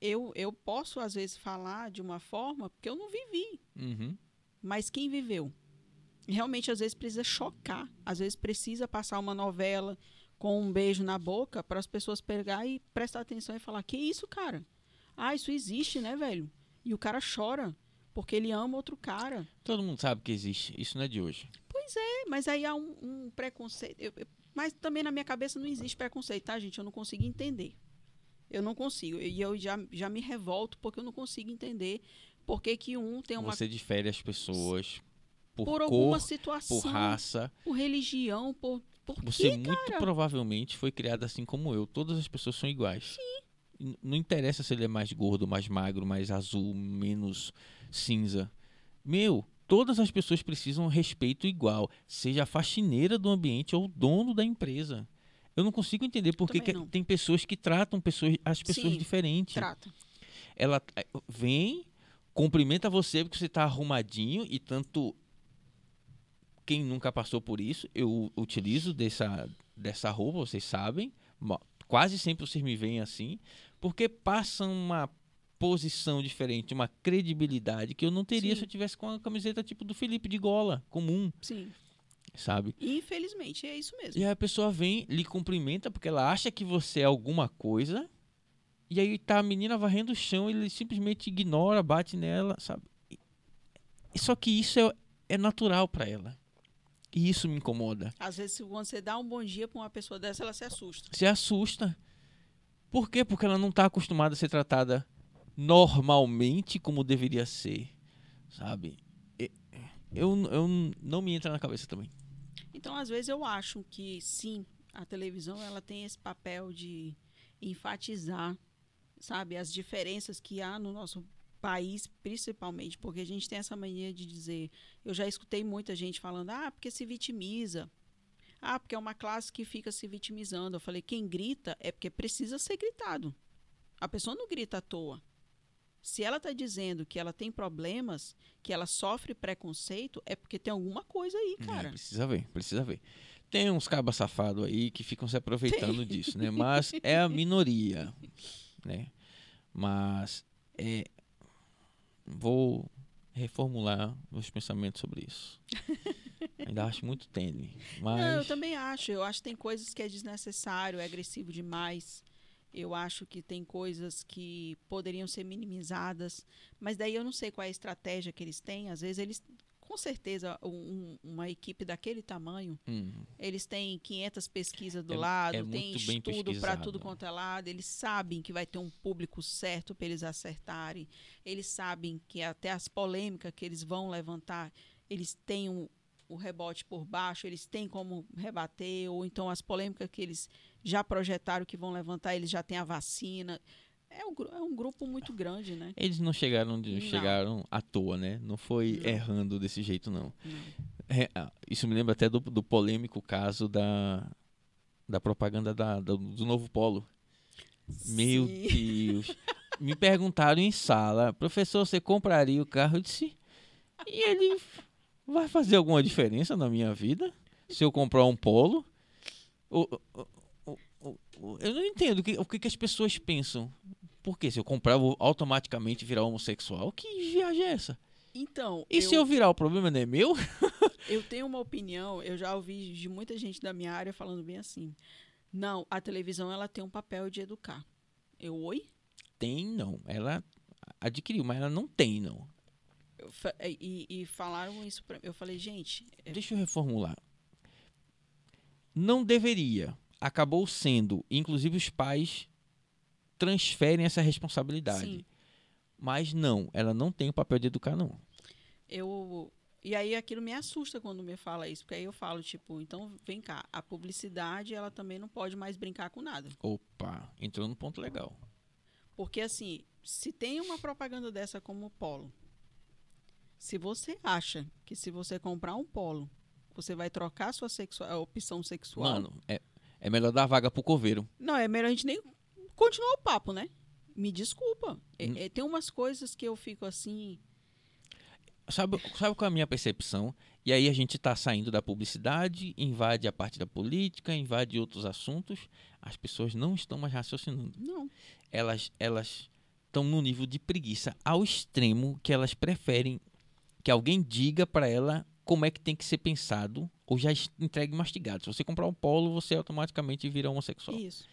Eu, eu posso, às vezes, falar de uma forma, porque eu não vivi. Uhum. Mas quem viveu? Realmente, às vezes, precisa chocar. Às vezes, precisa passar uma novela com um beijo na boca para as pessoas pegar e prestar atenção e falar: Que isso, cara? Ah, isso existe, né, velho? E o cara chora porque ele ama outro cara. Todo mundo sabe que existe. Isso não é de hoje. É, mas aí há um, um preconceito. Eu- eu- mas também na minha cabeça não existe preconceito, tá, gente? Eu não consigo entender. Eu não consigo. E eu já, já me revolto porque eu não consigo entender por que, que um tem uma. Você difere as pessoas por, por alguma cor, situação. por raça. por religião, por Por Você que, muito provavelmente foi criado assim como eu. Todas as pessoas são iguais. Sim. Não interessa se ele é mais gordo, mais magro, mais azul, menos cinza. Meu, todas as pessoas precisam respeito igual, seja a faxineira do ambiente ou o dono da empresa. Eu não consigo entender por que tem pessoas que tratam pessoas, as pessoas Sim, diferentes. Trata. Ela eh, vem, cumprimenta você porque você está arrumadinho e tanto quem nunca passou por isso, eu utilizo dessa, dessa roupa, vocês sabem. Quase sempre vocês me veem assim, porque passa uma posição diferente, uma credibilidade que eu não teria Sim. se eu tivesse com a camiseta tipo do Felipe de gola, comum, Sim. sabe? Infelizmente, é isso mesmo. E a pessoa vem, lhe cumprimenta porque ela acha que você é alguma coisa. E aí tá a menina varrendo o chão, ele simplesmente ignora, bate nela, sabe? Só que isso é, é natural pra ela. E isso me incomoda. Às vezes, se você dá um bom dia pra uma pessoa dessa, ela se assusta. Se assusta. Por quê? Porque ela não tá acostumada a ser tratada normalmente como deveria ser, sabe? Eu, eu não me entra na cabeça também. Então, às vezes, eu acho que sim, a televisão ela tem esse papel de enfatizar, sabe, as diferenças que há no nosso país, principalmente, porque a gente tem essa mania de dizer, eu já escutei muita gente falando, ah, porque se vitimiza. Ah, porque é uma classe que fica se vitimizando. Eu falei, quem grita é porque precisa ser gritado. A pessoa não grita à toa. Se ela está dizendo que ela tem problemas, que ela sofre preconceito, é porque tem alguma coisa aí, É, cara. precisa ver, precisa ver. Tem uns cabas safados aí que ficam se aproveitando disso, né? Mas é a minoria, né? Mas é... vou reformular meus pensamentos sobre isso. Ainda acho muito tênue, mas Não, eu também acho. Eu acho que tem coisas que é desnecessário, é agressivo demais. Eu acho que tem coisas que poderiam ser minimizadas, mas daí eu não sei qual é a estratégia que eles têm. Às vezes eles, com certeza, um- uma equipe daquele tamanho, hum, eles têm 500 pesquisas do É- lado, é tem estudo para tudo quanto é lado. Eles sabem que vai ter um público certo para eles acertarem. Eles sabem que até as polêmicas que eles vão levantar, eles têm um, o rebote por baixo, eles têm como rebater, ou então as polêmicas que eles já projetaram que vão levantar, eles já têm a vacina. É um, é um grupo muito grande, né? eles não chegaram onde Não. chegaram à toa, né? Não foi Não. errando desse jeito, não. É, ah, isso me lembra até do, do polêmico caso da, da propaganda da, do, do novo polo. Meu Sim. Deus. Me perguntaram em sala, professor, você compraria o carro? Eu disse, e ele vai fazer alguma diferença na minha vida? Se eu comprar um polo? O- o- o- o- o- eu não entendo o que, o que as pessoas pensam. Por que se eu comprar, eu vou automaticamente virar homossexual? Que viagem é essa? Então, E se eu virar, o problema não é meu? Eu tenho uma opinião, eu já ouvi de muita gente da minha área falando bem assim. Não, a televisão ela tem um papel de educar. Eu, oi? Tem, não. Ela adquiriu, mas ela não tem, não. Eu e, e falaram isso pra mim. Eu falei, gente, é- Deixa eu reformular. Não deveria. Acabou sendo. Inclusive os pais transferem essa responsabilidade. Sim. Mas não, ela não tem o papel de educar, não. eu. E aí aquilo me assusta quando me fala isso, porque aí eu falo, tipo, então vem cá, a publicidade ela também não pode mais brincar com nada. Opa, entrou no ponto legal. Porque assim, se tem uma propaganda dessa como o Polo, se você acha que se você comprar um Polo, você vai trocar sua opção sexual, Mano, é, é melhor dar vaga pro coveiro. Não, é melhor a gente nem continuar o papo, né? Me desculpa. É- Hum. é, tem umas coisas que eu fico assim. Sabe, sabe qual é a minha percepção? E aí a gente tá saindo da publicidade, invade a parte da política, invade outros assuntos. As pessoas não estão mais raciocinando. Não. elas elas estão no nível de preguiça ao extremo que elas preferem que alguém diga para ela como é que tem que ser pensado ou já entregue mastigado. Se você comprar um polo, você automaticamente vira homossexual. Isso.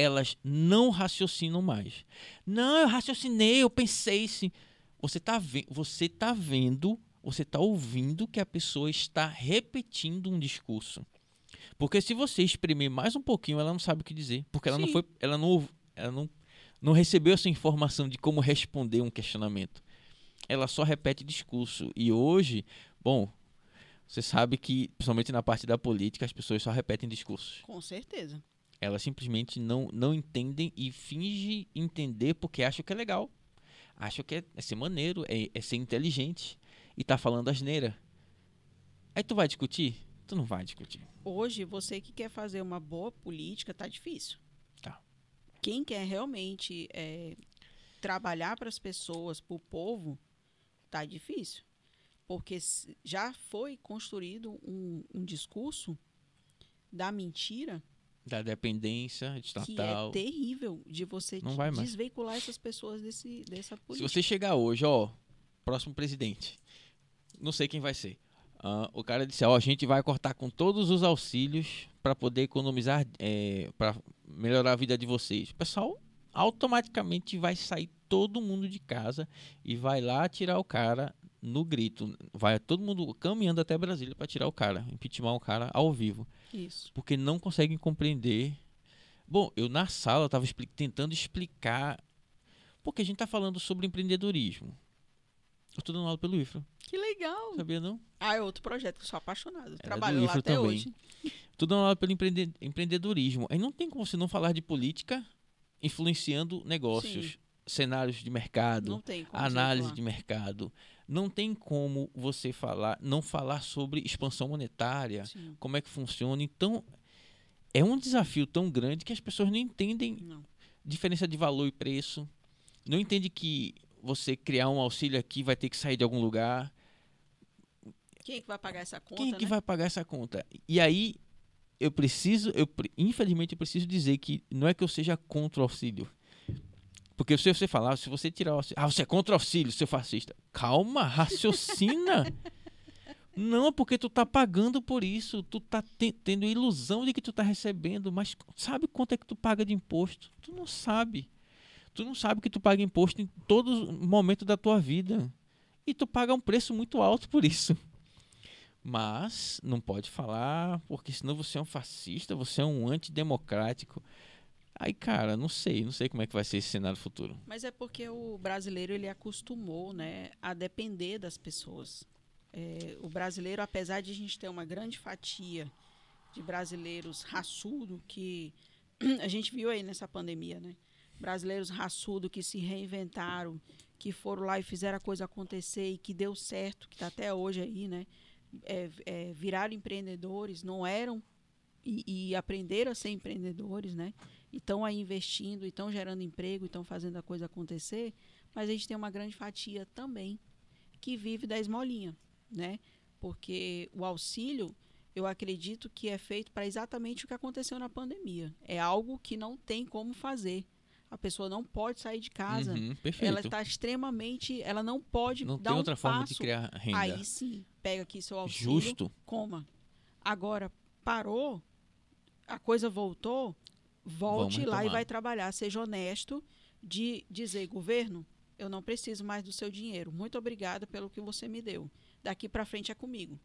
Elas não raciocinam mais. Não, eu raciocinei, eu pensei sim. Você tá, ve você tá vendo, você tá ouvindo que a pessoa está repetindo um discurso. Porque se você exprimir mais um pouquinho, ela não sabe o que dizer. Porque ela não Sim. foi. Ela não, ela não, não recebeu essa informação de como responder um questionamento. Ela só repete discurso. E hoje, bom, Você sabe que, principalmente na parte da política, as pessoas só repetem discursos. Com certeza. Elas simplesmente não, não entendem e fingem entender porque acham que é legal. Acham que é, é ser maneiro, é, é ser inteligente e tá falando asneira. Aí tu vai discutir? Tu não vai discutir. Hoje, você que quer fazer uma boa política, tá difícil. Tá. Quem quer realmente é, trabalhar para as pessoas, para o povo, tá difícil. Porque já foi construído um, um discurso da mentira Da dependência que estatal. é terrível de você Não vai mais. desveicular essas pessoas desse, dessa Se política. você chegar hoje, ó, próximo presidente, não sei quem vai ser. Ah, o cara disse, ó, a gente vai cortar com todos os auxílios para poder economizar, é, para melhorar a vida de vocês. O pessoal automaticamente vai sair todo mundo de casa e vai lá tirar o cara no grito. Vai todo mundo caminhando até Brasília para tirar o cara, impeachment o cara ao vivo Isso. porque não conseguem compreender. Bom, eu na sala estava tentando explicar, porque a gente está falando sobre empreendedorismo. Eu estou dando aula pelo IFRA, Que legal. sabia não? Ah, é outro projeto que eu sou apaixonado. do Trabalho lá até também. hoje. Estou dando aula pelo empreende- empreendedorismo. Aí não tem como você não falar de política influenciando negócios, Sim. cenários de mercado, Não tem como análise de mercado. Não tem como você falar, não falar sobre expansão monetária, Sim. como é que funciona. Então, é um desafio tão grande que as pessoas não entendem Não. diferença de valor e preço. Não entende que você criar um auxílio aqui vai ter que sair de algum lugar. Quem é que vai pagar essa conta, Quem é que né? vai pagar essa conta? E aí eu preciso, eu infelizmente eu preciso dizer que não é que eu seja contra o auxílio. Porque se você falar, se você tirar o auxílio, ah, você é contra o auxílio, seu fascista. Calma, raciocina. Não, porque tu tá pagando por isso, tu tá te- tendo a ilusão de que tu tá recebendo, mas sabe quanto é que tu paga de imposto? Tu não sabe. Tu não sabe que tu paga imposto em todo momento da tua vida. E tu paga um preço muito alto por isso. Mas não pode falar, porque senão você é um fascista, você é um antidemocrático. Aí, cara, não sei, não sei como é que vai ser esse cenário futuro. Mas é porque o brasileiro ele acostumou, né, a depender das pessoas. É, o brasileiro, apesar de a gente ter uma grande fatia de brasileiros raçudo que a gente viu aí nessa pandemia, né? Brasileiros raçudo que se reinventaram, que foram lá e fizeram a coisa acontecer e que deu certo, que está até hoje aí, né? É, é, viraram empreendedores, não eram e, e aprenderam a ser empreendedores, né? E estão aí investindo, e estão gerando emprego, e estão fazendo a coisa acontecer, mas a gente tem uma grande fatia também que vive da esmolinha, né? Porque o auxílio, eu acredito que é feito para exatamente o que aconteceu na pandemia. É algo que não tem como fazer. A pessoa não pode sair de casa. Uhum. Ela está extremamente, ela não pode não dar tem um outra forma passo. de criar renda. Aí sim, pega aqui seu auxílio, Justo. coma. Agora, parou, a coisa voltou, volte lá e vai trabalhar. Seja honesto de dizer, governo, eu não preciso mais do seu dinheiro. Muito obrigada pelo que você me deu. Daqui para frente é comigo.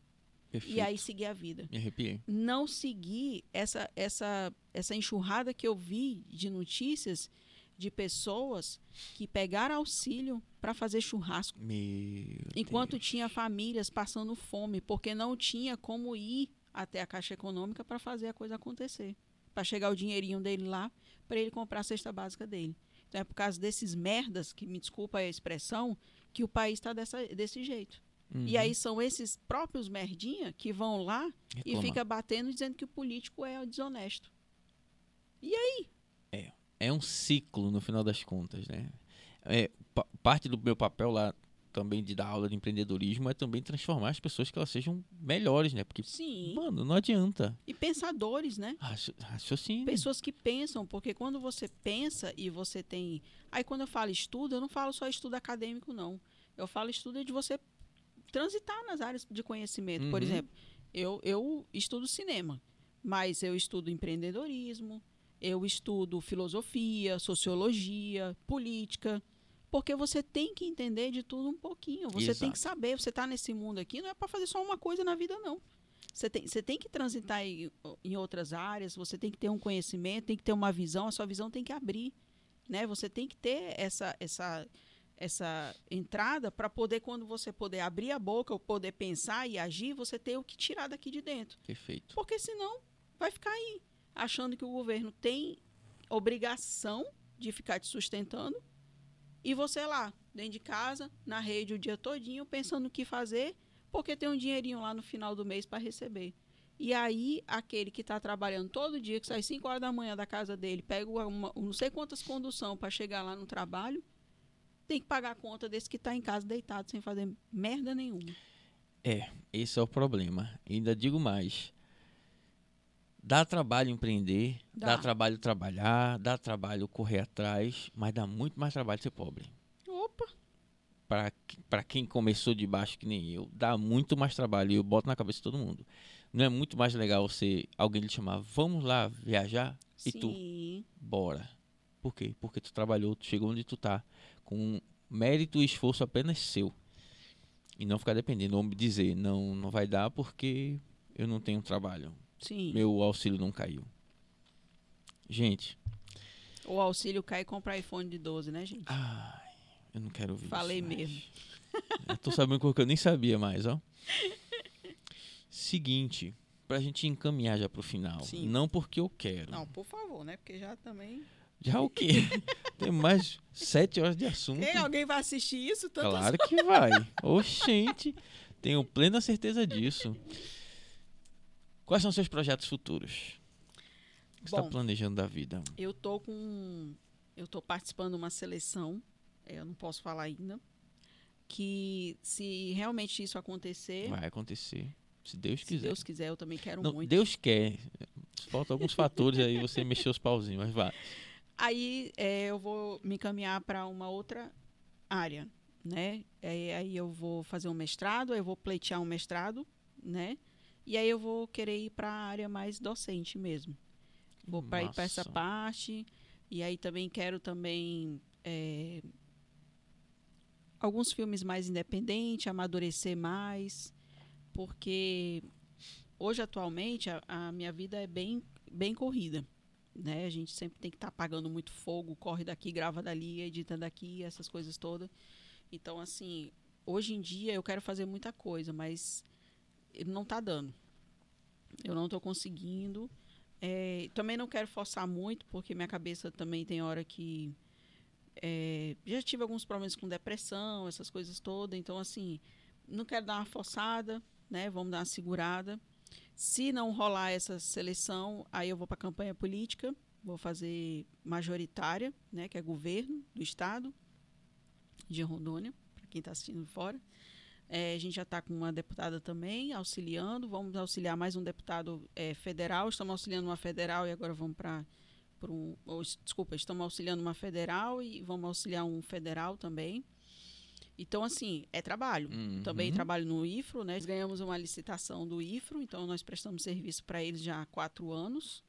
Perfeito. E aí seguir a vida. Me arrepiei. Não seguir essa, essa, essa enxurrada que eu vi de notícias de pessoas que pegaram auxílio para fazer churrasco. Meu Enquanto Deus. tinha famílias passando fome, porque não tinha como ir até a Caixa Econômica para fazer a coisa acontecer. Para chegar o dinheirinho dele lá, para ele comprar a cesta básica dele. Então é por causa desses merdas, que me desculpa a expressão, que o país está desse jeito. Uhum. E aí são esses próprios merdinha que vão lá e Reclamar. fica batendo dizendo que o político é desonesto. é um ciclo no final das contas, né? É, pa- parte do meu papel lá também de dar aula de empreendedorismo é também transformar as pessoas que elas sejam melhores, né? Porque, Sim. mano, não adianta. E pensadores, né? Raci- Raciocínio. Pessoas que pensam, porque quando você pensa e você tem. Aí quando eu falo estudo, eu não falo só estudo acadêmico, não. Eu falo estudo de você transitar nas áreas de conhecimento. Por Uhum. exemplo, eu, eu estudo cinema, mas eu estudo empreendedorismo, eu estudo filosofia, sociologia, política. Porque você tem que entender de tudo um pouquinho. Você tem que Exato. saber, você está nesse mundo aqui, não é para fazer só uma coisa na vida, não. Você tem, você tem que transitar em, em outras áreas, você tem que ter um conhecimento, tem que ter uma visão, a sua visão tem que abrir. Né? Você tem que ter essa, essa, essa entrada para poder, quando você poder abrir a boca, ou poder pensar e agir, você ter o que tirar daqui de dentro. Perfeito. Porque senão vai ficar aí, achando que o governo tem obrigação de ficar te sustentando e você lá, dentro de casa, na rede o dia todinho, pensando o que fazer, porque tem um dinheirinho lá no final do mês para receber. E aí, aquele que está trabalhando todo dia, que sai 5 horas da manhã da casa dele, pega uma, não sei quantas condução para chegar lá no trabalho, tem que pagar a conta desse que está em casa deitado sem fazer merda nenhuma. É, esse é o problema. Ainda digo mais. Dá trabalho empreender, dá. Dá. trabalho trabalhar, dá trabalho correr atrás, mas dá muito mais trabalho ser pobre. Opa! Para para quem começou de baixo que nem eu, dá muito mais trabalho e eu boto na cabeça de todo mundo. Não é muito mais legal você alguém lhe chamar, vamos lá viajar e tu Sim. bora. Por quê? Porque tu trabalhou, tu chegou onde tu tá, com mérito e esforço apenas seu. E não ficar dependendo, ou dizer, não, não vai dar porque eu não tenho trabalho. Sim. Meu auxílio não caiu. Gente, O auxílio cai e compra iPhone de 12, né, gente? ai, eu não quero ouvir Falei isso mesmo. Eu tô sabendo coisa que eu nem sabia mais, ó. Seguinte, pra gente encaminhar já pro final. Sim. Não porque eu quero. Não, por favor, né? Porque já também. Já o quê? Tem mais sete horas de assunto. Tem alguém vai assistir isso? Tantas... Claro que vai. Oxente, tenho plena certeza disso. Quais são seus projetos futuros? O que você está planejando da vida? Eu tô com. Eu tô participando de uma seleção. é, Eu não posso falar ainda. Que se realmente isso acontecer, Vai acontecer. Se Deus se quiser. Deus quiser, eu também quero Não, muito. Deus quer. Faltam alguns fatores aí, você mexer os pauzinhos, mas vai. Aí é, eu vou me encaminhar para uma outra área, né? É, aí eu vou fazer um mestrado, aí eu vou pleitear um mestrado, né? E aí eu vou querer ir para a área mais docente mesmo. Vou para ir para essa parte. E aí também quero também é, alguns filmes mais independentes, amadurecer mais, porque hoje atualmente a, a minha vida é bem bem corrida né? A gente sempre tem que estar pagando muito fogo, corre daqui, grava dali, edita daqui, essas coisas todas. Então, assim, hoje em dia eu quero fazer muita coisa, mas não está dando. Eu não estou conseguindo. É, também não quero forçar muito, porque minha cabeça também tem hora que. é, já tive alguns problemas com depressão, essas coisas todas. Então, assim, não quero dar uma forçada, né? Vamos dar uma segurada. Se não rolar essa seleção, aí eu vou para a campanha política, vou fazer majoritária, né, que é governo do estado de Rondônia, para quem está assistindo fora. É, a gente já está com uma deputada também auxiliando, vamos auxiliar mais um deputado é, federal, estamos auxiliando uma federal e agora vamos para um, ou, desculpa, estamos auxiliando uma federal e vamos auxiliar um federal também. Então, assim, é trabalho. Também Uhum. trabalho no IFRO, né? Nós ganhamos uma licitação do IFRO, então nós prestamos serviço para eles já há quatro anos.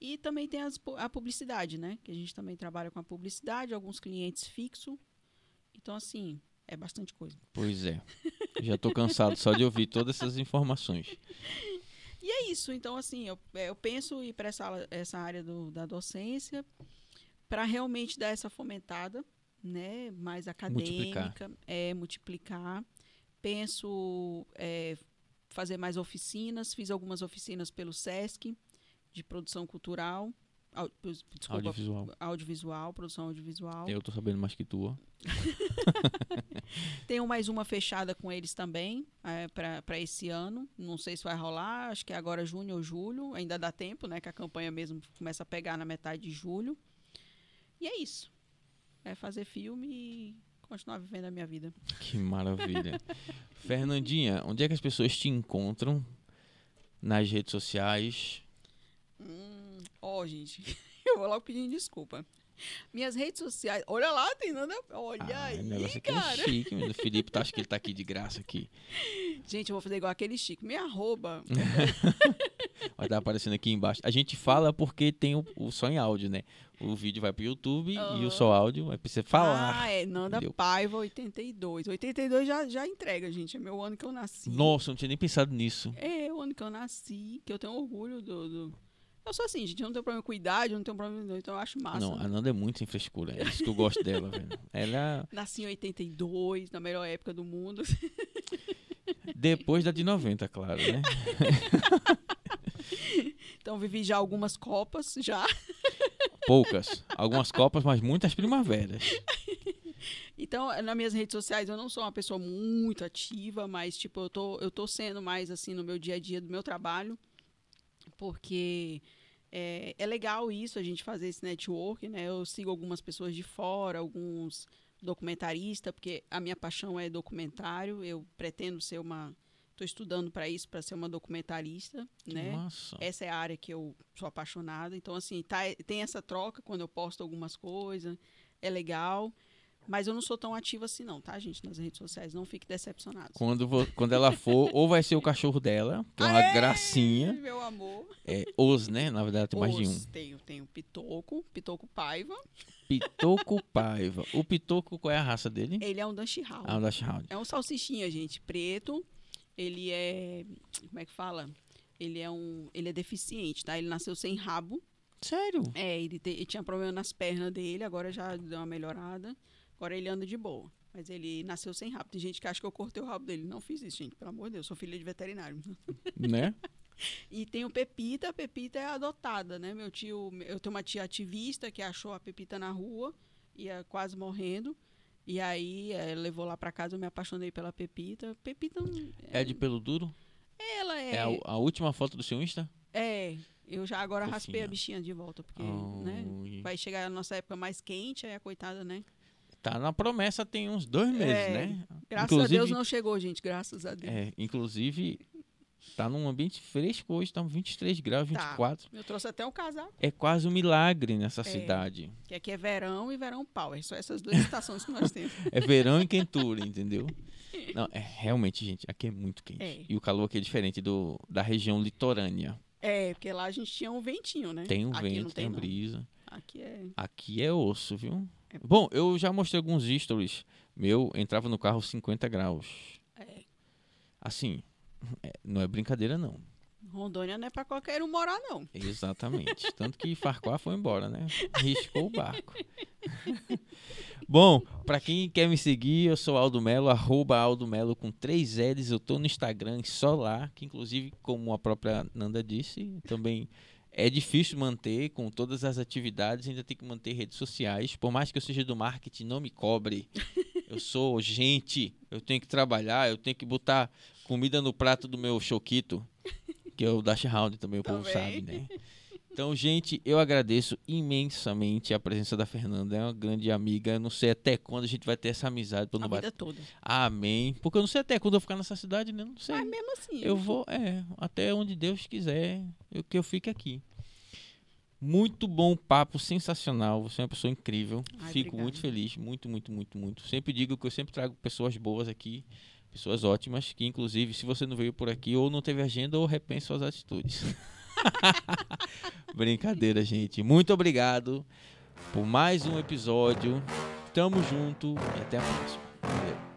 E também tem as a publicidade, né? Que a gente também trabalha com a publicidade, alguns clientes fixos. Então, assim, é bastante coisa. Pois é. Já tô cansado só de ouvir todas essas informações. E é isso. Então, assim, eu, é, eu penso ir para essa, essa área do- da docência para realmente dar essa fomentada, né? Mais acadêmica. É, multiplicar. Penso é, fazer mais oficinas. Fiz algumas oficinas pelo SESC de produção cultural. Au- desculpa, Audiovisual. audiovisual, produção audiovisual. Eu tô sabendo mais que tu. ó. Tenho mais uma fechada com eles também é, para esse ano. Não sei se vai rolar, acho que é agora junho ou julho. Ainda dá tempo, né? Que a campanha mesmo começa a pegar na metade de julho. E é isso. É fazer filme e continuar vivendo a minha vida. Que maravilha. Fernandinha, onde é que as pessoas te encontram? Nas redes sociais. Hum, Ó, gente, eu vou logo pedindo desculpa. Minhas redes sociais. Olha lá, tem nada. Olha Ah, aí, o negócio aqui cara. é chique, meu. O Felipe tá, acho que ele tá aqui de graça aqui. Gente, eu vou fazer igual aquele Chico. Me arroba. Vai estar aparecendo aqui embaixo. A gente fala porque tem o, o só em áudio, né? O vídeo vai pro YouTube e o só áudio vai precisar falar. Ah, é Nanda entendeu? Paiva 82. 82 já, já entrega, gente. É meu ano que eu nasci. Nossa, eu não tinha nem pensado nisso. É o ano que eu nasci, que eu tenho orgulho do, do, Eu sou assim, gente. Eu não tenho problema com idade, eu não tenho problema. Então eu acho massa. Não, a Nanda é muito sem frescura. É isso que eu gosto dela, velho. Ela. Nasci em 82, na melhor época do mundo. Depois da de 90, claro, né? então vivi já algumas copas, já. Poucas. Algumas copas, mas muitas primaveras. Então, nas minhas redes sociais, eu não sou uma pessoa muito ativa, mas, tipo, eu tô, eu tô sendo mais, assim, no meu dia a dia do meu trabalho, porque é, é legal isso, a gente fazer esse network, né? Eu sigo algumas pessoas de fora, alguns documentaristas, porque a minha paixão é documentário, eu pretendo ser uma... Estou estudando para isso, para ser uma documentarista, né? Nossa. Essa é a área que eu sou apaixonada. Então, assim, tá, tem essa troca quando eu posto algumas coisas, é legal. Mas eu não sou tão ativa assim, não, tá, gente? Nas redes sociais. Não fique decepcionado. Quando, vo- quando ela for, ou vai ser o cachorro dela, que é uma Aê, gracinha. Meu amor. É, os, né? Na verdade, tem mais de um. Tenho, tenho Pitoco, Pitoco Paiva. Pitoco Paiva. O Pitoco, qual é a raça dele? Ele é um Dutch Hound. Ah, o Dash Hound. É um salsichinha, gente, preto. Ele é. Como é que fala? Ele é um. Ele é deficiente, tá? Ele nasceu sem rabo. Sério? É, ele, te- ele tinha problema nas pernas dele, agora já deu uma melhorada. Agora ele anda de boa. Mas ele nasceu sem rabo. Tem gente que acha que eu cortei o rabo dele. Não fiz isso, gente. Pelo amor de Deus, sou filha de veterinário. Né? E tem o Pepita. A Pepita é adotada, né? Meu tio, eu tenho uma tia ativista que achou a Pepita na rua, ia quase morrendo. E aí eh, levou lá pra casa, eu me apaixonei pela Pepita. Pepita não- É de pelo duro? ela é, É a, a última foto do seu Insta? é, eu já agora Fofinha. raspei a bichinha de volta, porque, né? Ai. Vai chegar a nossa época mais quente, aí a coitada, né? Tá na promessa tem uns dois meses, É, né? Graças a Deus não chegou, gente. Graças a Deus. É, inclusive, tá num ambiente fresco hoje, tá 23 graus, Tá. 24. Eu trouxe até um casaco, É quase um milagre nessa cidade. que aqui é verão e verão power. Só essas duas estações que nós temos. É verão e quentura, entendeu? Não, é realmente, gente, aqui é muito quente. É. E o calor aqui é diferente do, da região litorânea. É, porque lá a gente tinha um ventinho, né? Tem um aqui vento, tem, tem, brisa. Aqui é. Aqui é osso, viu? Bom, eu já mostrei alguns stories. Meu, entrava no carro 50 graus. é. Assim, é, não é brincadeira, não. Rondônia não é pra qualquer um morar, não. Exatamente. Tanto que Farquhar foi embora, né? Riscou o barco. Bom, pra quem quer me seguir, eu sou Aldo Melo, arroba Aldo Melo com três L's. Eu tô no Instagram só lá, que inclusive, como a própria Nanda disse, também é difícil manter com todas as atividades, ainda tem que manter redes sociais. Por mais que eu seja do marketing, não me cobre. Eu sou gente, eu tenho que trabalhar, eu tenho que botar comida no prato do meu choquito, que é o Dash Round também, o povo Também. sabe, né? Então, gente, eu agradeço imensamente a presença da Fernanda. É uma grande amiga. Eu não sei até quando a gente vai ter essa amizade. eu A vida toda. Amém. Porque eu não sei até quando eu vou ficar nessa cidade, né? Não sei. Mas mesmo assim. Eu vou, é, até onde Deus quiser, eu, que eu fique aqui. Muito bom papo, sensacional. Você é uma pessoa incrível. Ai, Fico obrigada. muito feliz, muito, muito, muito, muito. Sempre digo que eu sempre trago pessoas boas aqui, pessoas ótimas, que inclusive, se você não veio por aqui, ou não teve agenda, ou repense suas atitudes. Brincadeira, gente. Muito obrigado por mais um episódio. Tamo junto e até a próxima.